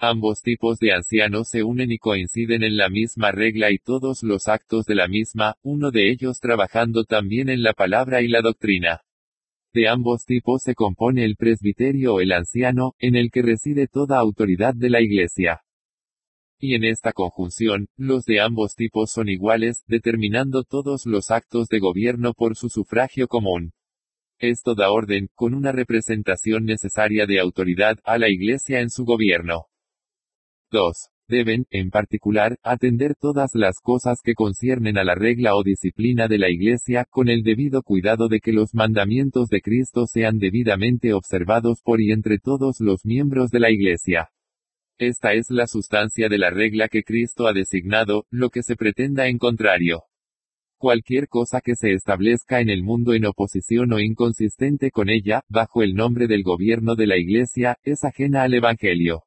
Ambos tipos de ancianos se unen y coinciden en la misma regla y todos los actos de la misma, uno de ellos trabajando también en la palabra y la doctrina. De ambos tipos se compone el presbiterio o el anciano, en el que reside toda autoridad de la iglesia y en esta conjunción, los de ambos tipos son iguales, determinando todos los actos de gobierno por su sufragio común. Esto da orden, con una representación necesaria de autoridad, a la Iglesia en su gobierno. 2. Deben, en particular, atender todas las cosas que conciernen a la regla o disciplina de la Iglesia, con el debido cuidado de que los mandamientos de Cristo sean debidamente observados por y entre todos los miembros de la Iglesia. Esta es la sustancia de la regla que Cristo ha designado, lo que se pretenda en contrario. Cualquier cosa que se establezca en el mundo en oposición o inconsistente con ella, bajo el nombre del gobierno de la Iglesia, es ajena al Evangelio.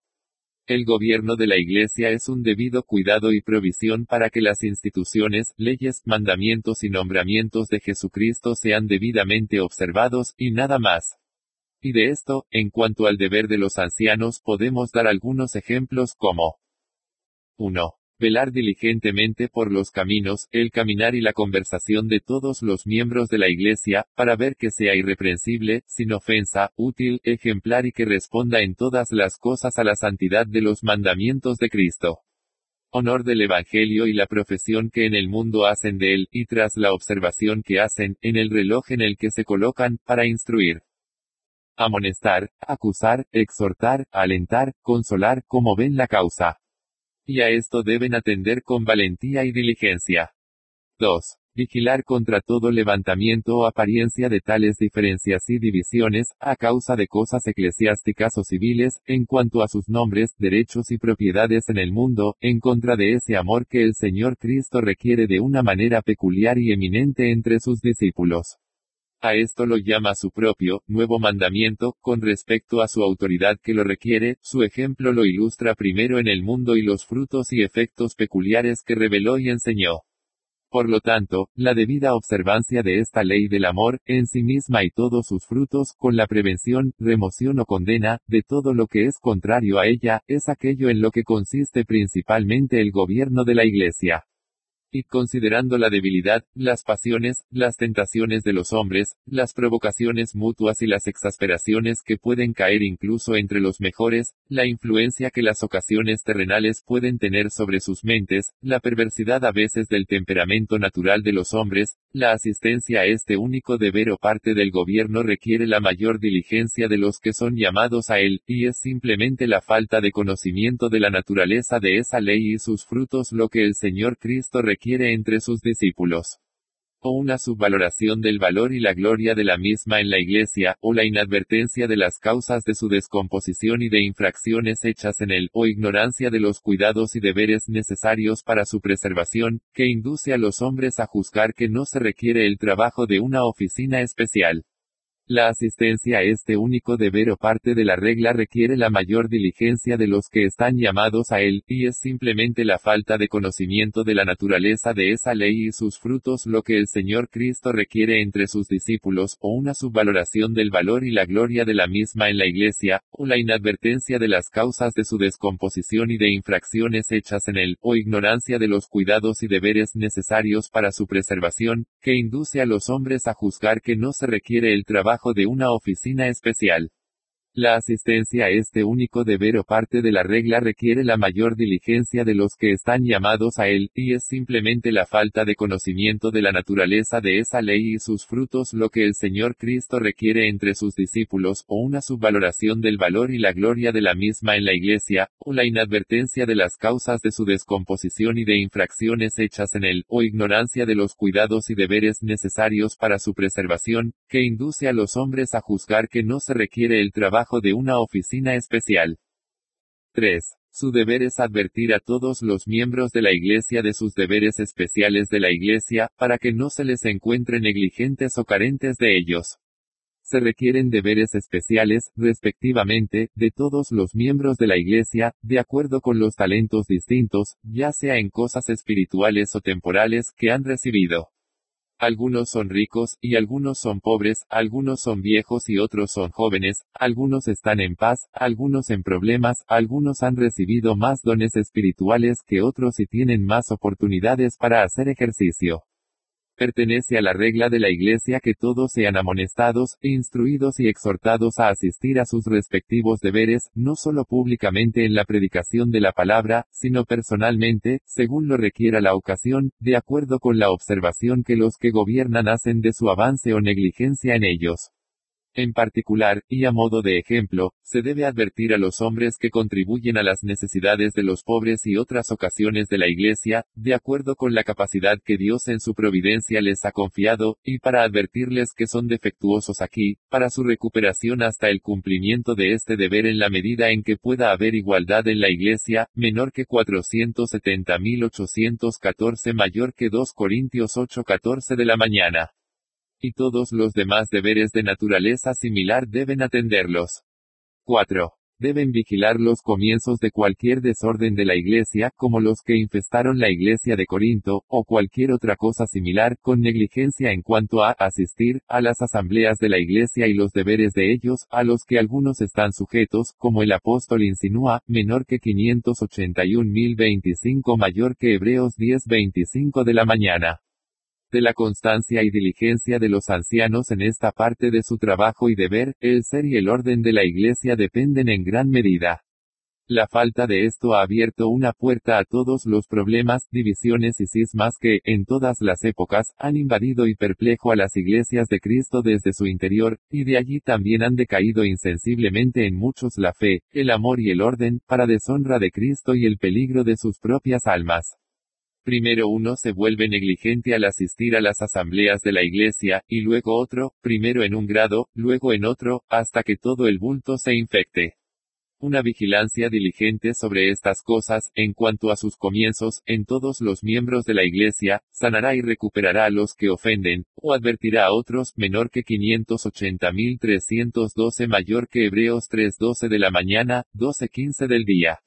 El gobierno de la Iglesia es un debido cuidado y provisión para que las instituciones, leyes, mandamientos y nombramientos de Jesucristo sean debidamente observados, y nada más. Y de esto, en cuanto al deber de los ancianos, podemos dar algunos ejemplos como 1. Velar diligentemente por los caminos, el caminar y la conversación de todos los miembros de la Iglesia, para ver que sea irreprensible, sin ofensa, útil, ejemplar y que responda en todas las cosas a la santidad de los mandamientos de Cristo. Honor del Evangelio y la profesión que en el mundo hacen de él, y tras la observación que hacen, en el reloj en el que se colocan, para instruir amonestar, acusar, exhortar, alentar, consolar, como ven la causa. Y a esto deben atender con valentía y diligencia. 2. Vigilar contra todo levantamiento o apariencia de tales diferencias y divisiones, a causa de cosas eclesiásticas o civiles, en cuanto a sus nombres, derechos y propiedades en el mundo, en contra de ese amor que el Señor Cristo requiere de una manera peculiar y eminente entre sus discípulos. A esto lo llama su propio, nuevo mandamiento, con respecto a su autoridad que lo requiere, su ejemplo lo ilustra primero en el mundo y los frutos y efectos peculiares que reveló y enseñó. Por lo tanto, la debida observancia de esta ley del amor, en sí misma y todos sus frutos, con la prevención, remoción o condena, de todo lo que es contrario a ella, es aquello en lo que consiste principalmente el gobierno de la Iglesia y considerando la debilidad, las pasiones, las tentaciones de los hombres, las provocaciones mutuas y las exasperaciones que pueden caer incluso entre los mejores, la influencia que las ocasiones terrenales pueden tener sobre sus mentes, la perversidad a veces del temperamento natural de los hombres, la asistencia a este único deber o parte del gobierno requiere la mayor diligencia de los que son llamados a él, y es simplemente la falta de conocimiento de la naturaleza de esa ley y sus frutos lo que el Señor Cristo requiere entre sus discípulos. O una subvaloración del valor y la gloria de la misma en la Iglesia, o la inadvertencia de las causas de su descomposición y de infracciones hechas en él, o ignorancia de los cuidados y deberes necesarios para su preservación, que induce a los hombres a juzgar que no se requiere el trabajo de una oficina especial. La asistencia a este único deber o parte de la regla requiere la mayor diligencia de los que están llamados a él, y es simplemente la falta de conocimiento de la naturaleza de esa ley y sus frutos lo que el Señor Cristo requiere entre sus discípulos, o una subvaloración del valor y la gloria de la misma en la Iglesia, o la inadvertencia de las causas de su descomposición y de infracciones hechas en él, o ignorancia de los cuidados y deberes necesarios para su preservación, que induce a los hombres a juzgar que no se requiere el trabajo de una oficina especial. La asistencia a este único deber o parte de la regla requiere la mayor diligencia de los que están llamados a él, y es simplemente la falta de conocimiento de la naturaleza de esa ley y sus frutos lo que el Señor Cristo requiere entre sus discípulos, o una subvaloración del valor y la gloria de la misma en la Iglesia, o la inadvertencia de las causas de su descomposición y de infracciones hechas en él, o ignorancia de los cuidados y deberes necesarios para su preservación, que induce a los hombres a juzgar que no se requiere el trabajo de una oficina especial. 3. Su deber es advertir a todos los miembros de la Iglesia de sus deberes especiales de la Iglesia, para que no se les encuentre negligentes o carentes de ellos. Se requieren deberes especiales, respectivamente, de todos los miembros de la Iglesia, de acuerdo con los talentos distintos, ya sea en cosas espirituales o temporales, que han recibido. Algunos son ricos, y algunos son pobres, algunos son viejos y otros son jóvenes, algunos están en paz, algunos en problemas, algunos han recibido más dones espirituales que otros y tienen más oportunidades para hacer ejercicio. Pertenece a la regla de la Iglesia que todos sean amonestados, instruidos y exhortados a asistir a sus respectivos deberes, no solo públicamente en la predicación de la palabra, sino personalmente, según lo requiera la ocasión, de acuerdo con la observación que los que gobiernan hacen de su avance o negligencia en ellos. En particular, y a modo de ejemplo, se debe advertir a los hombres que contribuyen a las necesidades de los pobres y otras ocasiones de la Iglesia, de acuerdo con la capacidad que Dios en su providencia les ha confiado, y para advertirles que son defectuosos aquí, para su recuperación hasta el cumplimiento de este deber en la medida en que pueda haber igualdad en la Iglesia, menor que 470.814 mayor que 2 Corintios 8.14 de la mañana y todos los demás deberes de naturaleza similar deben atenderlos. 4. deben vigilar los comienzos de cualquier desorden de la iglesia, como los que infestaron la iglesia de Corinto, o cualquier otra cosa similar, con negligencia en cuanto a asistir a las asambleas de la iglesia y los deberes de ellos, a los que algunos están sujetos, como el apóstol insinúa, menor que 581.025 mayor que Hebreos 10.25 de la mañana de la constancia y diligencia de los ancianos en esta parte de su trabajo y deber, el ser y el orden de la Iglesia dependen en gran medida. La falta de esto ha abierto una puerta a todos los problemas, divisiones y cismas que, en todas las épocas, han invadido y perplejo a las iglesias de Cristo desde su interior, y de allí también han decaído insensiblemente en muchos la fe, el amor y el orden, para deshonra de Cristo y el peligro de sus propias almas. Primero uno se vuelve negligente al asistir a las asambleas de la iglesia, y luego otro, primero en un grado, luego en otro, hasta que todo el bulto se infecte. Una vigilancia diligente sobre estas cosas, en cuanto a sus comienzos, en todos los miembros de la Iglesia, sanará y recuperará a los que ofenden, o advertirá a otros, menor que 580.312 mayor que Hebreos 3.12 de la mañana, 12.15 del día.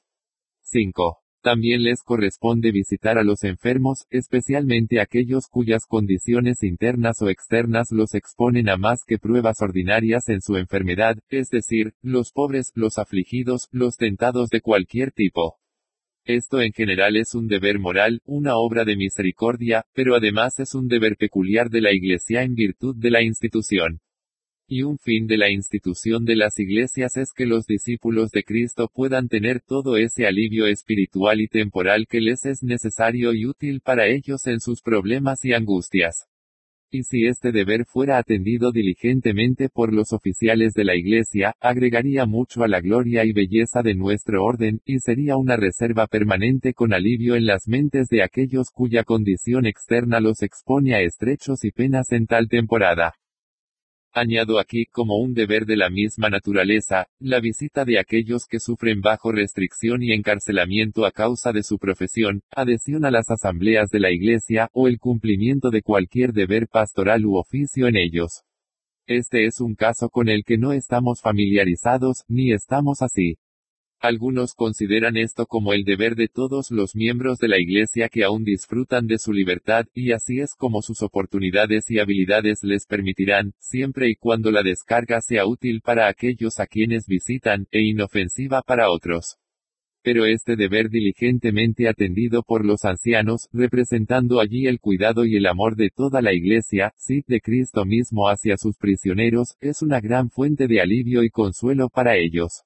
5. También les corresponde visitar a los enfermos, especialmente aquellos cuyas condiciones internas o externas los exponen a más que pruebas ordinarias en su enfermedad, es decir, los pobres, los afligidos, los tentados de cualquier tipo. Esto en general es un deber moral, una obra de misericordia, pero además es un deber peculiar de la Iglesia en virtud de la institución. Y un fin de la institución de las iglesias es que los discípulos de Cristo puedan tener todo ese alivio espiritual y temporal que les es necesario y útil para ellos en sus problemas y angustias. Y si este deber fuera atendido diligentemente por los oficiales de la Iglesia, agregaría mucho a la gloria y belleza de nuestro orden, y sería una reserva permanente con alivio en las mentes de aquellos cuya condición externa los expone a estrechos y penas en tal temporada. Añado aquí, como un deber de la misma naturaleza, la visita de aquellos que sufren bajo restricción y encarcelamiento a causa de su profesión, adhesión a las asambleas de la Iglesia, o el cumplimiento de cualquier deber pastoral u oficio en ellos. Este es un caso con el que no estamos familiarizados, ni estamos así. Algunos consideran esto como el deber de todos los miembros de la Iglesia que aún disfrutan de su libertad, y así es como sus oportunidades y habilidades les permitirán, siempre y cuando la descarga sea útil para aquellos a quienes visitan, e inofensiva para otros. Pero este deber diligentemente atendido por los ancianos, representando allí el cuidado y el amor de toda la Iglesia, sí, de Cristo mismo hacia sus prisioneros, es una gran fuente de alivio y consuelo para ellos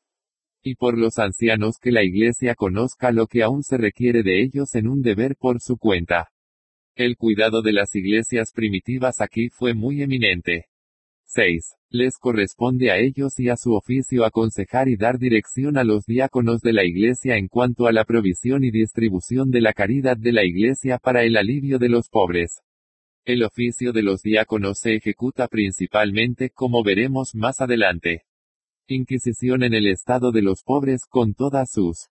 y por los ancianos que la Iglesia conozca lo que aún se requiere de ellos en un deber por su cuenta. El cuidado de las iglesias primitivas aquí fue muy eminente. 6. Les corresponde a ellos y a su oficio aconsejar y dar dirección a los diáconos de la Iglesia en cuanto a la provisión y distribución de la caridad de la Iglesia para el alivio de los pobres. El oficio de los diáconos se ejecuta principalmente, como veremos más adelante. Inquisición en el estado de los pobres con todas sus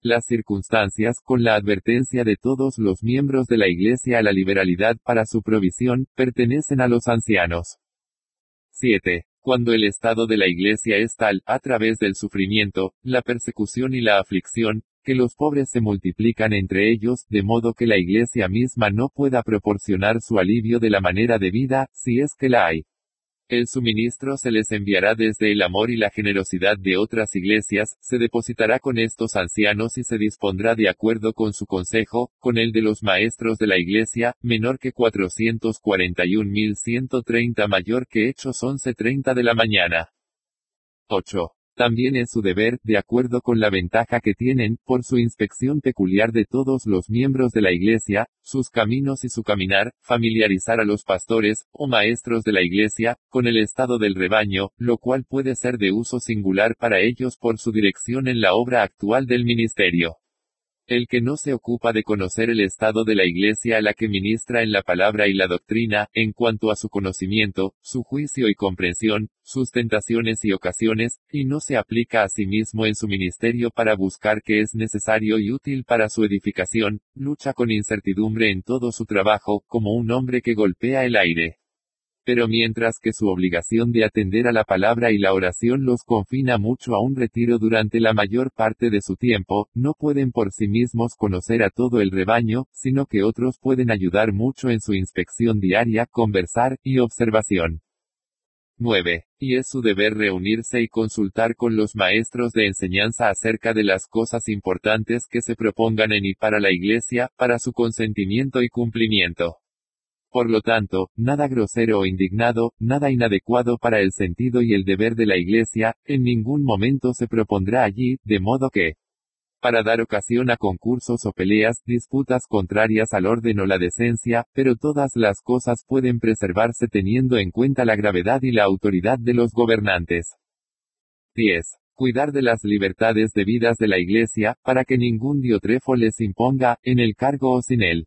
las circunstancias, con la advertencia de todos los miembros de la Iglesia a la liberalidad para su provisión, pertenecen a los ancianos. 7. Cuando el estado de la Iglesia es tal, a través del sufrimiento, la persecución y la aflicción, que los pobres se multiplican entre ellos, de modo que la Iglesia misma no pueda proporcionar su alivio de la manera debida, si es que la hay. El suministro se les enviará desde el amor y la generosidad de otras iglesias, se depositará con estos ancianos y se dispondrá de acuerdo con su consejo, con el de los maestros de la iglesia, menor que 441.130 mayor que Hechos 11.30 de la mañana. 8. También es su deber, de acuerdo con la ventaja que tienen, por su inspección peculiar de todos los miembros de la Iglesia, sus caminos y su caminar, familiarizar a los pastores, o maestros de la Iglesia, con el estado del rebaño, lo cual puede ser de uso singular para ellos por su dirección en la obra actual del ministerio. El que no se ocupa de conocer el estado de la Iglesia a la que ministra en la palabra y la doctrina, en cuanto a su conocimiento, su juicio y comprensión, sus tentaciones y ocasiones, y no se aplica a sí mismo en su ministerio para buscar qué es necesario y útil para su edificación, lucha con incertidumbre en todo su trabajo, como un hombre que golpea el aire. Pero mientras que su obligación de atender a la palabra y la oración los confina mucho a un retiro durante la mayor parte de su tiempo, no pueden por sí mismos conocer a todo el rebaño, sino que otros pueden ayudar mucho en su inspección diaria, conversar, y observación. 9. Y es su deber reunirse y consultar con los maestros de enseñanza acerca de las cosas importantes que se propongan en y para la Iglesia, para su consentimiento y cumplimiento. Por lo tanto, nada grosero o indignado, nada inadecuado para el sentido y el deber de la Iglesia, en ningún momento se propondrá allí, de modo que, para dar ocasión a concursos o peleas, disputas contrarias al orden o la decencia, pero todas las cosas pueden preservarse teniendo en cuenta la gravedad y la autoridad de los gobernantes. 10. Cuidar de las libertades debidas de la Iglesia, para que ningún diotrefo les imponga, en el cargo o sin él.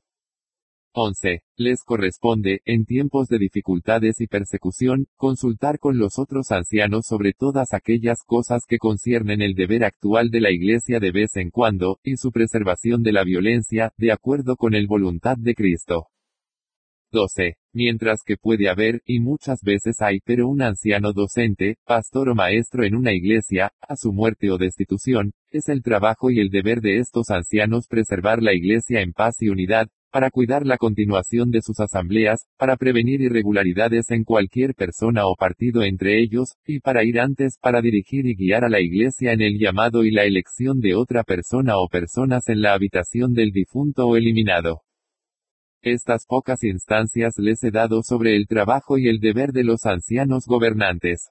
11. Les corresponde, en tiempos de dificultades y persecución, consultar con los otros ancianos sobre todas aquellas cosas que conciernen el deber actual de la Iglesia de vez en cuando, y su preservación de la violencia, de acuerdo con el voluntad de Cristo. 12. Mientras que puede haber, y muchas veces hay, pero un anciano docente, pastor o maestro en una iglesia, a su muerte o destitución, es el trabajo y el deber de estos ancianos preservar la iglesia en paz y unidad, para cuidar la continuación de sus asambleas, para prevenir irregularidades en cualquier persona o partido entre ellos, y para ir antes para dirigir y guiar a la Iglesia en el llamado y la elección de otra persona o personas en la habitación del difunto o eliminado. Estas pocas instancias les he dado sobre el trabajo y el deber de los ancianos gobernantes.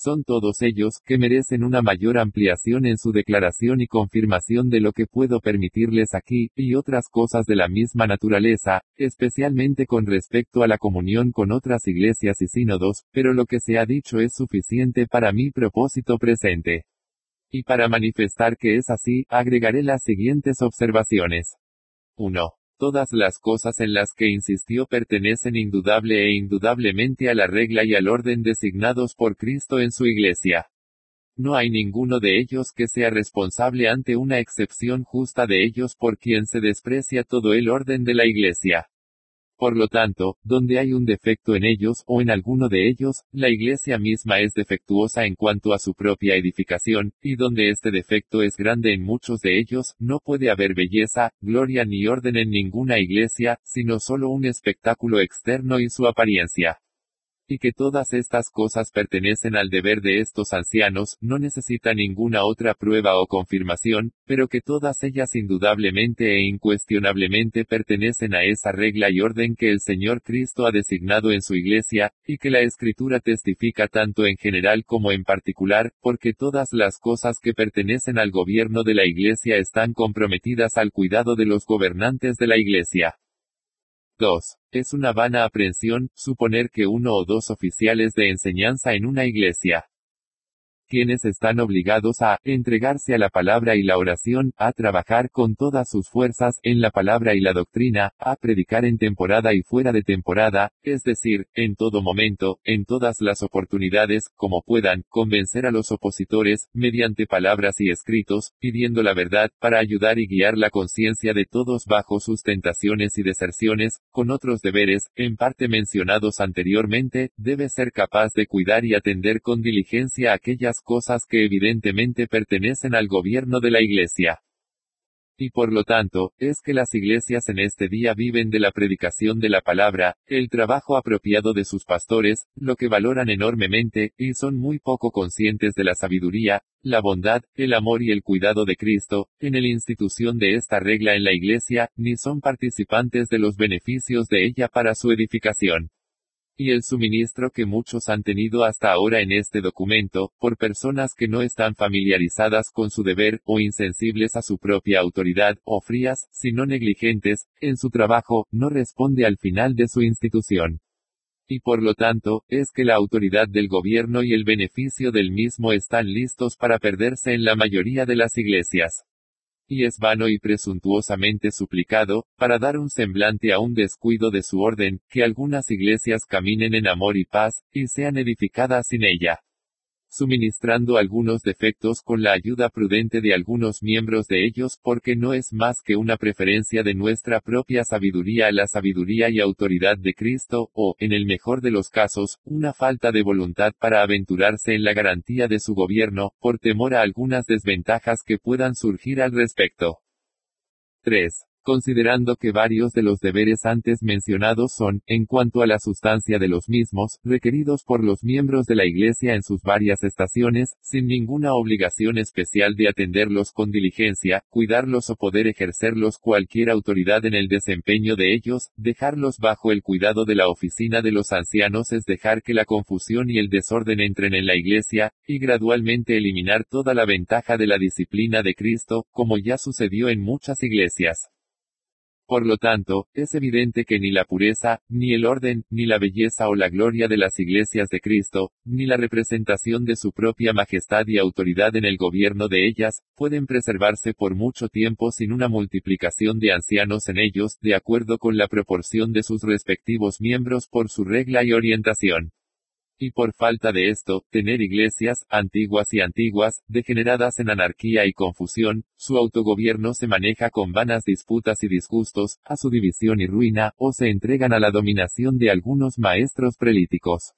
Son todos ellos, que merecen una mayor ampliación en su declaración y confirmación de lo que puedo permitirles aquí, y otras cosas de la misma naturaleza, especialmente con respecto a la comunión con otras iglesias y sínodos, pero lo que se ha dicho es suficiente para mi propósito presente. Y para manifestar que es así, agregaré las siguientes observaciones. 1. Todas las cosas en las que insistió pertenecen indudable e indudablemente a la regla y al orden designados por Cristo en su iglesia. No hay ninguno de ellos que sea responsable ante una excepción justa de ellos por quien se desprecia todo el orden de la iglesia. Por lo tanto, donde hay un defecto en ellos, o en alguno de ellos, la iglesia misma es defectuosa en cuanto a su propia edificación, y donde este defecto es grande en muchos de ellos, no puede haber belleza, gloria ni orden en ninguna iglesia, sino solo un espectáculo externo y su apariencia y que todas estas cosas pertenecen al deber de estos ancianos, no necesita ninguna otra prueba o confirmación, pero que todas ellas indudablemente e incuestionablemente pertenecen a esa regla y orden que el Señor Cristo ha designado en su iglesia, y que la Escritura testifica tanto en general como en particular, porque todas las cosas que pertenecen al gobierno de la iglesia están comprometidas al cuidado de los gobernantes de la iglesia. 2. Es una vana aprensión, suponer que uno o dos oficiales de enseñanza en una iglesia quienes están obligados a entregarse a la palabra y la oración, a trabajar con todas sus fuerzas en la palabra y la doctrina, a predicar en temporada y fuera de temporada, es decir, en todo momento, en todas las oportunidades, como puedan, convencer a los opositores, mediante palabras y escritos, pidiendo la verdad, para ayudar y guiar la conciencia de todos bajo sus tentaciones y deserciones, con otros deberes, en parte mencionados anteriormente, debe ser capaz de cuidar y atender con diligencia aquellas cosas que evidentemente pertenecen al gobierno de la Iglesia. Y por lo tanto, es que las iglesias en este día viven de la predicación de la palabra, el trabajo apropiado de sus pastores, lo que valoran enormemente, y son muy poco conscientes de la sabiduría, la bondad, el amor y el cuidado de Cristo, en la institución de esta regla en la iglesia, ni son participantes de los beneficios de ella para su edificación y el suministro que muchos han tenido hasta ahora en este documento, por personas que no están familiarizadas con su deber, o insensibles a su propia autoridad, o frías, sino negligentes, en su trabajo, no responde al final de su institución. Y por lo tanto, es que la autoridad del gobierno y el beneficio del mismo están listos para perderse en la mayoría de las iglesias y es vano y presuntuosamente suplicado, para dar un semblante a un descuido de su orden, que algunas iglesias caminen en amor y paz, y sean edificadas sin ella. Suministrando algunos defectos con la ayuda prudente de algunos miembros de ellos, porque no es más que una preferencia de nuestra propia sabiduría a la sabiduría y autoridad de Cristo, o, en el mejor de los casos, una falta de voluntad para aventurarse en la garantía de su gobierno, por temor a algunas desventajas que puedan surgir al respecto. 3 considerando que varios de los deberes antes mencionados son, en cuanto a la sustancia de los mismos, requeridos por los miembros de la Iglesia en sus varias estaciones, sin ninguna obligación especial de atenderlos con diligencia, cuidarlos o poder ejercerlos cualquier autoridad en el desempeño de ellos, dejarlos bajo el cuidado de la oficina de los ancianos es dejar que la confusión y el desorden entren en la Iglesia, y gradualmente eliminar toda la ventaja de la disciplina de Cristo, como ya sucedió en muchas iglesias. Por lo tanto, es evidente que ni la pureza, ni el orden, ni la belleza o la gloria de las iglesias de Cristo, ni la representación de su propia majestad y autoridad en el gobierno de ellas, pueden preservarse por mucho tiempo sin una multiplicación de ancianos en ellos, de acuerdo con la proporción de sus respectivos miembros por su regla y orientación. Y por falta de esto, tener iglesias, antiguas y antiguas, degeneradas en anarquía y confusión, su autogobierno se maneja con vanas disputas y disgustos, a su división y ruina, o se entregan a la dominación de algunos maestros prelíticos.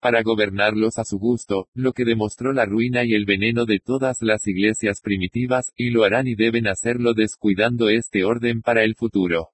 Para gobernarlos a su gusto, lo que demostró la ruina y el veneno de todas las iglesias primitivas, y lo harán y deben hacerlo descuidando este orden para el futuro.